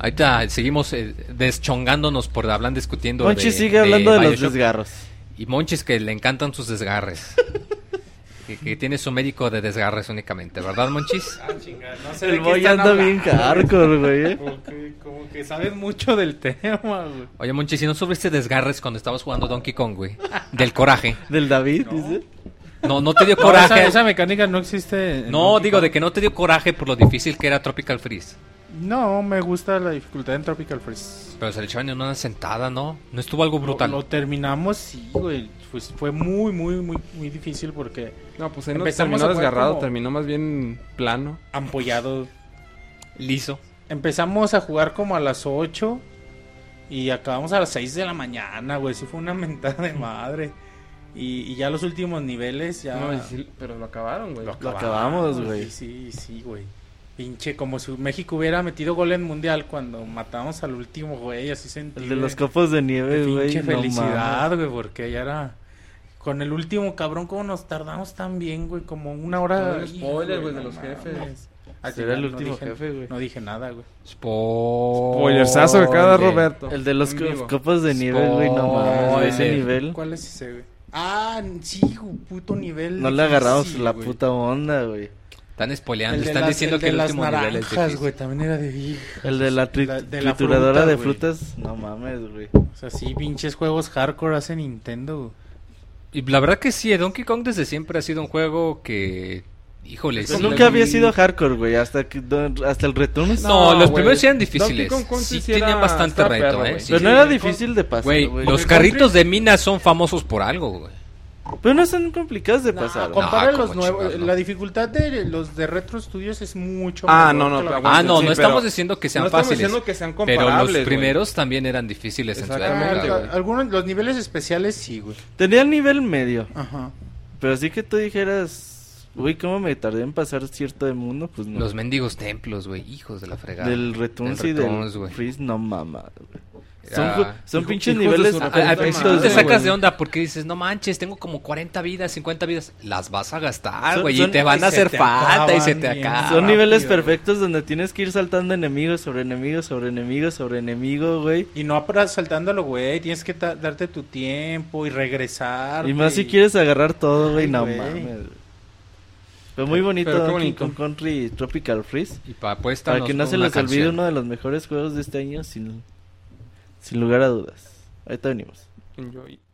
Ahorita seguimos eh, deschongándonos por hablar discutiendo. Monchi de- sigue hablando de, los Bioshock. desgarros. Y Monchis que le encantan sus desgarres. que, que tiene su médico de desgarres únicamente, ¿verdad, Monchis? El boy anda bien hardcore, güey. eh. Como que, como que sabes mucho del tema, güey. Oye, Monchis, si no sufriste desgarres cuando estabas jugando Donkey Kong, güey? Del coraje. Del David, dice. No, no te dio No, coraje. esa, esa mecánica no existe. No, Donkey digo Kong. de que no te dio coraje por lo difícil que era Tropical Freeze. No, me gusta la dificultad en Tropical Freeze. Pero se le echaban en una sentada, ¿no? No estuvo algo brutal. Lo, lo terminamos, sí, güey. Pues fue muy, muy, muy, muy difícil porque No, pues ahí no Empezamos terminó desgarrado, como- terminó más bien plano. ampollado. Liso. Empezamos a jugar como a las 8 y acabamos a las 6 de la mañana, güey. Sí fue una mentada de madre. Y, y ya los últimos niveles ya... No, sí, pero lo acabaron, güey. lo acabamos, güey. Sí, sí, sí, güey. Pinche, como si México hubiera metido gol en mundial cuando matamos al último, güey. Así sentí. El de los copos de nieve, de güey. Pinche no felicidad, güey, porque ya era... Con el último cabrón, ¿cómo nos tardamos tan bien, güey? Como una hora... No spoiler, güey, de los mames. jefes. Ah, sí, Será el no último dije- jefe, güey. No dije nada, güey. Spoilersazo que acaba de dar Roberto. El de los copos de nieve, güey. No mames. Ese nivel. ¿Cuál es ese, güey? Ah, sí, puto nivel. No le agarramos la güey. puta onda, güey. Están spoileando, están las- diciendo el que de el las último nivel es difícil. güey, también era de hija. El de la, tri- La- de la trituradora fruta, de frutas. No mames, güey. O sea, sí, pinches juegos hardcore hace Nintendo. güey. Y la verdad que sí, Donkey Kong desde siempre ha sido un juego que... Híjole, Pues sí, nunca había sido hardcore, güey. Hasta, que, hasta el Returns. No, No, los güey. primeros sí eran difíciles. Sí, sí tenían bastante reto, perro, ¿eh? Sí, Pero sí. no era difícil de pasar, Güey, los carritos de mina son famosos por algo, güey. Pero no son complicados de No, pasar. compara No, los nuevos. no. La dificultad de los de Retro Studios es mucho Ah, mejor no, no, pero Ah, no, Sí, no pero- estamos diciendo que sean no estamos fáciles. diciendo que sean pero comparables, los güey. primeros también eran difíciles en su Exactamente, época. Ah, algunos, los niveles especiales sí, güey. Tenía el nivel medio. Ajá. Pero así que tú dijeras, uy, ¿cómo me tardé en pasar cierto de mundo? Pues no. Los mendigos templos, güey, hijos de la fregada. del Returns Del y del. Freeze, no mamas, güey. Son, ju- son Hijo- pinches de niveles A- Al, principio madre, te sacas güey. de onda porque dices, no manches, tengo como 40 vidas, 50 vidas. Las vas a gastar, Son- güey, y te van a y hacer falta y se te acaba. Son niveles perfectos donde tienes que ir saltando enemigos sobre enemigos sobre enemigos sobre enemigo, güey. Y no para saltándolo, güey. Tienes que darte tu tiempo y regresar. Y más si quieres agarrar todo, güey, Ay, no mames. Fue muy bonito Pero bonito. Kong Country Tropical Freeze. Y pa- pues, Para que no se les olvide uno de los mejores juegos de este año sin, sin lugar a dudas. Ahorita venimos. Enjoy.「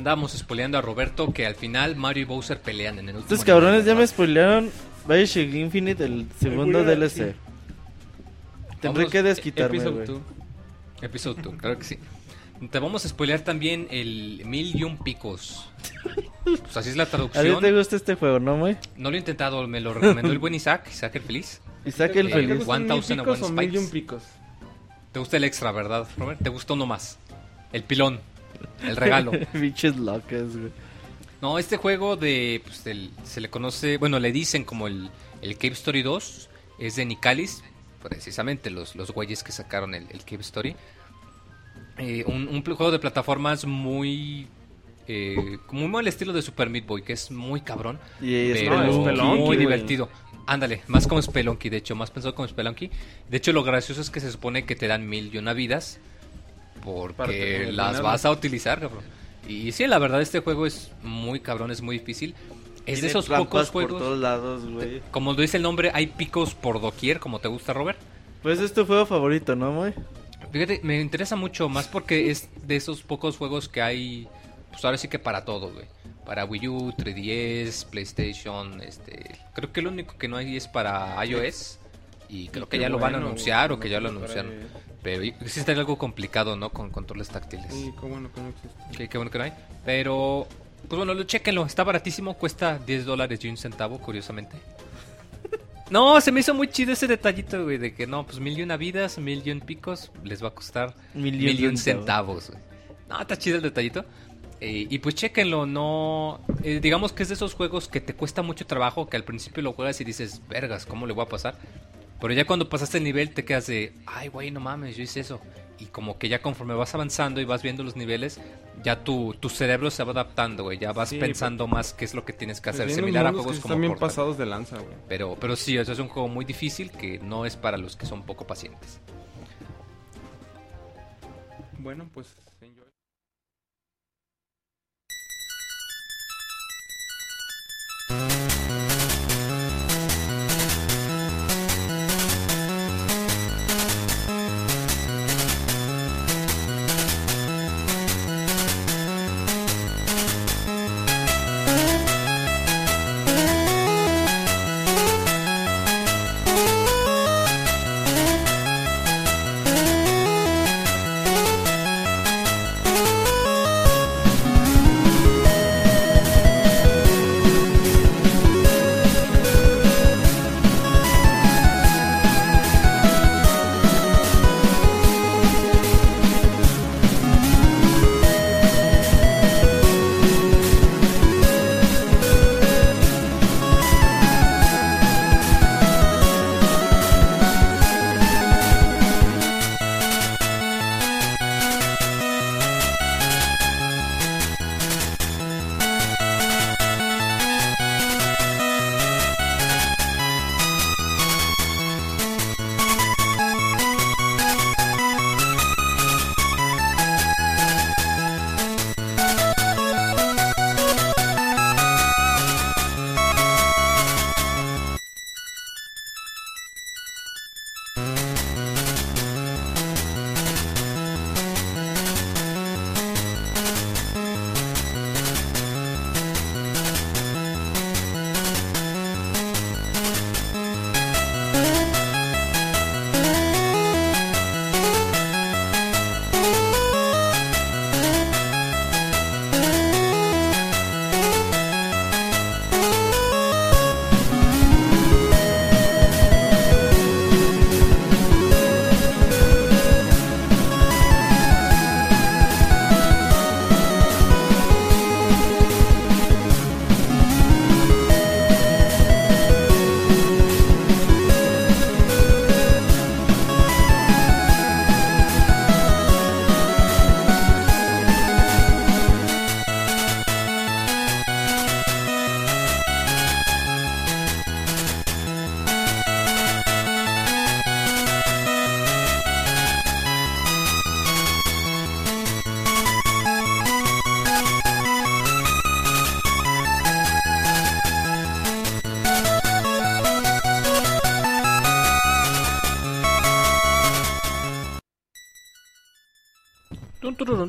Andábamos spoileando a Roberto que al final Mario y Bowser pelean en el último Estos cabrones ya me spoilearon Bioshock Infinite, el segundo DLC. sí. Tendré Vamos, que desquitarme, Episode güey. 2. ¿verdad? Episode 2, claro que sí. Te vamos a spoilear también el Mil y un Picos. Pues así es la ¿A ti traducción. te gusta este juego, no, güey? No lo he intentado, me lo recomendó el buen Isaac, Isaac el feliz. Isaac el Eh, ¿Te feliz. gustan mil 1001 picos o mil y Spikes? un picos? Te gusta el extra, ¿verdad, Robert? ¿Te gustó uno más? El pilón, el regalo. Biches locas, güey. No, este juego de, pues, del- se le conoce, bueno, le dicen como el, el Cave Story 2, es de Nicalis, precisamente los, los güeyes que sacaron el, el Cave Story. Eh, un, juego de plataformas muy, eh, como muy al estilo de Super Meat Boy, que es muy cabrón, Y es pero no, es Spelunky, muy güey. divertido. Ándale, más como Spelunky, de hecho, más pensado como Spelunky. De hecho, lo gracioso es que se supone que te dan mil y una vidas porque las vas a utilizar, cabrón. Y sí, la verdad, este juego es muy cabrón, es muy difícil. Es de esos pocos por juegos. todos lados, güey. Como lo dice el nombre, hay picos por doquier, como te gusta, Robert. Pues es tu juego favorito, ¿no, güey? Fíjate, me interesa mucho más porque es de esos pocos juegos que hay, pues ahora sí que para todo, güey. Para Wii U, 3DS, PlayStation, este... Creo que lo único que no hay es para iOS. Y creo que ya lo van a bueno, anunciar o que ya lo anunciaron. Pero está algo complicado, ¿no? Con controles táctiles. Sí, qué bueno que no existe. Qué, qué bueno que no hay. Pero, pues bueno, lo, chéquenlo. Está baratísimo. Cuesta 10 dólares y un centavo, curiosamente. No, se me hizo muy chido ese detallito, güey. De que no, pues mil y una vidas, mil y un picos. Les va a costar Mil y un mil y un centavos. centavos, güey. No, está chido el detallito. Eh, y pues chéquenlo, no... eh, digamos que es de esos juegos que te cuesta mucho trabajo, que al principio lo juegas y dices, vergas, ¿cómo le voy a pasar? Pero ya cuando pasaste el nivel te quedas de, ay, güey, no mames, yo hice eso. Y como que ya conforme vas avanzando y vas viendo los niveles, ya tu, tu cerebro se va adaptando, güey. Ya vas Sí, pensando más qué es lo que tienes que hacer. Pues vienen Similar a juegos que como Portal. pasados de lanza, güey. Pero, pero sí, eso es un juego muy difícil que no es para los que son poco pacientes. Bueno, pues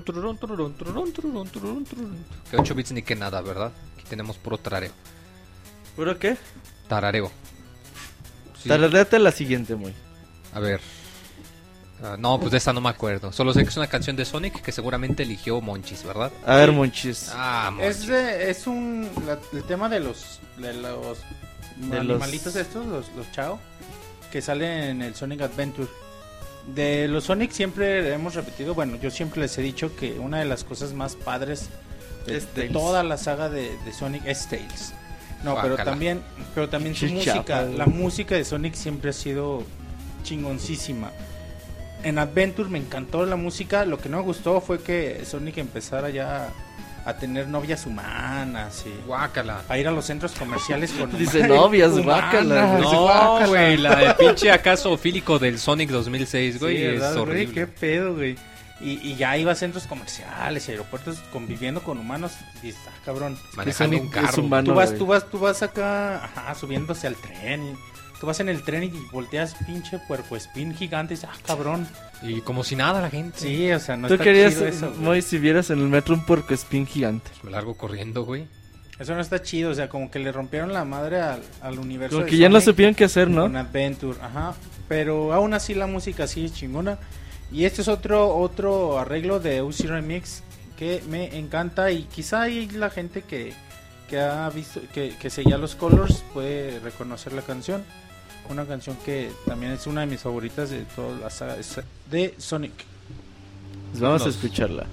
enjoy.「Tururún, tururún, tururún, tururún, tururún, tururún, tururún, tururún. Que 8 bits ni que nada, ¿verdad? Aquí tenemos puro tarareo. ¿Puro qué? Tarareo. Sí, Tarareate la siguiente, muy. A ver. Ah, no, pues de esa no me acuerdo. Solo sé que es una canción de Sonic que seguramente eligió Monchis, ¿verdad? A ver, Monchis. Ah, Monchis. Es, de- es un la- el tema de los de los De animalitos los- estos, los, los chao, que salen en el Sonic Adventure. De los Sonic siempre hemos repetido, bueno, yo siempre les he dicho que una de las cosas más padres de, toda la saga de, de Sonic es Tails. No, pero también, pero también su música, la música de Sonic siempre ha sido chingoncísima. En Adventure me encantó la música, lo que no me gustó fue que Sonic empezara ya a tener novias humanas y Guácala. a ir a los centros comerciales con Dice novias, guácala. No, güey, la de pinche acaso ofílico del Sonic 2006, güey, Sí, es ¿verdad, güey? horrible. Qué pedo, güey. Y, y ya iba a centros comerciales y aeropuertos conviviendo con humanos y está cabrón. Manejando un carro. es humano. tú vas, tú vas, tú vas acá, ajá, subiéndose al tren y tú vas en el tren y volteas pinche puerco espín gigante y dices, ah, cabrón. Y como si nada la gente. Sí, o sea, no Tú está querías, chido eso. güey. muy si vieras en el metro un porco espín gigante. Me largo corriendo, güey. Eso no está chido, o sea, como que le rompieron la madre al, al universo. Como de que ya no Sonic supieron qué hacer, ¿no? Con Adventure, ajá. Pero aún así la música sí es chingona. Y este es otro otro arreglo de UC Remix que me encanta y quizá hay la gente que, que ha visto que, que seguía los Colors puede reconocer la canción. Una canción que también es una de mis favoritas de toda la saga de Sonic. Pues vamos a escucharla.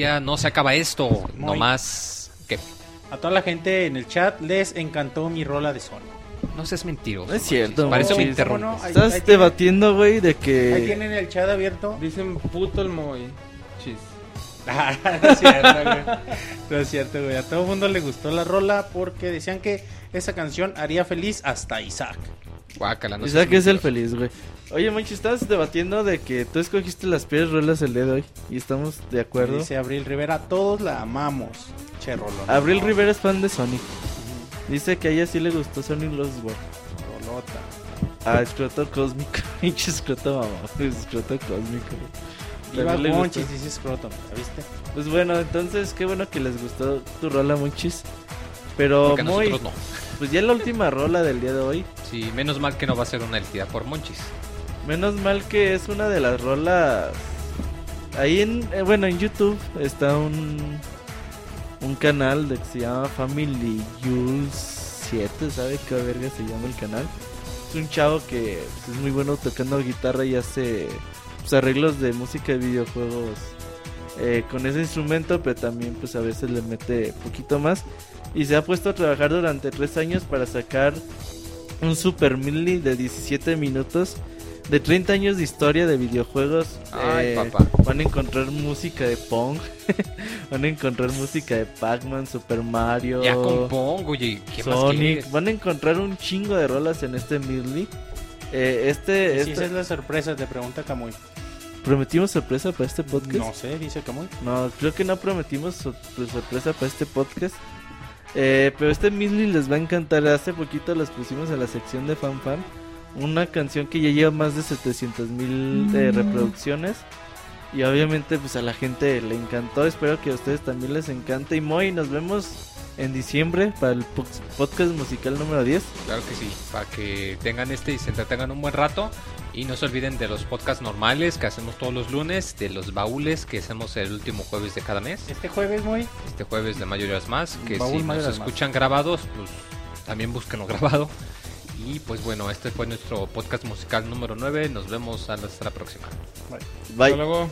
Todavía no se acaba esto, Muy. nomás que A toda la gente en el chat les encantó mi rola de Sony. no seas mentiroso. No es cierto, Parece Monchis. me interrumpes. ¿Cómo no? Ahí- Estás ahí debatiendo, güey, de Ahí que... tienen el chat abierto. Dicen puto el Moy. Chis. Ah, no es cierto, güey. No es cierto, güey. A todo el mundo le gustó la rola porque decían que esa canción haría feliz hasta Isaac. Guácala, no Isaac es el feliz, güey. Oye, Monchi, estás debatiendo de que tú escogiste las peores rolas el día de hoy. Y estamos de acuerdo. Dice Abril Rivera, todos la amamos. Che, rolón. Abril Rivera es fan de Sonic. Dice que a ella sí le gustó Sonic Lost World. Rolota. Ah, escroto cósmico. Pinche escroto mamá. Escroto cósmico. Iba le Monchis, dice. ¿La viste? Pues bueno, entonces qué bueno que les gustó tu rola, Monchis. Pero Porque muy. nosotros no. Pues ya la última rola del día de hoy. Sí, menos mal que no va a ser una elegida por Monchis. Menos mal que es una de las rolas. Ahí en. eh, bueno, en YouTube está un. Un canal de que se llama Family Jules 7. ¿Sabe qué verga se llama el canal? Es un chavo que pues, es muy bueno tocando guitarra y hace pues, arreglos de música de videojuegos eh, con ese instrumento, pero también pues a veces le mete poquito más. Y se ha puesto a trabajar durante tres años para sacar un Super Mini de 17 minutos de 30 años de historia de videojuegos. Ay, Eh, papá. Van a encontrar música de Pong, van a encontrar música de Pac-Man, Super Mario, Ya compongo, oye, ¿qué más Sonic. Van a encontrar un chingo de rolas en este medley. Eh, este, Sí, este- esa es la sorpresa, te pregunta Camuy. ¿Prometimos sorpresa para este podcast? No sé, dice Camuy. No, creo que no prometimos sor- pues, sorpresa para este podcast. Eh, pero este medley les va a encantar. Hace poquito las pusimos en la sección de Fan Fan. Una canción que ya lleva más de 700 mil eh, reproducciones. Y obviamente pues a la gente le encantó. Espero que a ustedes también les encante. Y Moy, nos vemos en diciembre para el po- podcast musical número 10. Claro que sí, para que tengan este y se entretengan un buen rato. Y no se olviden de los podcasts normales que hacemos todos los lunes, de los baúles que hacemos el último jueves de cada mes. Este jueves, muy. Este jueves de mayorías más, que Baúl si nos Mayorías Más. escuchan grabados, pues también búsquenlo grabado. Y pues bueno, este fue nuestro podcast musical número 9. Nos vemos hasta la próxima. Bye. Hasta luego.